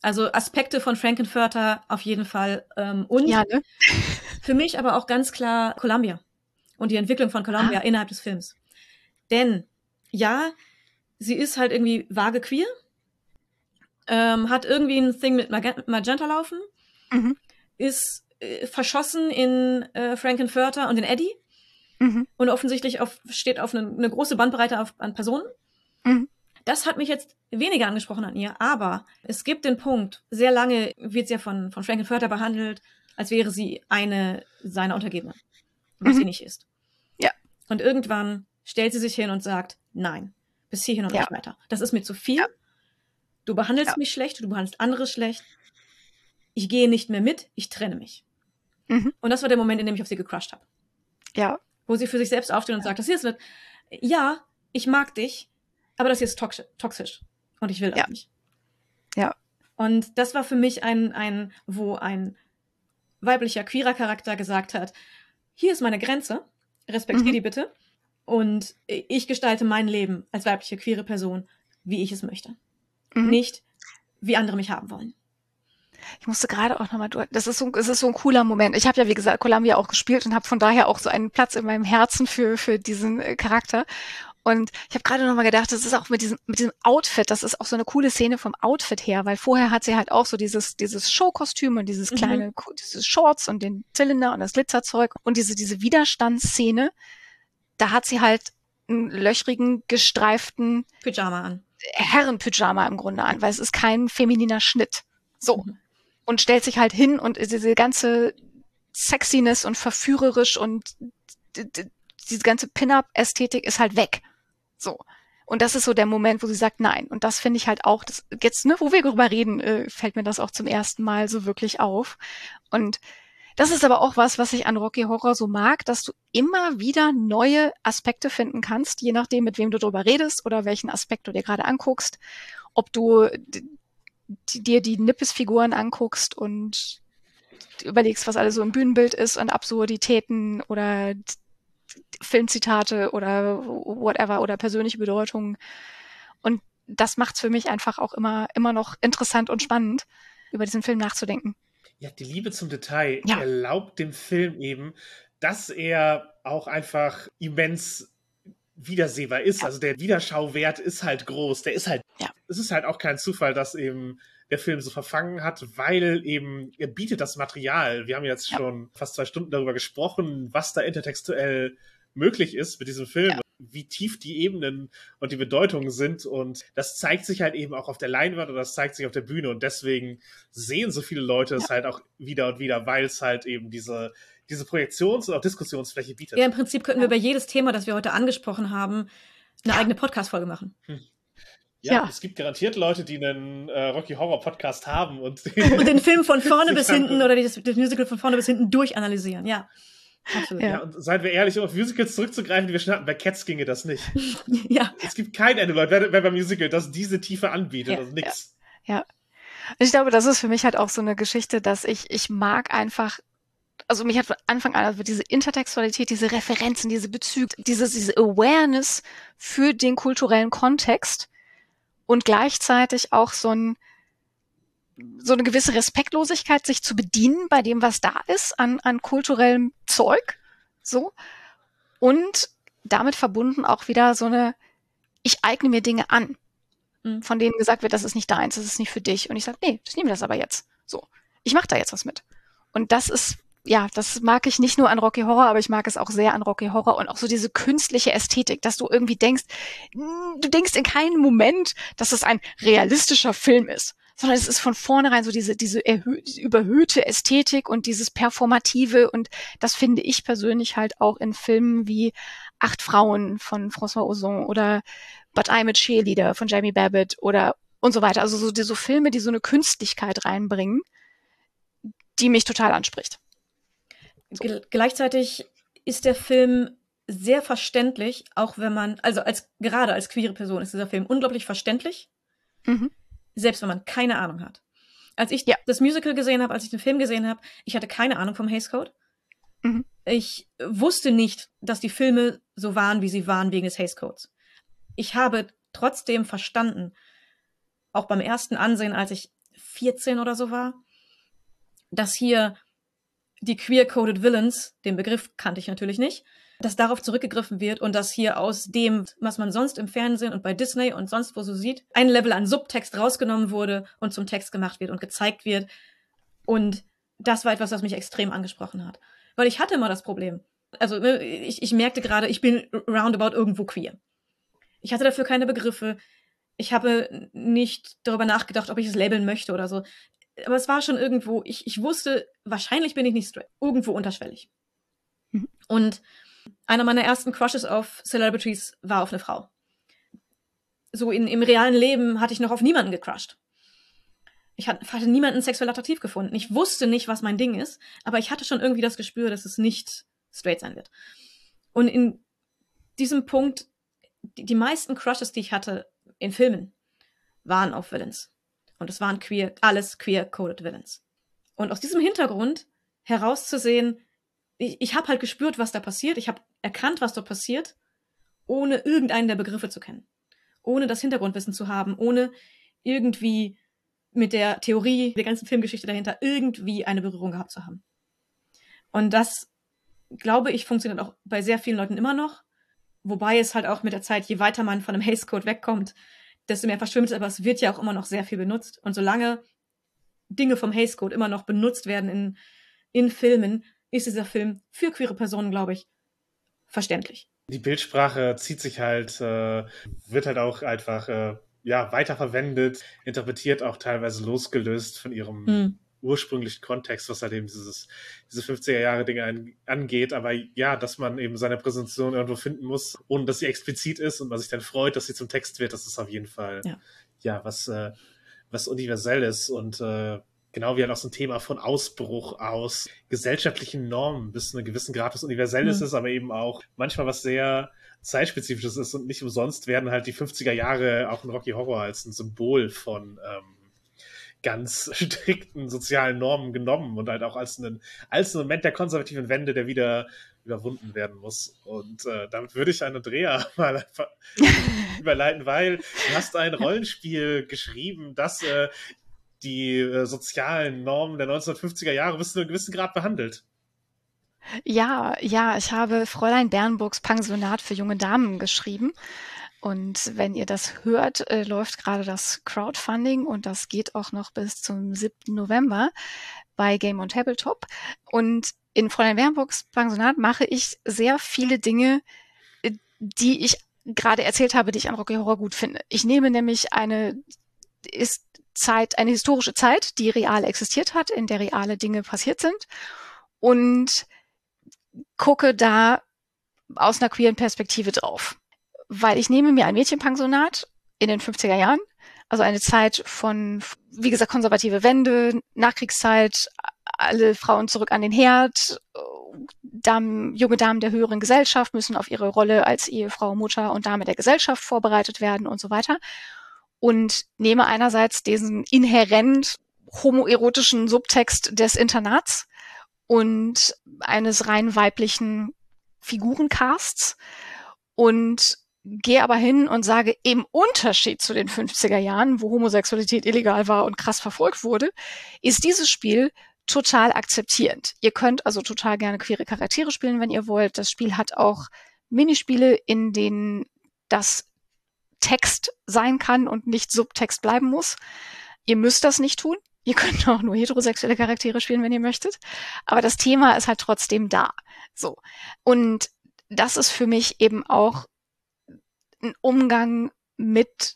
Also Aspekte von Frankenfurter auf jeden Fall. Ähm, und ja, ne? für mich aber auch ganz klar Columbia und die Entwicklung von Columbia ah. innerhalb des Films. Denn ja, sie ist halt irgendwie vage queer, ähm, hat irgendwie ein Thing mit Magenta laufen, mhm. ist äh, verschossen in äh, Frankenfurter und in Eddie mhm. und offensichtlich auf, steht auf eine, eine große Bandbreite auf, an Personen. Mhm. Das hat mich jetzt weniger angesprochen an ihr, aber es gibt den Punkt, sehr lange wird sie ja von, von Frankenfurter behandelt, als wäre sie eine seiner Untergebenen, was mhm. sie nicht ist. Ja. Und irgendwann stellt sie sich hin und sagt, nein, bis hierhin und ja. nicht weiter. Das ist mir zu viel. Ja. Du behandelst ja. mich schlecht, du behandelst andere schlecht. Ich gehe nicht mehr mit, ich trenne mich. Mhm. Und das war der Moment, in dem ich auf sie gecrushed habe. Ja. Wo sie für sich selbst aufsteht und sagt, das hier ist, ja, ich mag dich, aber das hier ist toxisch und ich will das ja. nicht. Ja. Und das war für mich ein, ein, wo ein weiblicher, queerer Charakter gesagt hat, hier ist meine Grenze, respektiere Mhm. die bitte. Und ich gestalte mein Leben als weibliche, queere Person, wie ich es möchte. Mhm. Nicht, wie andere mich haben wollen. Ich musste gerade auch nochmal durch. Das ist so, es ist so ein cooler Moment. Ich habe ja, wie gesagt, Columbia auch gespielt und habe von daher auch so einen Platz in meinem Herzen für, für diesen äh, Charakter. Und ich habe gerade nochmal gedacht, das ist auch mit diesem, mit diesem Outfit, das ist auch so eine coole Szene vom Outfit her, weil vorher hat sie halt auch so dieses, dieses Showkostüm und dieses Mhm. kleine, dieses Shorts und den Zylinder und das Glitzerzeug und diese, diese Widerstandsszene, da hat sie halt einen löchrigen, gestreiften Pyjama an. Herrenpyjama im Grunde an, weil es ist kein femininer Schnitt. So. Mhm. Und stellt sich halt hin und diese ganze Sexiness und verführerisch und diese ganze Pin-Up-Ästhetik ist halt weg. So. Und das ist so der Moment, wo sie sagt, nein. Und das finde ich halt auch, das, jetzt, ne, wo wir darüber reden, äh, fällt mir das auch zum ersten Mal so wirklich auf. Und das ist aber auch was, was ich an Rocky Horror so mag, dass du immer wieder neue Aspekte finden kannst, je nachdem, mit wem du drüber redest oder welchen Aspekt du dir gerade anguckst. Ob du dir die Nippes-Figuren anguckst und überlegst, was alles so im Bühnenbild ist und Absurditäten oder Filmzitate oder whatever oder persönliche Bedeutungen. Und das macht's für mich einfach auch immer, immer noch interessant und spannend, über diesen Film nachzudenken. Ja, die Liebe zum Detail Ja. erlaubt dem Film eben, dass er auch einfach immens wiedersehbar ist. Ja. Also der Wiederschauwert ist halt groß. Der ist halt. Ja. Es ist halt auch kein Zufall, dass eben der Film so verfangen hat, weil eben er bietet das Material. Wir haben jetzt Ja. schon fast zwei Stunden darüber gesprochen, was da intertextuell möglich ist mit diesem Film. Ja. Wie tief die Ebenen und die Bedeutungen sind. Und das zeigt sich halt eben auch auf der Leinwand und das zeigt sich auf der Bühne. Und deswegen sehen so viele Leute es halt auch wieder und wieder, weil es halt eben diese, diese Projektions- und auch Diskussionsfläche bietet. Ja, im Prinzip könnten wir über jedes Thema, das wir heute angesprochen haben, eine Ja. eigene Podcast-Folge machen. Ja, Ja. es gibt garantiert Leute, die einen äh, Rocky Horror Podcast haben und Und den Film von vorne bis hinten oder das, das Musical von vorne bis hinten durchanalysieren. Ja, absolut. Ja. ja, und seien wir ehrlich, um auf Musicals zurückzugreifen, die wir schon hatten, bei Cats ginge das nicht. Ja, Es gibt kein Ende, Leute, wer, wer beim Musical das diese Tiefe anbietet, Ja, also nix. Ich glaube, das ist für mich halt auch so eine Geschichte, dass ich, ich mag einfach, also mich hat von Anfang an also diese Intertextualität, diese Referenzen, diese Bezüge, diese, diese Awareness für den kulturellen Kontext und gleichzeitig auch so ein, so eine gewisse Respektlosigkeit, sich zu bedienen bei dem, was da ist an, an kulturellem Zeug, so. Und damit verbunden auch wieder so eine, ich eigne mir Dinge an Mhm. von denen gesagt wird, das ist nicht deins, das ist nicht für dich. Und ich sage, nee, ich nehme das aber jetzt. So, ich mache da jetzt was mit. Und das ist, ja, das mag ich nicht nur an Rocky Horror, aber ich mag es auch sehr an Rocky Horror und auch so diese künstliche Ästhetik, dass du irgendwie denkst, du denkst in keinem Moment, dass es ein realistischer Film ist, sondern es ist von vornherein so diese, diese erhö diese überhöhte Ästhetik und dieses Performative und das finde ich persönlich halt auch in Filmen wie Acht Frauen von François Ozon oder But I'm a Cheerleader von Jamie Babbitt oder und so weiter. Also so, so Filme, die so eine Künstlichkeit reinbringen, die mich total anspricht. Ge gleichzeitig ist der Film sehr verständlich, auch wenn man, also als gerade als queere Person ist dieser Film unglaublich verständlich, Mhm. selbst wenn man keine Ahnung hat. Als ich Ja. das Musical gesehen habe, als ich den Film gesehen habe, ich hatte keine Ahnung vom Hays Code. Mhm. Ich wusste nicht, dass die Filme so waren, wie sie waren wegen des Hays Codes. Ich habe trotzdem verstanden, auch beim ersten Ansehen, als ich 14 oder so war, dass hier die queer-coded Villains, den Begriff kannte ich natürlich nicht, dass darauf zurückgegriffen wird und dass hier aus dem, was man sonst im Fernsehen und bei Disney und sonst wo so sieht, ein Level an Subtext rausgenommen wurde und zum Text gemacht wird und gezeigt wird. Und das war etwas, was mich extrem angesprochen hat. Weil ich hatte immer das Problem. Also ne, ich, ich merkte gerade, ich bin roundabout irgendwo queer. Ich hatte dafür keine Begriffe. Ich habe nicht darüber nachgedacht, ob ich es labeln möchte oder so. Aber es war schon irgendwo, ich, ich wusste, wahrscheinlich bin ich nicht straight. Irgendwo unterschwellig. Mhm. Und einer meiner ersten Crushes auf Celebrities war auf eine Frau. So in, im realen Leben hatte ich noch auf niemanden gecrushed. Ich hatte, hatte niemanden sexuell attraktiv gefunden. Ich wusste nicht, was mein Ding ist, aber ich hatte schon irgendwie das Gespür, dass es nicht straight sein wird. Und in diesem Punkt, die, die meisten Crushes, die ich hatte in Filmen, waren auf Villains. Und es waren queer, alles queer-coded Villains. Und aus diesem Hintergrund herauszusehen, ich, ich habe halt gespürt, was da passiert, ich habe erkannt, was dort passiert, ohne irgendeinen der Begriffe zu kennen. Ohne das Hintergrundwissen zu haben, ohne irgendwie mit der Theorie, der ganzen Filmgeschichte dahinter irgendwie eine Berührung gehabt zu haben. Und das, glaube ich, funktioniert auch bei sehr vielen Leuten immer noch. Wobei es halt auch mit der Zeit, je weiter man von einem Haze Code wegkommt, desto mehr verschwimmt es, aber es wird ja auch immer noch sehr viel benutzt. Und solange Dinge vom Haze Code immer noch benutzt werden in, in Filmen, ist dieser Film für queere Personen, glaube ich, verständlich. Die Bildsprache zieht sich halt, äh, wird halt auch einfach äh, ja, weiterverwendet, interpretiert auch teilweise losgelöst von ihrem hm ursprünglichen Kontext, was halt eben dieses, diese 50er Jahre Dinge an, angeht. Aber ja, dass man eben seine Präsentation irgendwo finden muss, ohne dass sie explizit ist und man sich dann freut, dass sie zum Text wird, das ist auf jeden Fall, ja, ja was, äh, was universell ist und, äh, genau wie halt auch so ein Thema von Ausbruch aus gesellschaftlichen Normen bis zu einem gewissen Grad was Universelles mhm. ist, aber eben auch manchmal was sehr zeitspezifisches ist und nicht umsonst werden halt die 50er Jahre auch in Rocky Horror als ein Symbol von ähm, ganz strikten sozialen Normen genommen und halt auch als einen, als ein Moment der konservativen Wende, der wieder überwunden werden muss. Und äh, damit würde ich an Andrea mal einfach überleiten, weil du hast ein Rollenspiel geschrieben, das äh, die äh, sozialen Normen der 1950er Jahre bis zu einem gewissen Grad behandelt. Ja, ja, ich habe Fräulein Bernburgs Pensionat für junge Damen geschrieben. Und wenn ihr das hört, äh, läuft gerade das Crowdfunding und das geht auch noch bis zum 7. November bei Game on Tabletop. Und in Fräulein Bernburgs Pensionat mache ich sehr viele Dinge, äh, die ich gerade erzählt habe, die ich an Rocky Horror gut finde. Ich nehme nämlich eine ist Zeit, eine historische Zeit, die real existiert hat, in der reale Dinge passiert sind und gucke da aus einer queeren Perspektive drauf weil ich nehme mir ein Mädchenpensionat in den 50er Jahren, also eine Zeit von, wie gesagt, konservative Wende, Nachkriegszeit, alle Frauen zurück an den Herd, Damen, junge Damen der höheren Gesellschaft müssen auf ihre Rolle als Ehefrau, Mutter und Dame der Gesellschaft vorbereitet werden und so weiter. Und nehme einerseits diesen inhärent homoerotischen Subtext des Internats und eines rein weiblichen Figurencasts und gehe aber hin und sage, im Unterschied zu den 50er Jahren, wo Homosexualität illegal war und krass verfolgt wurde, ist dieses Spiel total akzeptierend. Ihr könnt also total gerne queere Charaktere spielen, wenn ihr wollt. Das Spiel hat auch Minispiele, in denen das Text sein kann und nicht Subtext bleiben muss. Ihr müsst das nicht tun. Ihr könnt auch nur heterosexuelle Charaktere spielen, wenn ihr möchtet. Aber das Thema ist halt trotzdem da. So. Und das ist für mich eben auch ein Umgang mit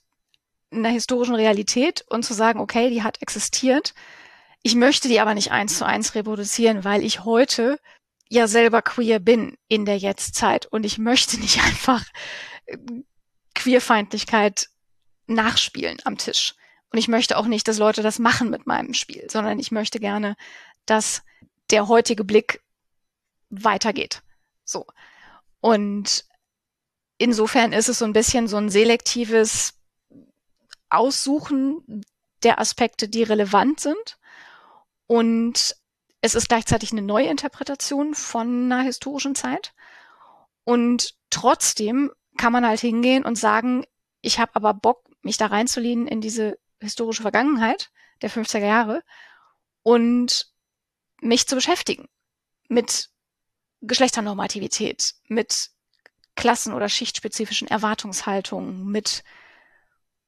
einer historischen Realität und zu sagen, okay, die hat existiert. Ich möchte die aber nicht eins zu eins reproduzieren, weil ich heute ja selber queer bin in der Jetztzeit und ich möchte nicht einfach äh, Queerfeindlichkeit nachspielen am Tisch. Und ich möchte auch nicht, dass Leute das machen mit meinem Spiel, sondern ich möchte gerne, dass der heutige Blick weitergeht. So. Und insofern ist es so ein bisschen so ein selektives Aussuchen der Aspekte, die relevant sind. Und es ist gleichzeitig eine Neuinterpretation von einer historischen Zeit. Und trotzdem kann man halt hingehen und sagen, ich habe aber Bock, mich da reinzulehnen in diese historische Vergangenheit der 50er Jahre und mich zu beschäftigen mit Geschlechternormativität, mit klassen- oder schichtspezifischen Erwartungshaltungen, mit,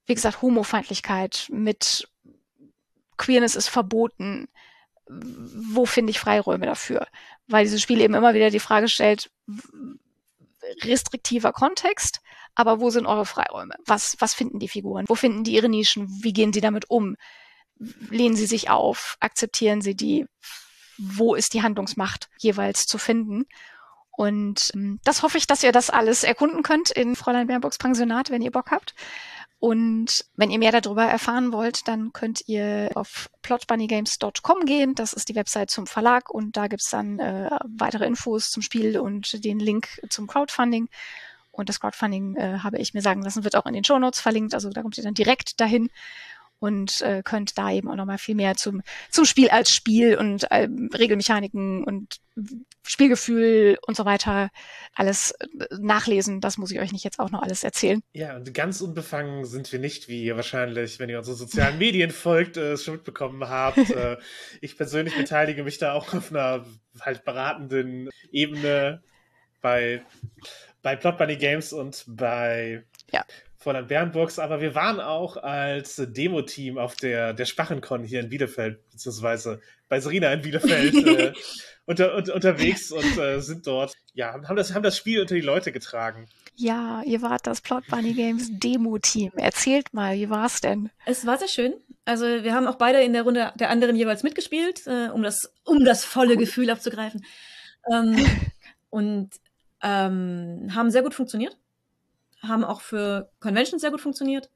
wie gesagt, Homofeindlichkeit, mit Queerness ist verboten. Wo finde ich Freiräume dafür? Weil dieses Spiel eben immer wieder die Frage stellt, restriktiver Kontext, aber wo sind eure Freiräume? Was, was finden die Figuren? Wo finden die ihre Nischen? Wie gehen sie damit um? Lehnen sie sich auf? Akzeptieren sie die? Wo ist die Handlungsmacht jeweils zu finden? Und ähm, das hoffe ich, dass ihr das alles erkunden könnt in Fräulein Bernburgs Pensionat, wenn ihr Bock habt. Und wenn ihr mehr darüber erfahren wollt, dann könnt ihr auf plotbunnygames.com gehen. Das ist die Website zum Verlag und da gibt's dann äh, weitere Infos zum Spiel und den Link zum Crowdfunding. Und das Crowdfunding, äh, habe ich mir sagen lassen, wird auch in den Shownotes verlinkt. Also da kommt ihr dann direkt dahin. Und äh, könnt da eben auch nochmal viel mehr zum, zum Spiel als Spiel und äh, Regelmechaniken und Spielgefühl und so weiter alles äh, nachlesen. Das muss ich euch nicht jetzt auch noch alles erzählen. Ja, und ganz unbefangen sind wir nicht, wie ihr wahrscheinlich, wenn ihr unseren sozialen Medien folgt, äh, schon mitbekommen habt. äh, ich persönlich beteilige mich da auch auf einer halt beratenden Ebene bei, bei Plot Bunny Games und bei ja. Fräulein Bernburgs, aber wir waren auch als Demo-Team auf der, der Spachencon hier in Bielefeld, beziehungsweise bei Serena in Bielefeld äh, unter, unter, unterwegs und äh, sind dort, ja, haben das, haben das Spiel unter die Leute getragen. Ja, ihr wart das Plot Bunny Games Demo-Team. Erzählt mal, wie war's denn? Es war sehr schön. Also wir haben auch beide in der Runde der anderen jeweils mitgespielt, äh, um, das, um das volle Gefühl abzugreifen. Ähm, und ähm, haben sehr gut funktioniert haben auch für Conventions sehr gut funktioniert.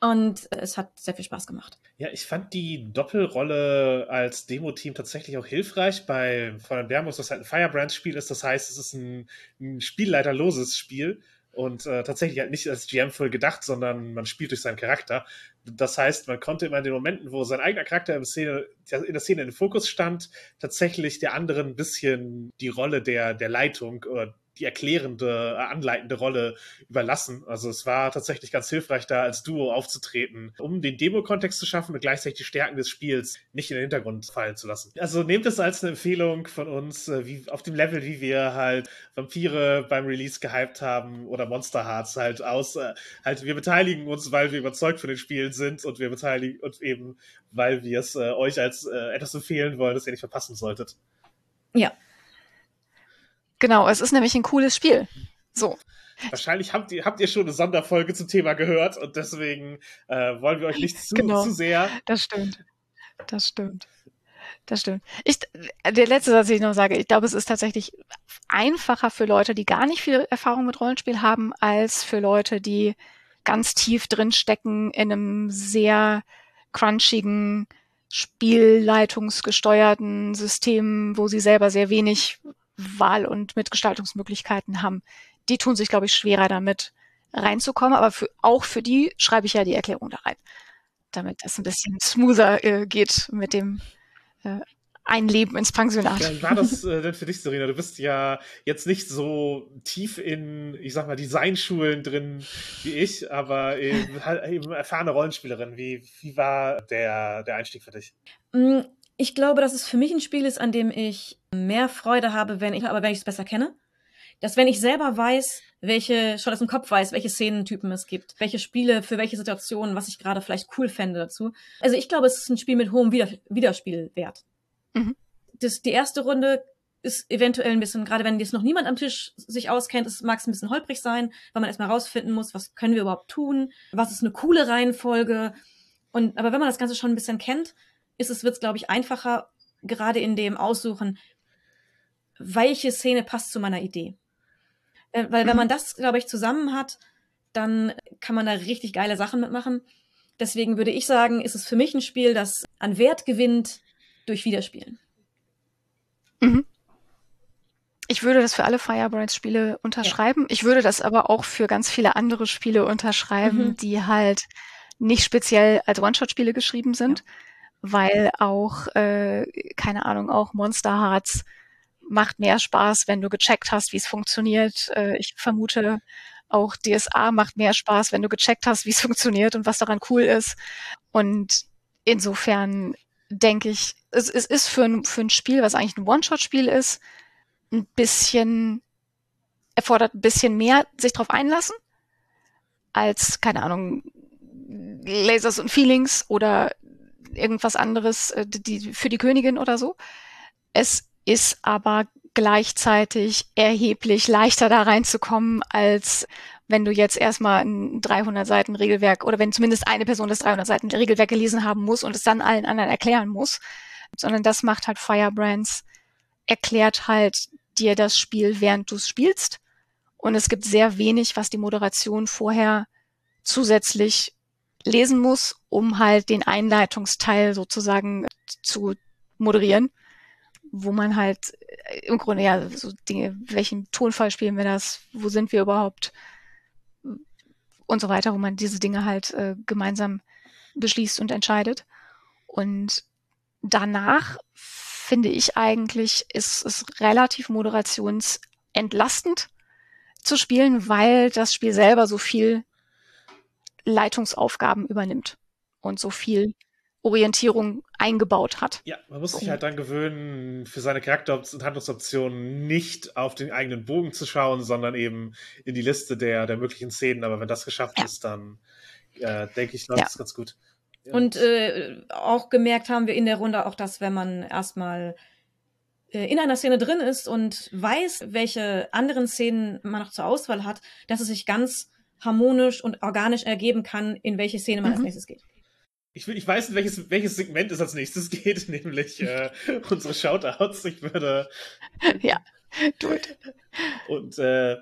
Und es hat sehr viel Spaß gemacht. Ja, ich fand die Doppelrolle als Demo-Team tatsächlich auch hilfreich. Bei Fräulein Bermus, das halt ein Firebrand-Spiel ist, das heißt, es ist ein, ein spielleiterloses Spiel und äh, tatsächlich halt nicht als GM voll gedacht, sondern man spielt durch seinen Charakter. Das heißt, man konnte immer in den Momenten, wo sein eigener Charakter in, Szene, in der Szene in den Fokus stand, tatsächlich der anderen ein bisschen die Rolle der, der Leitung oder die erklärende, äh, anleitende Rolle überlassen. Also es war tatsächlich ganz hilfreich, da als Duo aufzutreten, um den Demo-Kontext zu schaffen und gleichzeitig die Stärken des Spiels nicht in den Hintergrund fallen zu lassen. Also nehmt es als eine Empfehlung von uns, äh, wie auf dem Level, wie wir halt Vampire beim Release gehypt haben oder Monster Hearts halt aus. Äh, halt, wir beteiligen uns, weil wir überzeugt von den Spielen sind und wir beteiligen uns eben, weil wir es äh, euch als äh, etwas empfehlen wollen, das ihr nicht verpassen solltet. Ja, Genau, es ist nämlich ein cooles Spiel. So. Wahrscheinlich habt ihr, habt ihr schon eine Sonderfolge zum Thema gehört und deswegen äh, wollen wir euch nicht zu, genau, zu sehr. Das stimmt. Das stimmt. Das stimmt. Ich, der letzte Satz, den ich noch sage, ich glaube, es ist tatsächlich einfacher für Leute, die gar nicht viel Erfahrung mit Rollenspiel haben, als für Leute, die ganz tief drin stecken in einem sehr crunchigen, spielleitungsgesteuerten System, wo sie selber sehr wenig Wahl- und Mitgestaltungsmöglichkeiten haben, die tun sich, glaube ich, schwerer damit reinzukommen. Aber für, auch für die schreibe ich ja die Erklärung da rein, damit das ein bisschen smoother äh, geht mit dem äh, Einleben ins Pensionat. Ja, war das äh, denn für dich, Serena? Du bist ja jetzt nicht so tief in, ich sag mal, Designschulen drin wie ich, aber eben, halt eben erfahrene Rollenspielerin. Wie, wie war der, der Einstieg für dich? Ich glaube, dass es für mich ein Spiel ist, an dem ich mehr Freude habe, wenn ich, aber wenn ich es besser kenne. Dass wenn ich selber weiß, welche, schon aus dem Kopf weiß, welche Szenentypen es gibt, welche Spiele für welche Situationen, was ich gerade vielleicht cool fände dazu. Also ich glaube, es ist ein Spiel mit hohem Wider Wiederspielwert. Mhm. Das, die erste Runde ist eventuell ein bisschen, gerade wenn jetzt noch niemand am Tisch sich auskennt, mag es ein bisschen holprig sein, weil man erstmal rausfinden muss, was können wir überhaupt tun, was ist eine coole Reihenfolge. Und, aber wenn man das Ganze schon ein bisschen kennt, ist es, wird es, glaube ich, einfacher, gerade in dem Aussuchen, welche Szene passt zu meiner Idee. Äh, weil wenn mhm. man das, glaube ich, zusammen hat, dann kann man da richtig geile Sachen mitmachen. Deswegen würde ich sagen, ist es für mich ein Spiel, das an Wert gewinnt durch Wiederspielen. Mhm. Ich würde das für alle Firebrands-Spiele unterschreiben. Ja. Ich würde das aber auch für ganz viele andere Spiele unterschreiben, mhm. die halt nicht speziell als One-Shot-Spiele geschrieben sind. Ja weil auch, äh, keine Ahnung, auch Monster Hearts macht mehr Spaß, wenn du gecheckt hast, wie es funktioniert. Äh, ich vermute, auch DSA macht mehr Spaß, wenn du gecheckt hast, wie es funktioniert und was daran cool ist. Und insofern denke ich, es, es ist für ein, für ein Spiel, was eigentlich ein One-Shot-Spiel ist, ein bisschen, erfordert ein bisschen mehr sich drauf einlassen, als, keine Ahnung, Lasers und Feelings oder irgendwas anderes äh, die, für die Königin oder so. Es ist aber gleichzeitig erheblich leichter da reinzukommen, als wenn du jetzt erstmal ein 300 Seiten Regelwerk oder wenn zumindest eine Person das 300 Seiten Regelwerk gelesen haben muss und es dann allen anderen erklären muss, sondern das macht halt Firebrands, erklärt halt dir das Spiel, während du es spielst. Und es gibt sehr wenig, was die Moderation vorher zusätzlich lesen muss, um halt den Einleitungsteil sozusagen zu moderieren, wo man halt äh, im Grunde ja so Dinge, welchen Tonfall spielen wir das, wo sind wir überhaupt und so weiter, wo man diese Dinge halt äh, gemeinsam beschließt und entscheidet. Und danach finde ich eigentlich, ist es relativ moderationsentlastend zu spielen, weil das Spiel selber so viel Leitungsaufgaben übernimmt und so viel Orientierung eingebaut hat. Ja, man muss sich halt dann gewöhnen, für seine Charakter- und Handlungsoptionen nicht auf den eigenen Bogen zu schauen, sondern eben in die Liste der, der möglichen Szenen. Aber wenn das geschafft Ja. ist, dann äh, denke ich, läuft Ja. es ganz gut. Ja. Und äh, auch gemerkt haben wir in der Runde auch, dass wenn man erstmal äh, in einer Szene drin ist und weiß, welche anderen Szenen man noch zur Auswahl hat, dass es sich ganz harmonisch und organisch ergeben kann, in welche Szene man als Mhm. nächstes geht. Ich, will, ich weiß, welches, welches Segment es als nächstes geht, nämlich äh, unsere Shoutouts. Ich würde ja, do it. Und äh,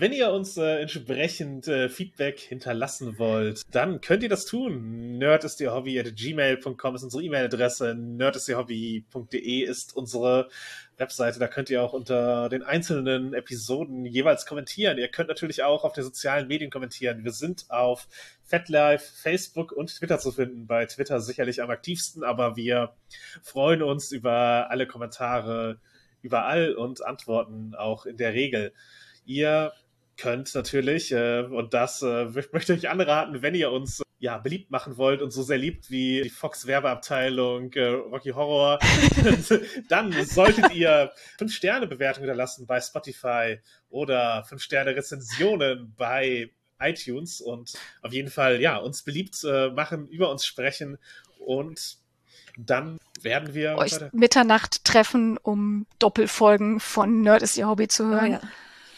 wenn ihr uns äh, entsprechend äh, Feedback hinterlassen wollt, dann könnt ihr das tun. Nerd ist ihr Hobby at gmail.com ist unsere E-Mail-Adresse. Nerd ist ihr Hobby.de ist unsere Webseite. Da könnt ihr auch unter den einzelnen Episoden jeweils kommentieren. Ihr könnt natürlich auch auf den sozialen Medien kommentieren. Wir sind auf FatLife, Facebook und Twitter zu finden. Bei Twitter sicherlich am aktivsten, aber wir freuen uns über alle Kommentare überall und antworten auch in der Regel. Ihr könnt natürlich, äh, und das äh, möchte ich anraten, wenn ihr uns ja beliebt machen wollt und so sehr liebt wie die Fox Werbeabteilung äh, Rocky Horror, dann solltet ihr fünf Sterne Bewertungen hinterlassen bei Spotify oder fünf Sterne Rezensionen bei iTunes und auf jeden Fall ja uns beliebt äh, machen, über uns sprechen und dann werden wir Euch Mitternacht treffen, um Doppelfolgen von Nerd ist ihr Hobby zu Oh, hören. ja.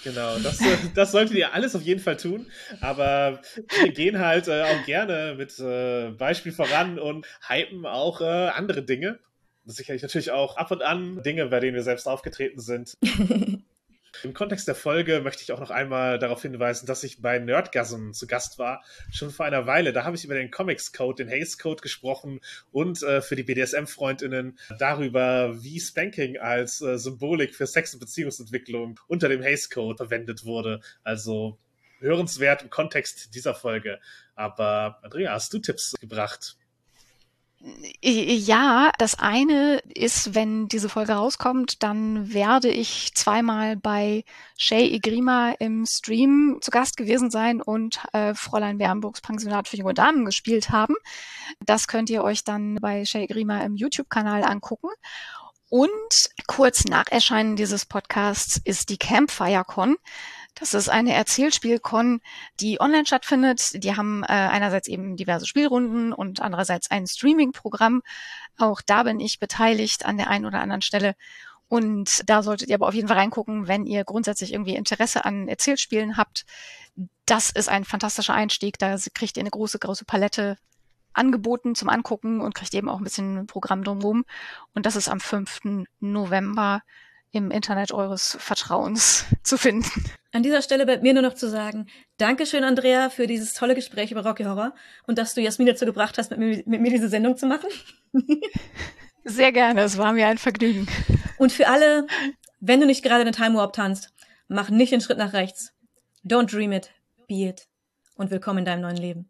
Genau, das, das solltet ihr alles auf jeden Fall tun. Aber wir gehen halt äh, auch gerne mit äh, Beispiel voran und hypen auch äh, andere Dinge. Sicherlich natürlich auch ab und an Dinge, bei denen wir selbst aufgetreten sind. Im Kontext der Folge möchte ich auch noch einmal darauf hinweisen, dass ich bei Nerdgasm zu Gast war, schon vor einer Weile. Da habe ich über den Comics Code, den Haze Code gesprochen und äh, für die BDSM-Freundinnen darüber, wie Spanking als äh, Symbolik für Sex- und Beziehungsentwicklung unter dem Haze Code verwendet wurde. Also hörenswert im Kontext dieser Folge. Aber Andrea, hast du Tipps gebracht? Ja, das eine ist, wenn diese Folge rauskommt, dann werde ich zweimal bei Shay Igrima im Stream zu Gast gewesen sein und äh, Fräulein Bernburgs Pensionat für junge Damen gespielt haben. Das könnt ihr euch dann bei Shay Igrima im YouTube-Kanal angucken. Und kurz nach Erscheinen dieses Podcasts ist die Campfire Con. Das ist eine Erzählspielcon, die online stattfindet. Die haben äh, einerseits eben diverse Spielrunden und andererseits ein Streaming-Programm. Auch da bin ich beteiligt an der einen oder anderen Stelle. Und da solltet ihr aber auf jeden Fall reingucken, wenn ihr grundsätzlich irgendwie Interesse an Erzählspielen habt. Das ist ein fantastischer Einstieg. Da kriegt ihr eine große, große Palette angeboten zum Angucken und kriegt eben auch ein bisschen Programm drumherum. Und das ist am 5. November im Internet eures Vertrauens zu finden. An dieser Stelle bleibt mir nur noch zu sagen, Dankeschön, Andrea, für dieses tolle Gespräch über Rocky Horror und dass du Jasmin dazu gebracht hast, mit mir, mit mir diese Sendung zu machen. Sehr gerne, es war mir ein Vergnügen. Und für alle, wenn du nicht gerade den Time Warp tanzt, mach nicht den Schritt nach rechts. Don't dream it, be it. Und willkommen in deinem neuen Leben.